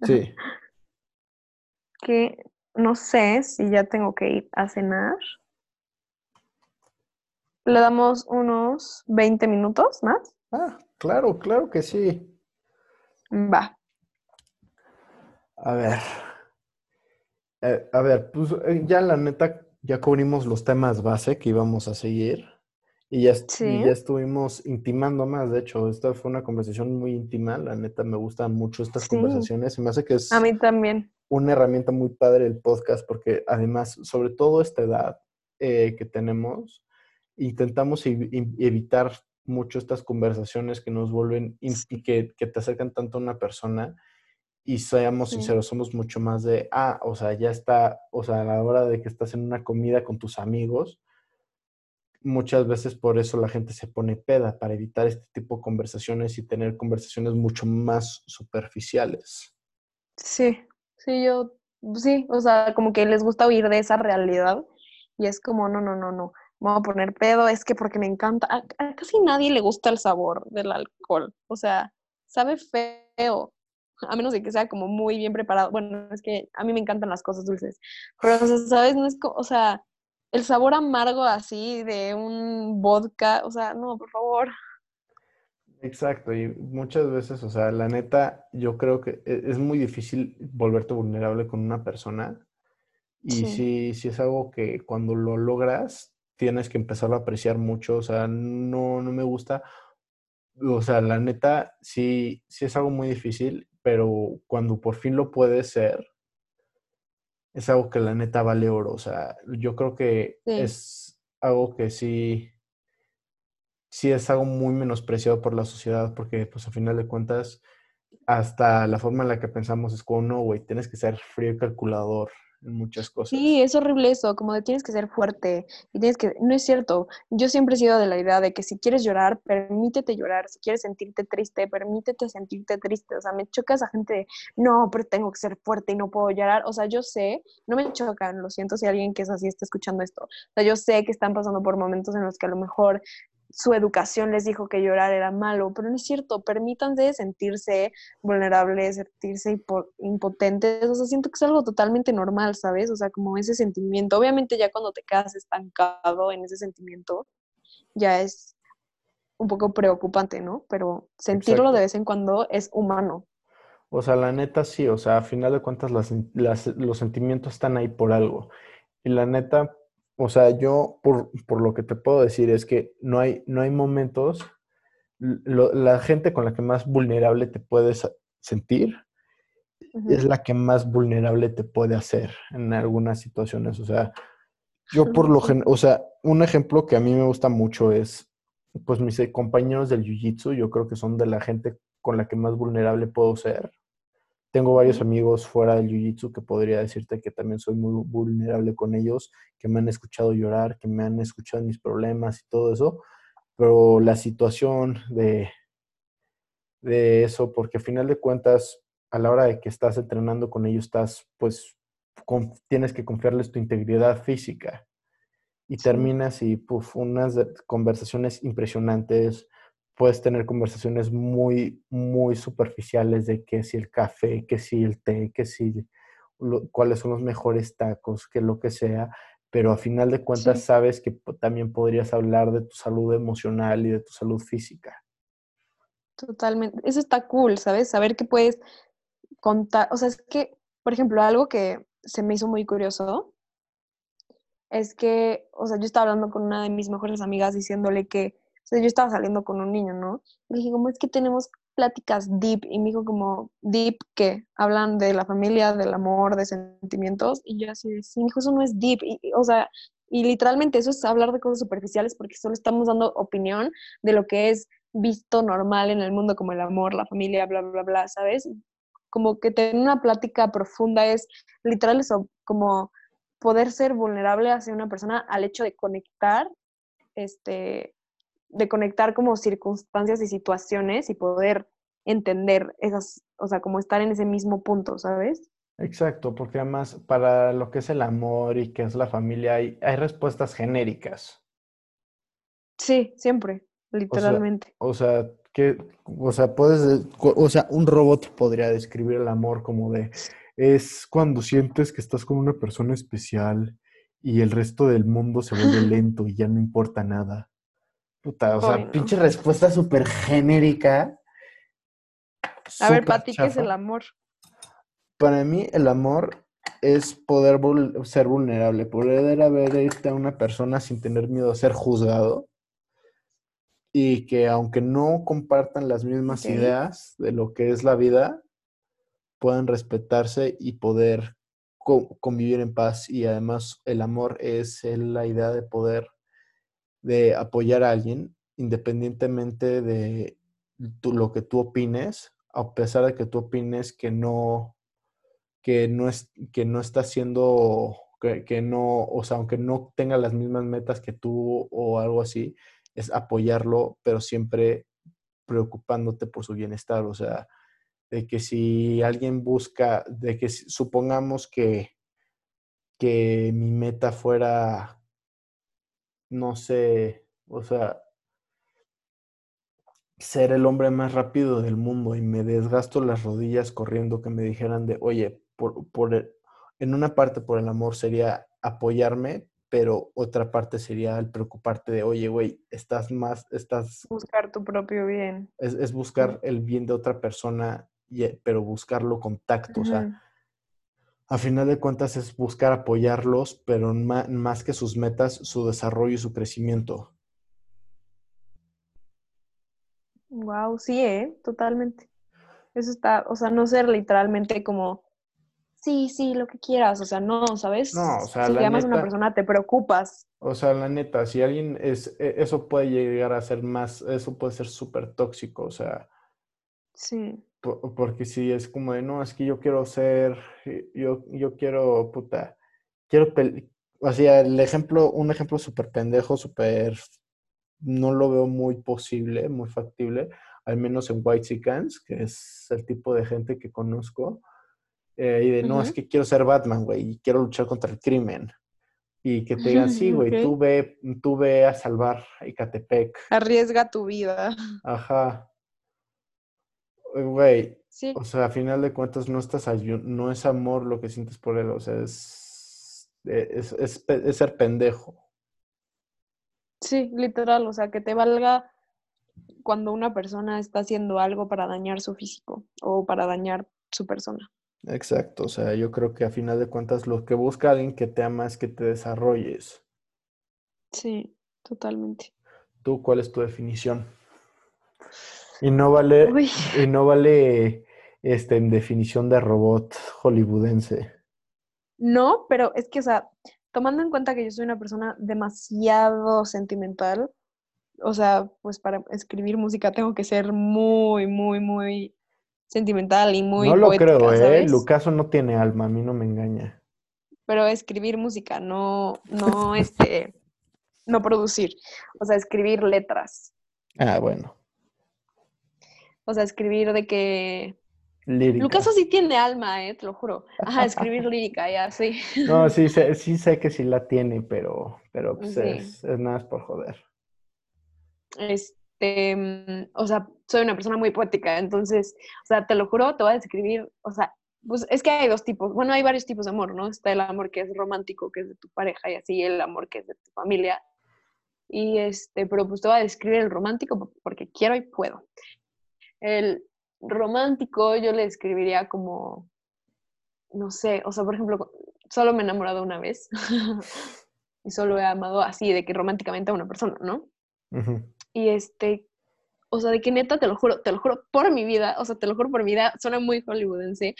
Speaker 1: Sí.
Speaker 2: que no sé si ya tengo que ir a cenar. Le damos unos 20 minutos más.
Speaker 1: Ah, claro, claro que sí.
Speaker 2: Va.
Speaker 1: A ver. Eh, a ver, pues eh, ya la neta, ya cubrimos los temas base que íbamos a seguir. Y ya, ya estuvimos intimando más. De hecho, esta fue una conversación muy íntima. La neta, me gustan mucho estas conversaciones. Y me hace que es.
Speaker 2: A mí también.
Speaker 1: Una herramienta muy padre el podcast, porque además, sobre todo esta edad eh, que tenemos, intentamos evitar mucho estas conversaciones que nos vuelven y que, que, te acercan tanto a una persona y seamos sinceros, somos mucho más de, ah, o sea, ya está, o sea, a la hora de que estás en una comida con tus amigos, muchas veces por eso la gente se pone peda, para evitar este tipo de conversaciones y tener conversaciones mucho más superficiales.
Speaker 2: Sí, sí, yo, sí, o sea, como que les gusta huir de esa realidad y es como, no, no, no, no me voy a poner pedo, es que porque me encanta, a, casi nadie le gusta el sabor del alcohol, o sea, sabe feo, a menos de que sea como muy bien preparado. Bueno, es que a mí me encantan las cosas dulces, pero, o sea, ¿sabes? No es o sea, el sabor amargo así de un vodka, o sea, no, por favor.
Speaker 1: Exacto, y muchas veces, o sea, la neta, yo creo que e, es muy difícil volverte vulnerable con una persona. Y sí, sí es algo que cuando lo logras, tienes que empezarlo a apreciar mucho, o sea, no, no me gusta, o sea, la neta, sí, sí es algo muy difícil, pero cuando por fin lo puedes ser, es algo que la neta vale oro, o sea, yo creo que es algo que sí, sí es algo muy menospreciado por la sociedad, porque pues a final de cuentas, hasta la forma en la que pensamos es como, no, güey, tienes que ser frío y calculador, muchas cosas.
Speaker 2: Sí, es horrible eso, como de tienes que ser fuerte y tienes que, no es cierto, yo siempre he sido de la idea de que si quieres llorar, permítete llorar, si quieres sentirte triste, permítete sentirte triste, o sea, me choca esa gente no, pero tengo que ser fuerte y no puedo llorar, o sea, yo sé, no me chocan, lo siento si alguien que es así está escuchando esto, o sea, yo sé que están pasando por momentos en los que a lo mejor su educación les dijo que llorar era malo, pero no es cierto, permítanse sentirse vulnerables, sentirse impotentes, o sea, siento que es algo totalmente normal, ¿sabes? O sea, como ese sentimiento, obviamente ya cuando te quedas estancado en ese sentimiento, ya es un poco preocupante, ¿no? Pero sentirlo de vez en cuando es humano.
Speaker 1: O sea, la neta sí, o sea, a final de cuentas los sentimientos están ahí por algo. Y la neta, o sea, yo por, por, lo que te puedo decir es que no hay, no hay momentos, la gente con la que más vulnerable te puedes sentir es la que más vulnerable te puede hacer en algunas situaciones. O sea, yo por lo general, o sea, un ejemplo que a mí me gusta mucho es, pues mis compañeros del Jiu-Jitsu, yo creo que son de la gente con la que más vulnerable puedo ser. Tengo varios amigos fuera del Jiu-Jitsu que podría decirte que también soy muy vulnerable con ellos, que me han escuchado llorar, que me han escuchado mis problemas y todo eso, pero la situación de, de eso, porque a final de cuentas, a la hora de que estás entrenando con ellos, estás, pues, tienes que confiarles tu integridad física. Y terminas y, puf, unas conversaciones impresionantes, puedes tener conversaciones muy, muy superficiales de qué si el café, qué si el té, qué si cuáles son los mejores tacos, que lo que sea, pero a final de cuentas sabes que también podrías hablar de tu salud emocional y de tu salud física.
Speaker 2: Totalmente. Eso está cool, ¿sabes? Saber que puedes contar, o sea, es que, por ejemplo, algo que se me hizo muy curioso es que, o sea, yo estaba hablando con una de mis mejores amigas diciéndole que yo estaba saliendo con un niño, ¿no? Le dije, ¿cómo es que tenemos pláticas deep? Y me dijo como, deep, ¿qué? Hablan de la familia, del amor, de sentimientos. Y yo así, sí, me dijo, eso no es deep. o sea, y literalmente eso es hablar de cosas superficiales porque solo estamos dando opinión de lo que es visto normal en el mundo como el amor, la familia, bla, bla, bla, ¿sabes? Como que tener una plática profunda es literal eso, como poder ser vulnerable hacia una persona al hecho de conectar este, de conectar como circunstancias y situaciones y poder entender esas, o sea, como estar en ese mismo punto, ¿sabes?
Speaker 1: Exacto, porque además para lo que es el amor y que es la familia hay, hay respuestas genéricas.
Speaker 2: Sí, siempre, literalmente.
Speaker 1: O sea, que, o sea, puedes, o sea, un robot podría describir el amor como de, es cuando sientes que estás con una persona especial y el resto del mundo se vuelve lento y ya no importa nada. Puta, o sea, pinche respuesta súper genérica.
Speaker 2: A ver, para ti, ¿qué es el amor?
Speaker 1: Para mí, el amor es poder ser vulnerable, poder haber a una persona sin tener miedo a ser juzgado y que aunque no compartan las mismas ideas de lo que es la vida, puedan respetarse y poder convivir en paz. Y además el amor es la idea de poder de apoyar a alguien independientemente de lo que tú opines, a pesar de que tú opines que no, que no, es, que no está haciendo, que, que no, o sea, aunque no tenga las mismas metas que tú o algo así, es apoyarlo, pero siempre preocupándote por su bienestar. O sea, de que si alguien busca, de que supongamos que, que mi meta fuera, no sé, o sea, ser el hombre más rápido del mundo y me desgasto las rodillas corriendo, que me dijeran de, oye, por, por en una parte por el amor sería apoyarme, pero otra parte sería el preocuparte de, oye, güey, estás más, estás...
Speaker 2: Buscar tu propio bien.
Speaker 1: Es, buscar el bien de otra persona, eh, pero buscarlo con tacto, o sea, a final de cuentas es buscar apoyarlos, pero más, que sus metas, su desarrollo y su crecimiento.
Speaker 2: Wow, sí, ¿eh? totalmente. Eso está, o sea, no ser literalmente como sí, sí, lo que quieras, o sea, no, ¿sabes?
Speaker 1: No, o sea,
Speaker 2: si te amas a una persona, te preocupas.
Speaker 1: O sea, la neta, si alguien es, e, eso puede llegar a ser más, eso puede ser súper tóxico, o sea.
Speaker 2: Sí.
Speaker 1: Porque si es como de, no, es que yo quiero ser, eh, yo, yo quiero, puta, quiero, o sea, el ejemplo, un ejemplo súper pendejo, súper, no lo veo muy posible, muy factible, al menos en White Chickens, que es el tipo de gente que conozco eh, y de, no, es que quiero ser Batman, güey, y quiero luchar contra el crimen. Y que te digan, sí, güey, tú, ve, tú ve a salvar Icatepec.
Speaker 2: Arriesga tu vida.
Speaker 1: Ajá. Güey, sí. o sea, a final de cuentas no estás no es amor lo que sientes por él, o sea, es, es, es, es ser pendejo.
Speaker 2: Sí, literal, o sea, que te valga cuando una persona está haciendo algo para dañar su físico o para dañar su persona.
Speaker 1: Exacto, o sea, yo creo que a final de cuentas lo que busca alguien que te ama es que te desarrolles.
Speaker 2: Sí, totalmente.
Speaker 1: ¿Tú cuál es tu definición? Y no vale, y no vale este, en definición de robot hollywoodense.
Speaker 2: No, pero es que, o sea, tomando en cuenta que yo soy una persona demasiado sentimental, o sea, pues para escribir música tengo que ser muy, muy, muy sentimental y muy
Speaker 1: No lo creo, ¿eh? Lucaso no tiene alma, a mí no me engaña.
Speaker 2: Pero escribir música, no, no, este, no producir. O sea, escribir letras.
Speaker 1: Ah, bueno.
Speaker 2: O sea, escribir de que...
Speaker 1: Lírica.
Speaker 2: Lucaso sí tiene alma, eh, te lo juro. Ajá, escribir lírica, ya, sí.
Speaker 1: No, sí sé, sí sé que sí la tiene, pero, pero pues es, es nada más por joder.
Speaker 2: Este este, mm, o sea, soy una persona muy poética, entonces, o sea, te lo juro, te voy a describir, o sea, pues es que hay dos tipos, bueno, hay varios tipos de amor, ¿no? Está el amor que es romántico, que es de tu pareja, y así el amor que es de tu familia. Y este, pero pues te voy a describir el romántico porque quiero y puedo. El romántico yo le describiría como, no sé, o sea, por ejemplo, solo me he enamorado una vez y solo he amado así, de que románticamente a una persona, ¿no? Y este, o sea, de que neta, te lo juro, te lo juro por mi vida, o sea, te lo juro por mi vida, suena muy hollywoodense,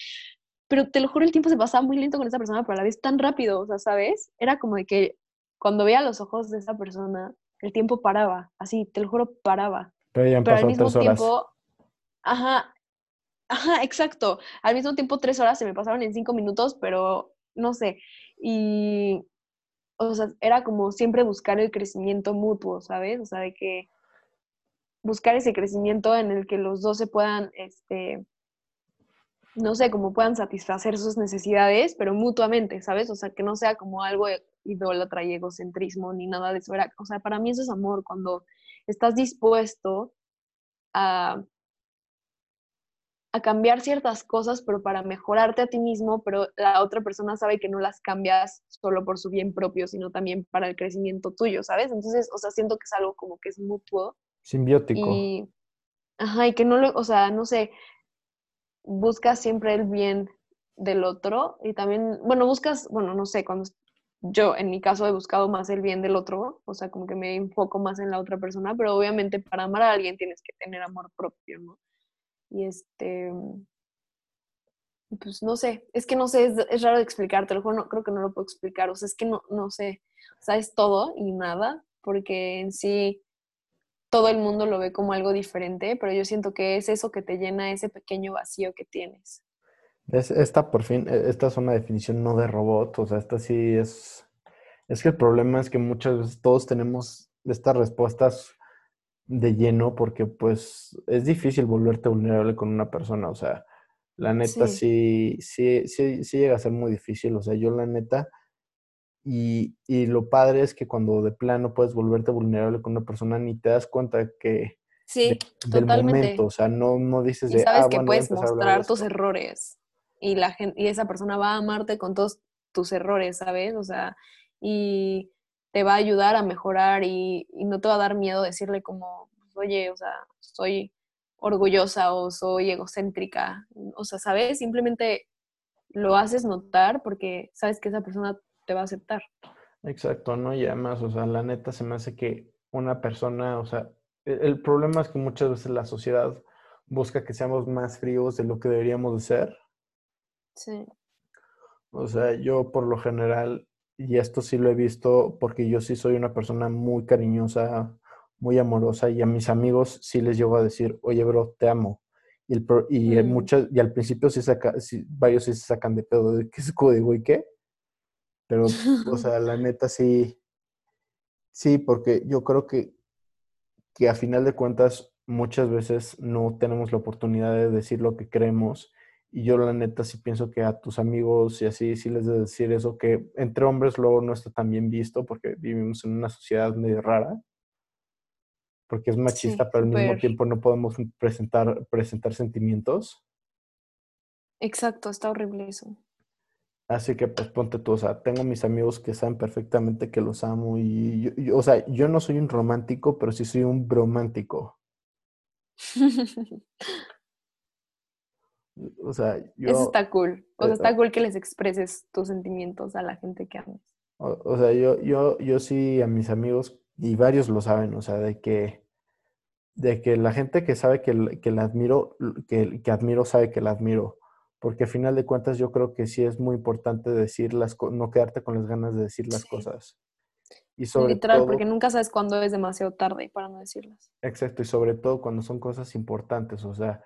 Speaker 2: pero te lo juro, el tiempo se pasaba muy lento con esa persona, pero a la vez tan rápido, o sea, ¿sabes? Era como de que cuando veía los ojos de esa persona, el tiempo paraba, así, te lo juro, paraba.
Speaker 1: Pero ya pero al mismo tiempo,
Speaker 2: ajá, ajá, exacto, al mismo tiempo tres horas se me pasaron en cinco minutos, pero no sé, y, o sea, era como siempre buscar el crecimiento mutuo, ¿sabes? O sea, de que buscar ese crecimiento en el que los dos se puedan, este, no sé, como puedan satisfacer sus necesidades, pero mutuamente, ¿sabes? O sea, que no sea como algo idólatra y egocentrismo ni nada de eso. o sea, para mí eso es amor, cuando estás dispuesto a, a cambiar ciertas cosas, pero para mejorarte a ti mismo, pero la otra persona sabe que no las cambias solo por su bien propio, sino también para el crecimiento tuyo, ¿sabes? Entonces, o sea, siento que es algo como que es mutuo.
Speaker 1: Simbiótico.
Speaker 2: Y, ajá, y que no lo, o sea, no sé, buscas siempre el bien del otro y también, bueno, buscas, bueno, no sé, cuando yo en mi caso he buscado más el bien del otro, o sea, como que me enfoco más en la otra persona, pero obviamente para amar a alguien tienes que tener amor propio, ¿no? Y este, pues no sé, es que no sé, es, raro de explicarte, no, creo que no lo puedo explicar, o sea, es que no, no sé, o sea, es todo y nada, porque en sí todo el mundo lo ve como algo diferente, pero yo siento que es eso que te llena ese pequeño vacío que tienes.
Speaker 1: Es, esta, por fin, e, esta es una definición no de robot, o sea, esta sí es... Es que el problema es que muchas veces todos tenemos estas respuestas de lleno porque pues es difícil volverte vulnerable con una persona, o sea, la neta sí, sí, sí, sí llega a ser muy difícil, o sea, yo la neta y, y, lo padre es que cuando de plano puedes volverte vulnerable con una persona, ni te das cuenta que
Speaker 2: sí,
Speaker 1: del momento, o sea, no, no dices
Speaker 2: de... sabes ah, que puedes mostrar tus errores y, la gente, y esa persona va a amarte con todos tus errores, ¿sabes? O sea, y te va a ayudar a mejorar y, y no te va a dar miedo decirle como, oye, o sea, soy orgullosa o soy egocéntrica, o sea, ¿sabes? Simplemente lo haces notar porque sabes que esa persona te va a aceptar.
Speaker 1: Exacto, ¿no? Y además, o sea, la neta se me hace que una persona, o sea, e, el, problema es que muchas veces la sociedad busca que seamos más fríos de lo que deberíamos de ser.
Speaker 2: Sí.
Speaker 1: O sea, yo por lo general, y esto sí lo he visto porque yo sí soy una persona muy cariñosa, muy amorosa, y a mis amigos sí les llevo a decir, oye, bro, te amo. Y, el, y, mm. muchas, y al principio sí, saca, sí, varios sí se sacan de pedo de qué es código y qué. Pero, o sea, la neta sí, sí, porque yo creo que, que a final de cuentas muchas veces no tenemos la oportunidad de decir lo que creemos. Y yo la neta sí pienso que a tus amigos y así sí les de decir eso, que entre hombres luego no está tan bien visto porque vivimos en una sociedad medio rara, porque es machista, pero al mismo tiempo no podemos presentar, presentar sentimientos.
Speaker 2: Exacto, está horrible eso.
Speaker 1: Así que pues ponte tú, o sea, tengo mis amigos que saben perfectamente que los amo y, yo, o sea, yo no soy un romántico, pero sí soy un bromántico. o sea, yo...
Speaker 2: Eso está cool. O sea, está cool que les expreses tus sentimientos a la gente que amas.
Speaker 1: O, sea, yo, yo, yo sí a mis amigos, y varios lo saben, o sea, de que, de que la gente que sabe que, que la admiro, que, que admiro sabe que la admiro porque al final de cuentas yo creo que sí es muy importante decir las no quedarte con las ganas de decir las cosas.
Speaker 2: Y sobre Literal, porque nunca sabes cuándo es demasiado tarde para no decirlas.
Speaker 1: Exacto, y sobre todo cuando son cosas importantes, o sea,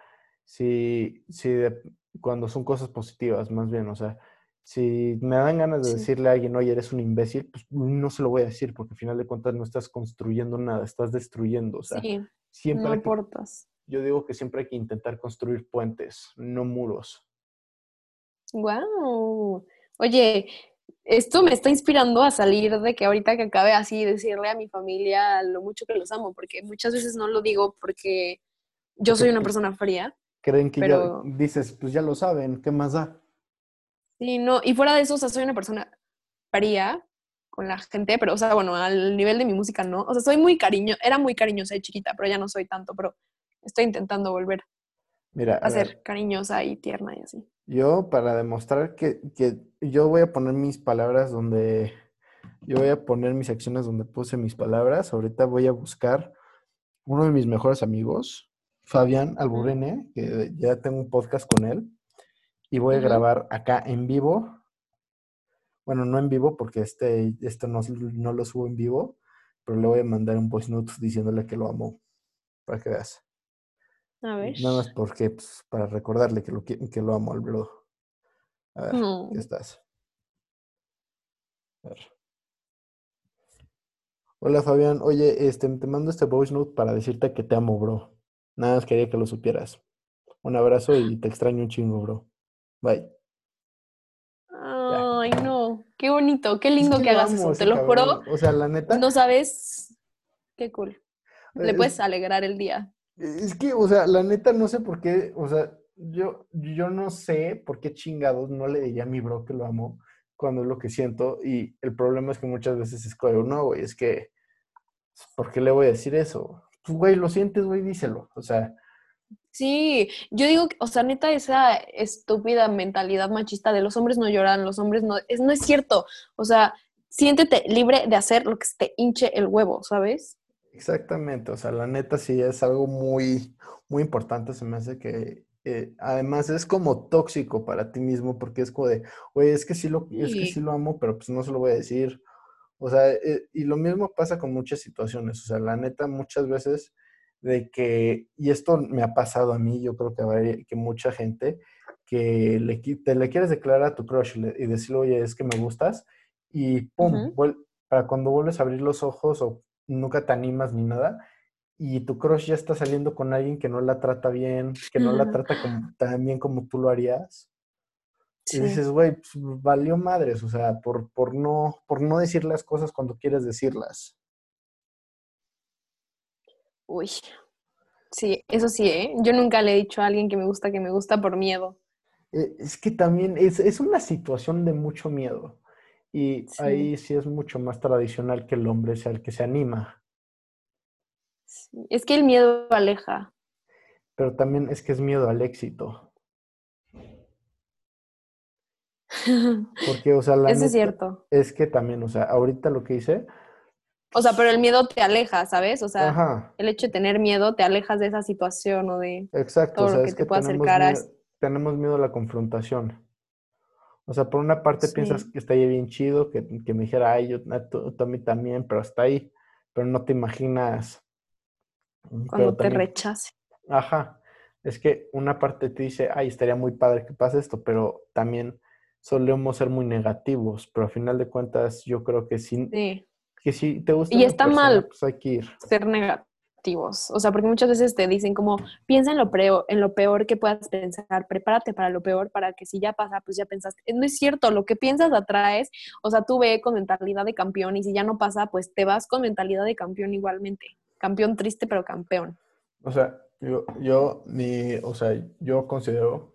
Speaker 1: si, si cuando son cosas positivas, más bien, o sea, si me dan ganas de decirle a alguien, oye, eres un imbécil, pues no se lo voy a decir, porque al final de cuentas no estás construyendo nada, estás destruyendo, o sea,
Speaker 2: sí, siempre no importas.
Speaker 1: yo digo que siempre hay que intentar construir puentes, no muros.
Speaker 2: Wow. Oye, esto me está inspirando a salir de que ahorita que acabe así decirle a mi familia lo mucho que los amo, porque muchas veces no lo digo porque yo soy una persona fría.
Speaker 1: Creen que ya dices, pues ya lo saben, ¿qué más da?
Speaker 2: Sí, no, y fuera de eso, o sea, soy una persona fría con la gente, pero, o sea, bueno, al nivel de mi música no. O sea, soy muy cariño, era muy cariñosa y chiquita, pero ya no soy tanto, pero estoy intentando volver
Speaker 1: Mira,
Speaker 2: a, ser cariñosa y tierna y así.
Speaker 1: Yo, para demostrar que, que, yo voy a poner mis palabras donde, yo voy a poner mis acciones donde puse mis palabras. Ahorita voy a buscar uno de mis mejores amigos, Fabián Alburene, que ya tengo un podcast con él, y voy a grabar acá en vivo. Bueno, no en vivo porque este, esto no, no lo subo en vivo, pero le voy a mandar un voice note diciéndole que lo amo, para que veas.
Speaker 2: A ver.
Speaker 1: Nada más porque, pues, para recordarle que lo, que lo amo al bro. A ver, ¿qué estás? A ver. Hola Fabián, oye, este, te mando este voice note para decirte que te amo, bro. Nada más quería que lo supieras. Un abrazo y te extraño un chingo, bro. Bye.
Speaker 2: Ay, no. Qué bonito, qué lindo
Speaker 1: Es
Speaker 2: que, hagas eso. Te lo juro.
Speaker 1: O sea, la neta.
Speaker 2: No sabes. Qué cool. Le
Speaker 1: es-
Speaker 2: puedes alegrar el día.
Speaker 1: Es que, o sea, la neta no sé por qué, o sea, yo, yo no sé por qué chingados no le diría a mi bro que lo amo cuando es lo que siento y el problema es que muchas veces es como, no, güey, es que, ¿por qué le voy a decir eso? Pues, güey, lo sientes, güey, díselo. O sea,
Speaker 2: Sí, yo digo, que, o sea, neta, esa estúpida mentalidad machista de los hombres no lloran, los hombres no, es, no es cierto. O sea, siéntete libre de hacer lo que se te hinche el huevo, ¿sabes?
Speaker 1: exactamente, o sea, la neta sí es algo muy, muy importante, se me hace que eh, además es como tóxico para ti mismo porque es como de, güey, es que sí lo, es que
Speaker 2: sí
Speaker 1: lo amo, pero pues no se lo voy a decir. O sea, eh, y lo mismo pasa con muchas situaciones. O sea, la neta, muchas veces de que, y esto me ha pasado a mí, yo creo que, que mucha gente, que le, te le quieres declarar a tu crush y, le- y decirle, oye, es que me gustas, y pum, para cuando vuelves a abrir los ojos o nunca te animas ni nada, y tu crush ya está saliendo con alguien que no la trata bien, que no la trata como, tan bien como tú lo harías. Y dices, güey, pues, valió madres, o sea, por, por, no, por no decir las cosas cuando quieres decirlas.
Speaker 2: Uy. Sí, eso sí, ¿eh? Yo nunca le he dicho a alguien que me gusta que me gusta por miedo.
Speaker 1: Eh, Es que también es, es una situación de mucho miedo. Y
Speaker 2: Sí.
Speaker 1: ahí sí es mucho más tradicional que el hombre sea el que se anima.
Speaker 2: Sí, Es que el miedo aleja.
Speaker 1: Pero también es que es miedo al éxito. Porque, o sea, la
Speaker 2: Eso es cierto.
Speaker 1: es que también, o sea, ahorita lo que hice,
Speaker 2: O sea, pero el miedo te aleja, ¿sabes? O sea,
Speaker 1: ajá,
Speaker 2: el hecho de tener miedo te alejas de esa situación o de
Speaker 1: exacto,
Speaker 2: todo
Speaker 1: o sea,
Speaker 2: lo que
Speaker 1: es
Speaker 2: te
Speaker 1: que
Speaker 2: pueda
Speaker 1: tenemos
Speaker 2: acercar a...
Speaker 1: miedo, tenemos miedo a la confrontación. O sea, por una parte piensas
Speaker 2: Sí.
Speaker 1: que estaría bien chido, que, que me dijera, ay, yo a a mí también, pero hasta ahí, pero no te imaginas. mm,
Speaker 2: cuando
Speaker 1: Pero
Speaker 2: te
Speaker 1: también,
Speaker 2: rechace.
Speaker 1: ajá, es que una parte te dice, ay, estaría muy padre que pase esto, pero también solemos ser muy negativos, pero al final de cuentas yo creo que sí,
Speaker 2: Sí.
Speaker 1: que si te gusta
Speaker 2: Y está
Speaker 1: persona,
Speaker 2: mal.
Speaker 1: pues hay que ir.
Speaker 2: ser negativos. O sea, porque muchas veces te dicen como, piensa en lo, peor, en lo peor que puedas pensar, prepárate para lo peor, para que si ya pasa, pues ya pensaste. No es cierto, lo que piensas atraes. O sea, tú ve con mentalidad de campeón y si ya no pasa, pues te vas con mentalidad de campeón igualmente. Campeón triste, pero campeón.
Speaker 1: O sea, yo, yo, mi, o sea, yo considero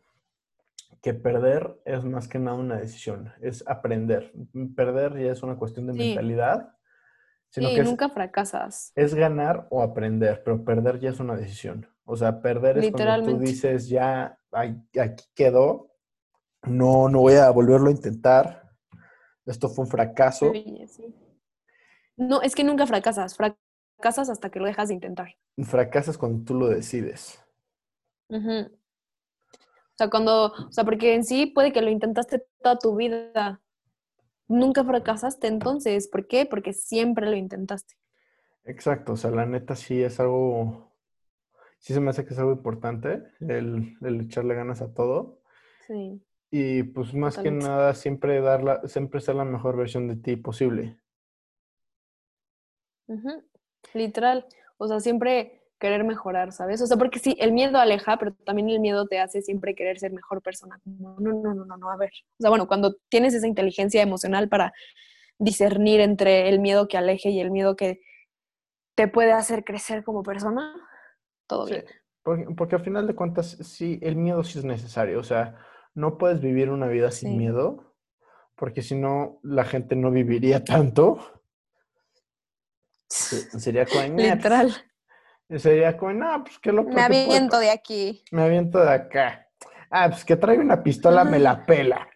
Speaker 1: que perder es más que nada una decisión, es aprender. Perder ya es una cuestión de
Speaker 2: Sí.
Speaker 1: mentalidad, sino
Speaker 2: Sí,
Speaker 1: que es,
Speaker 2: nunca fracasas.
Speaker 1: es ganar o aprender, pero perder ya es una decisión. O sea, perder es cuando tú dices, ya, aquí quedó, no, no voy a volverlo a intentar, esto fue un fracaso.
Speaker 2: Sí. No, es que nunca fracasas. Fracasas hasta que lo dejas de intentar.
Speaker 1: Fracasas cuando tú lo decides.
Speaker 2: Sea, cuando, o sea, porque en sí puede que lo intentaste toda tu vida. Nunca fracasaste entonces. ¿Por qué? Porque siempre lo intentaste.
Speaker 1: Exacto, o sea, la neta sí es algo, sí se me hace que es algo importante, el, el echarle ganas a todo.
Speaker 2: Sí.
Speaker 1: Y pues más que nada, siempre dar la, siempre ser la mejor versión de ti posible.
Speaker 2: Literal. O sea, siempre querer mejorar, ¿sabes? O sea, porque sí, el miedo aleja, pero también el miedo te hace siempre querer ser mejor persona. Como, no, no, no, no, no, a ver. O sea, bueno, cuando tienes esa inteligencia emocional para discernir entre el miedo que aleje y el miedo que te puede hacer crecer como persona, todo
Speaker 1: Sí,
Speaker 2: bien.
Speaker 1: porque, porque al final de cuentas, sí, el miedo sí es necesario. O sea, no puedes vivir una vida sin
Speaker 2: Sí.
Speaker 1: miedo, porque si no, la gente no viviría tanto. Se- Sería como,
Speaker 2: Literal.
Speaker 1: Sería como, no, pues que lo
Speaker 2: Me aviento de aquí.
Speaker 1: Me aviento de acá. Ah, pues que trae una pistola, me la pela.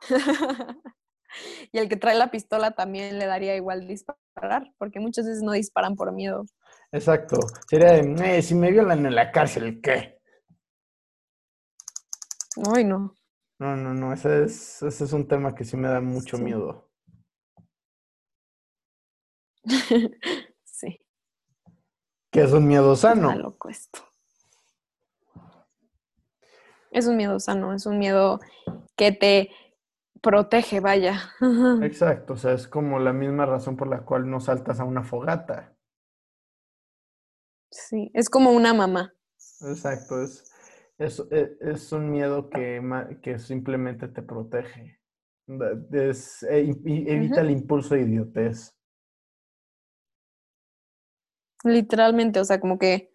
Speaker 2: y el que trae la pistola también le daría igual disparar, porque muchas veces no disparan por miedo.
Speaker 1: Exacto. Sería de, "Eh, si me violan en la cárcel, ¿qué?
Speaker 2: Ay, no.
Speaker 1: No, no, no, ese es, ese es un tema que sí me da mucho
Speaker 2: Sí.
Speaker 1: miedo. Que es un miedo
Speaker 2: está
Speaker 1: sano.
Speaker 2: loco esto. Es un miedo sano, es un miedo que te protege, vaya.
Speaker 1: Exacto, o sea, es como la misma razón por la cual no saltas a una fogata.
Speaker 2: Sí, es como una mamá.
Speaker 1: Exacto, es, Es, es, es un miedo que, que simplemente te protege. Es- e- evita el impulso de idiotez.
Speaker 2: Literalmente, o sea, como que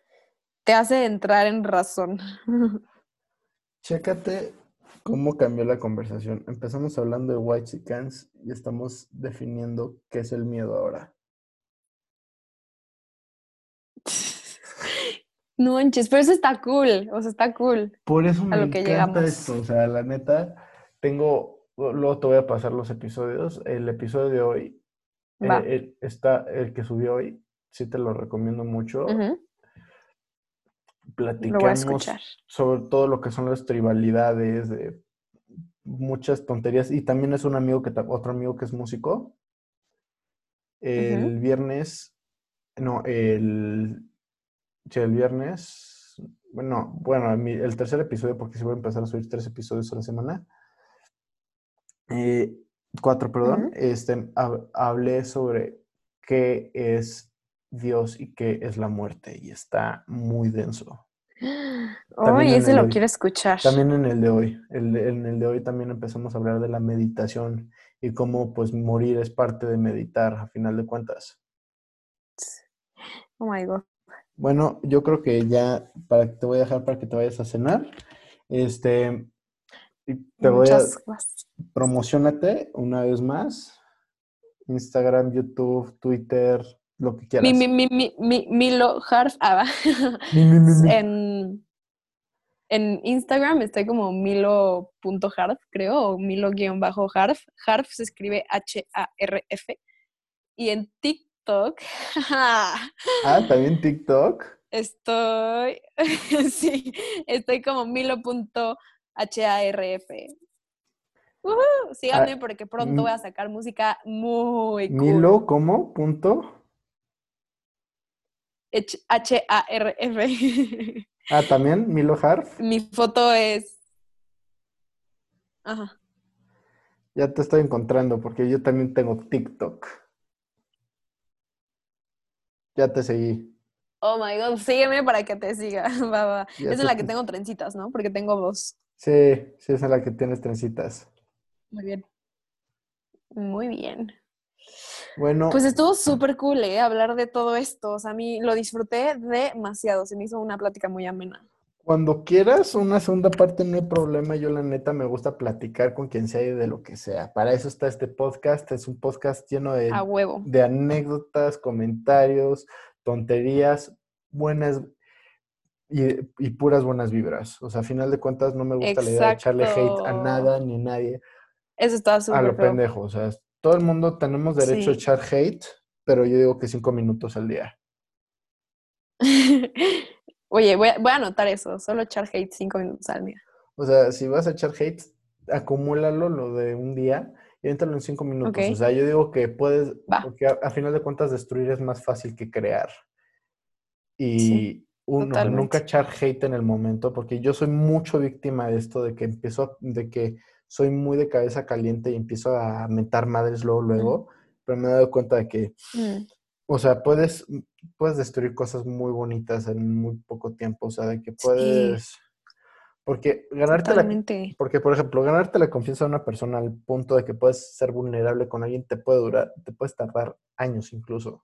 Speaker 2: te hace entrar en razón.
Speaker 1: Chécate cómo cambió la conversación. Empezamos hablando de white chickens y estamos definiendo qué es el miedo ahora.
Speaker 2: No manches, pero eso está cool, o sea, está cool.
Speaker 1: Por eso me
Speaker 2: A lo que
Speaker 1: encanta
Speaker 2: llegamos.
Speaker 1: esto. O sea, la neta, tengo, luego te voy a pasar los episodios. El episodio de hoy, eh, está, el que subió hoy, sí te lo recomiendo mucho.
Speaker 2: A
Speaker 1: Platicamos sobre todo lo que son las tribalidades, de muchas tonterías. Y también es un amigo que, otro amigo que es músico. El viernes, no, el, sí, el viernes, bueno, bueno, mi- el tercer episodio, porque sí voy a empezar a subir tres episodios a la semana. Eh, cuatro, perdón. Este, hab- hablé sobre qué es Dios y qué es la muerte, y está muy denso.
Speaker 2: Ay,
Speaker 1: en
Speaker 2: ese lo
Speaker 1: hoy.
Speaker 2: quiero escuchar.
Speaker 1: También en el de hoy, el en el de hoy también empezamos a hablar de la meditación y cómo pues morir es parte de meditar a final de cuentas.
Speaker 2: Oh my God.
Speaker 1: Bueno, yo creo que ya para, te voy a dejar para que te vayas a cenar. Este, te voy a
Speaker 2: gracias.
Speaker 1: promocionate una vez más. Instagram, YouTube, Twitter, lo que quieras.
Speaker 2: Mi, mi, mi, mi, mi, Milo Harf. Ah. En, en Instagram estoy como milo.harf, creo, o milo-harf. Harf se escribe H-A-R-F. Y en TikTok
Speaker 1: Ah, también TikTok.
Speaker 2: estoy, sí, estoy como milo.harf. Ujú, Síganme porque pronto voy a sacar música muy cool.
Speaker 1: Milo, ¿cómo? Punto.
Speaker 2: H-A-R-F.
Speaker 1: Ah, también Milo Harf.
Speaker 2: Mi foto es. Ajá.
Speaker 1: Ya te estoy encontrando porque yo también tengo TikTok. Ya te seguí.
Speaker 2: Oh my god, sígueme para que te siga. Va, va. Es en la que
Speaker 1: te-
Speaker 2: tengo trencitas, ¿no? Porque tengo dos.
Speaker 1: Sí, sí, es en la que tienes trencitas.
Speaker 2: Muy bien. Muy bien.
Speaker 1: Bueno,
Speaker 2: Pues estuvo súper cool, ¿eh? Hablar de todo esto. O sea, a mí lo disfruté demasiado. Se me hizo una plática muy amena.
Speaker 1: cuando quieras una segunda parte no hay problema. Yo la neta me gusta platicar con quien sea y de lo que sea. Para eso está este podcast. Es un podcast lleno de,
Speaker 2: A huevo.
Speaker 1: de anécdotas, comentarios, tonterías, buenas y, y puras buenas vibras. O sea, a final de cuentas no me gusta la idea de echarle hate a
Speaker 2: Exacto.
Speaker 1: nada ni a nadie.
Speaker 2: Eso
Speaker 1: A
Speaker 2: súper
Speaker 1: lo
Speaker 2: feo.
Speaker 1: pendejo, o sea, todo el mundo tenemos derecho a echar hate, pero yo digo que cinco minutos al día.
Speaker 2: Oye, voy a, voy a anotar eso. Solo echar hate cinco minutos al día.
Speaker 1: O sea, si vas a echar hate, acumúlalo lo de un día y éntralo en cinco minutos. O sea, yo digo que puedes,
Speaker 2: Va.
Speaker 1: porque a, a final de cuentas destruir es más fácil que crear. Y
Speaker 2: Sí,
Speaker 1: uno,
Speaker 2: totalmente.
Speaker 1: nunca echar hate en el momento, porque yo soy mucho víctima de esto, de que empiezo, a- de que soy muy de cabeza caliente y empiezo a mentar madres luego, luego, pero me he dado cuenta de que
Speaker 2: Mm,
Speaker 1: O sea, puedes, puedes destruir cosas muy bonitas en muy poco tiempo. O sea, de que puedes. Porque ganarte la. Porque, por ejemplo, ganarte la confianza de una persona al punto de que puedes ser vulnerable con alguien te puede durar, te puedes tardar años incluso.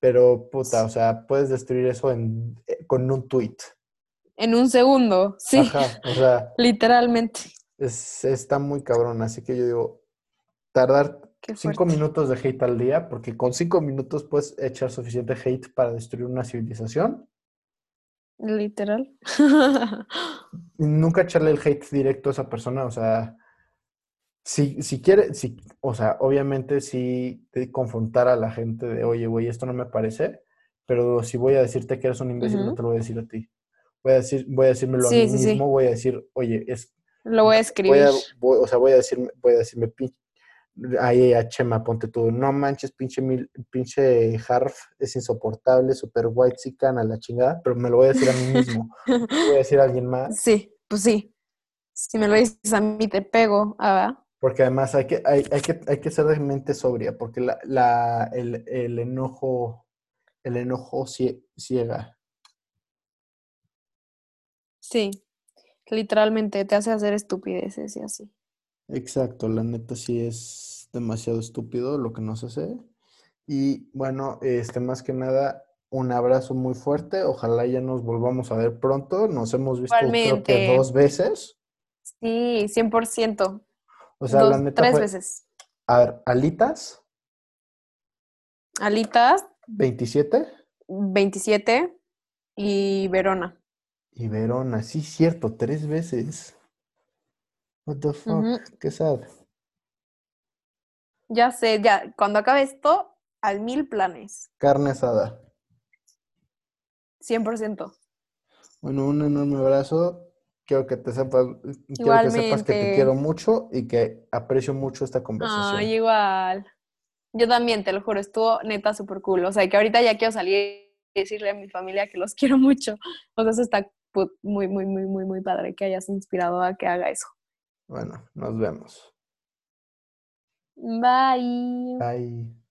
Speaker 1: Pero, puta, o sea, puedes destruir eso en, eh, con un tweet.
Speaker 2: En un segundo, sí,
Speaker 1: Ajá, o sea,
Speaker 2: literalmente.
Speaker 1: Es, está muy cabrón. Así que yo digo, tardar cinco minutos de hate al día, porque con cinco minutos puedes echar suficiente hate para destruir una civilización.
Speaker 2: Literal.
Speaker 1: Nunca echarle el hate directo a esa persona, o sea, si, si quiere, si, o sea, obviamente sí de confrontar a la gente de, oye, güey, esto no me parece, pero si voy a decirte que eres un imbécil, no te lo voy a decir a ti. Voy a decir, voy a decírmelo a mí
Speaker 2: sí, sí.
Speaker 1: mismo, voy a decir, oye, es,
Speaker 2: Lo voy a
Speaker 1: voy
Speaker 2: escribir.
Speaker 1: a, voy- o sea, voy a decirme, voy a decirme, ahí a Chema, ponte tú, no manches, pinche, mil, pinche Harf, es insoportable, super white chican a la chingada, pero me lo voy a decir a mí mismo, voy a decir a alguien más,
Speaker 2: Sí, pues sí. Si me lo dices a mí, te pego. Ah, ¿va?
Speaker 1: porque además hay que, hay, hay que, hay que ser de mente sobria, porque la, la, el, el enojo, el enojo cie- ciega.
Speaker 2: Sí. Literalmente te hace hacer estupideces y así.
Speaker 1: Exacto, la neta sí es demasiado estúpido lo que nos hace. Y bueno, este más que nada, un abrazo muy fuerte. Ojalá ya nos volvamos a ver pronto. Nos hemos visto creo que dos veces.
Speaker 2: Sí, 100%.
Speaker 1: O sea, la
Speaker 2: Dos,
Speaker 1: neta
Speaker 2: tres
Speaker 1: fue-
Speaker 2: veces.
Speaker 1: A ver, alitas,
Speaker 2: Alitas,
Speaker 1: 27
Speaker 2: 27 y Verona.
Speaker 1: Y Verona. Sí, cierto, tres veces. What the fuck,
Speaker 2: Ujú.
Speaker 1: qué sad.
Speaker 2: Ya sé, ya, cuando acabe esto, al mil planes.
Speaker 1: Carne asada.
Speaker 2: 100%.
Speaker 1: Bueno, un enorme abrazo. Quiero que te sepas, quiero que sepas que te quiero mucho y que aprecio mucho esta conversación.
Speaker 2: Ay, igual. Yo también, te lo juro, estuvo neta súper cool. O sea, que ahorita ya quiero salir y decirle a mi familia que los quiero mucho. O sea, eso está muy, muy, muy, muy, muy padre que hayas inspirado a que haga eso.
Speaker 1: Bueno, nos vemos.
Speaker 2: Bye.
Speaker 1: Bye.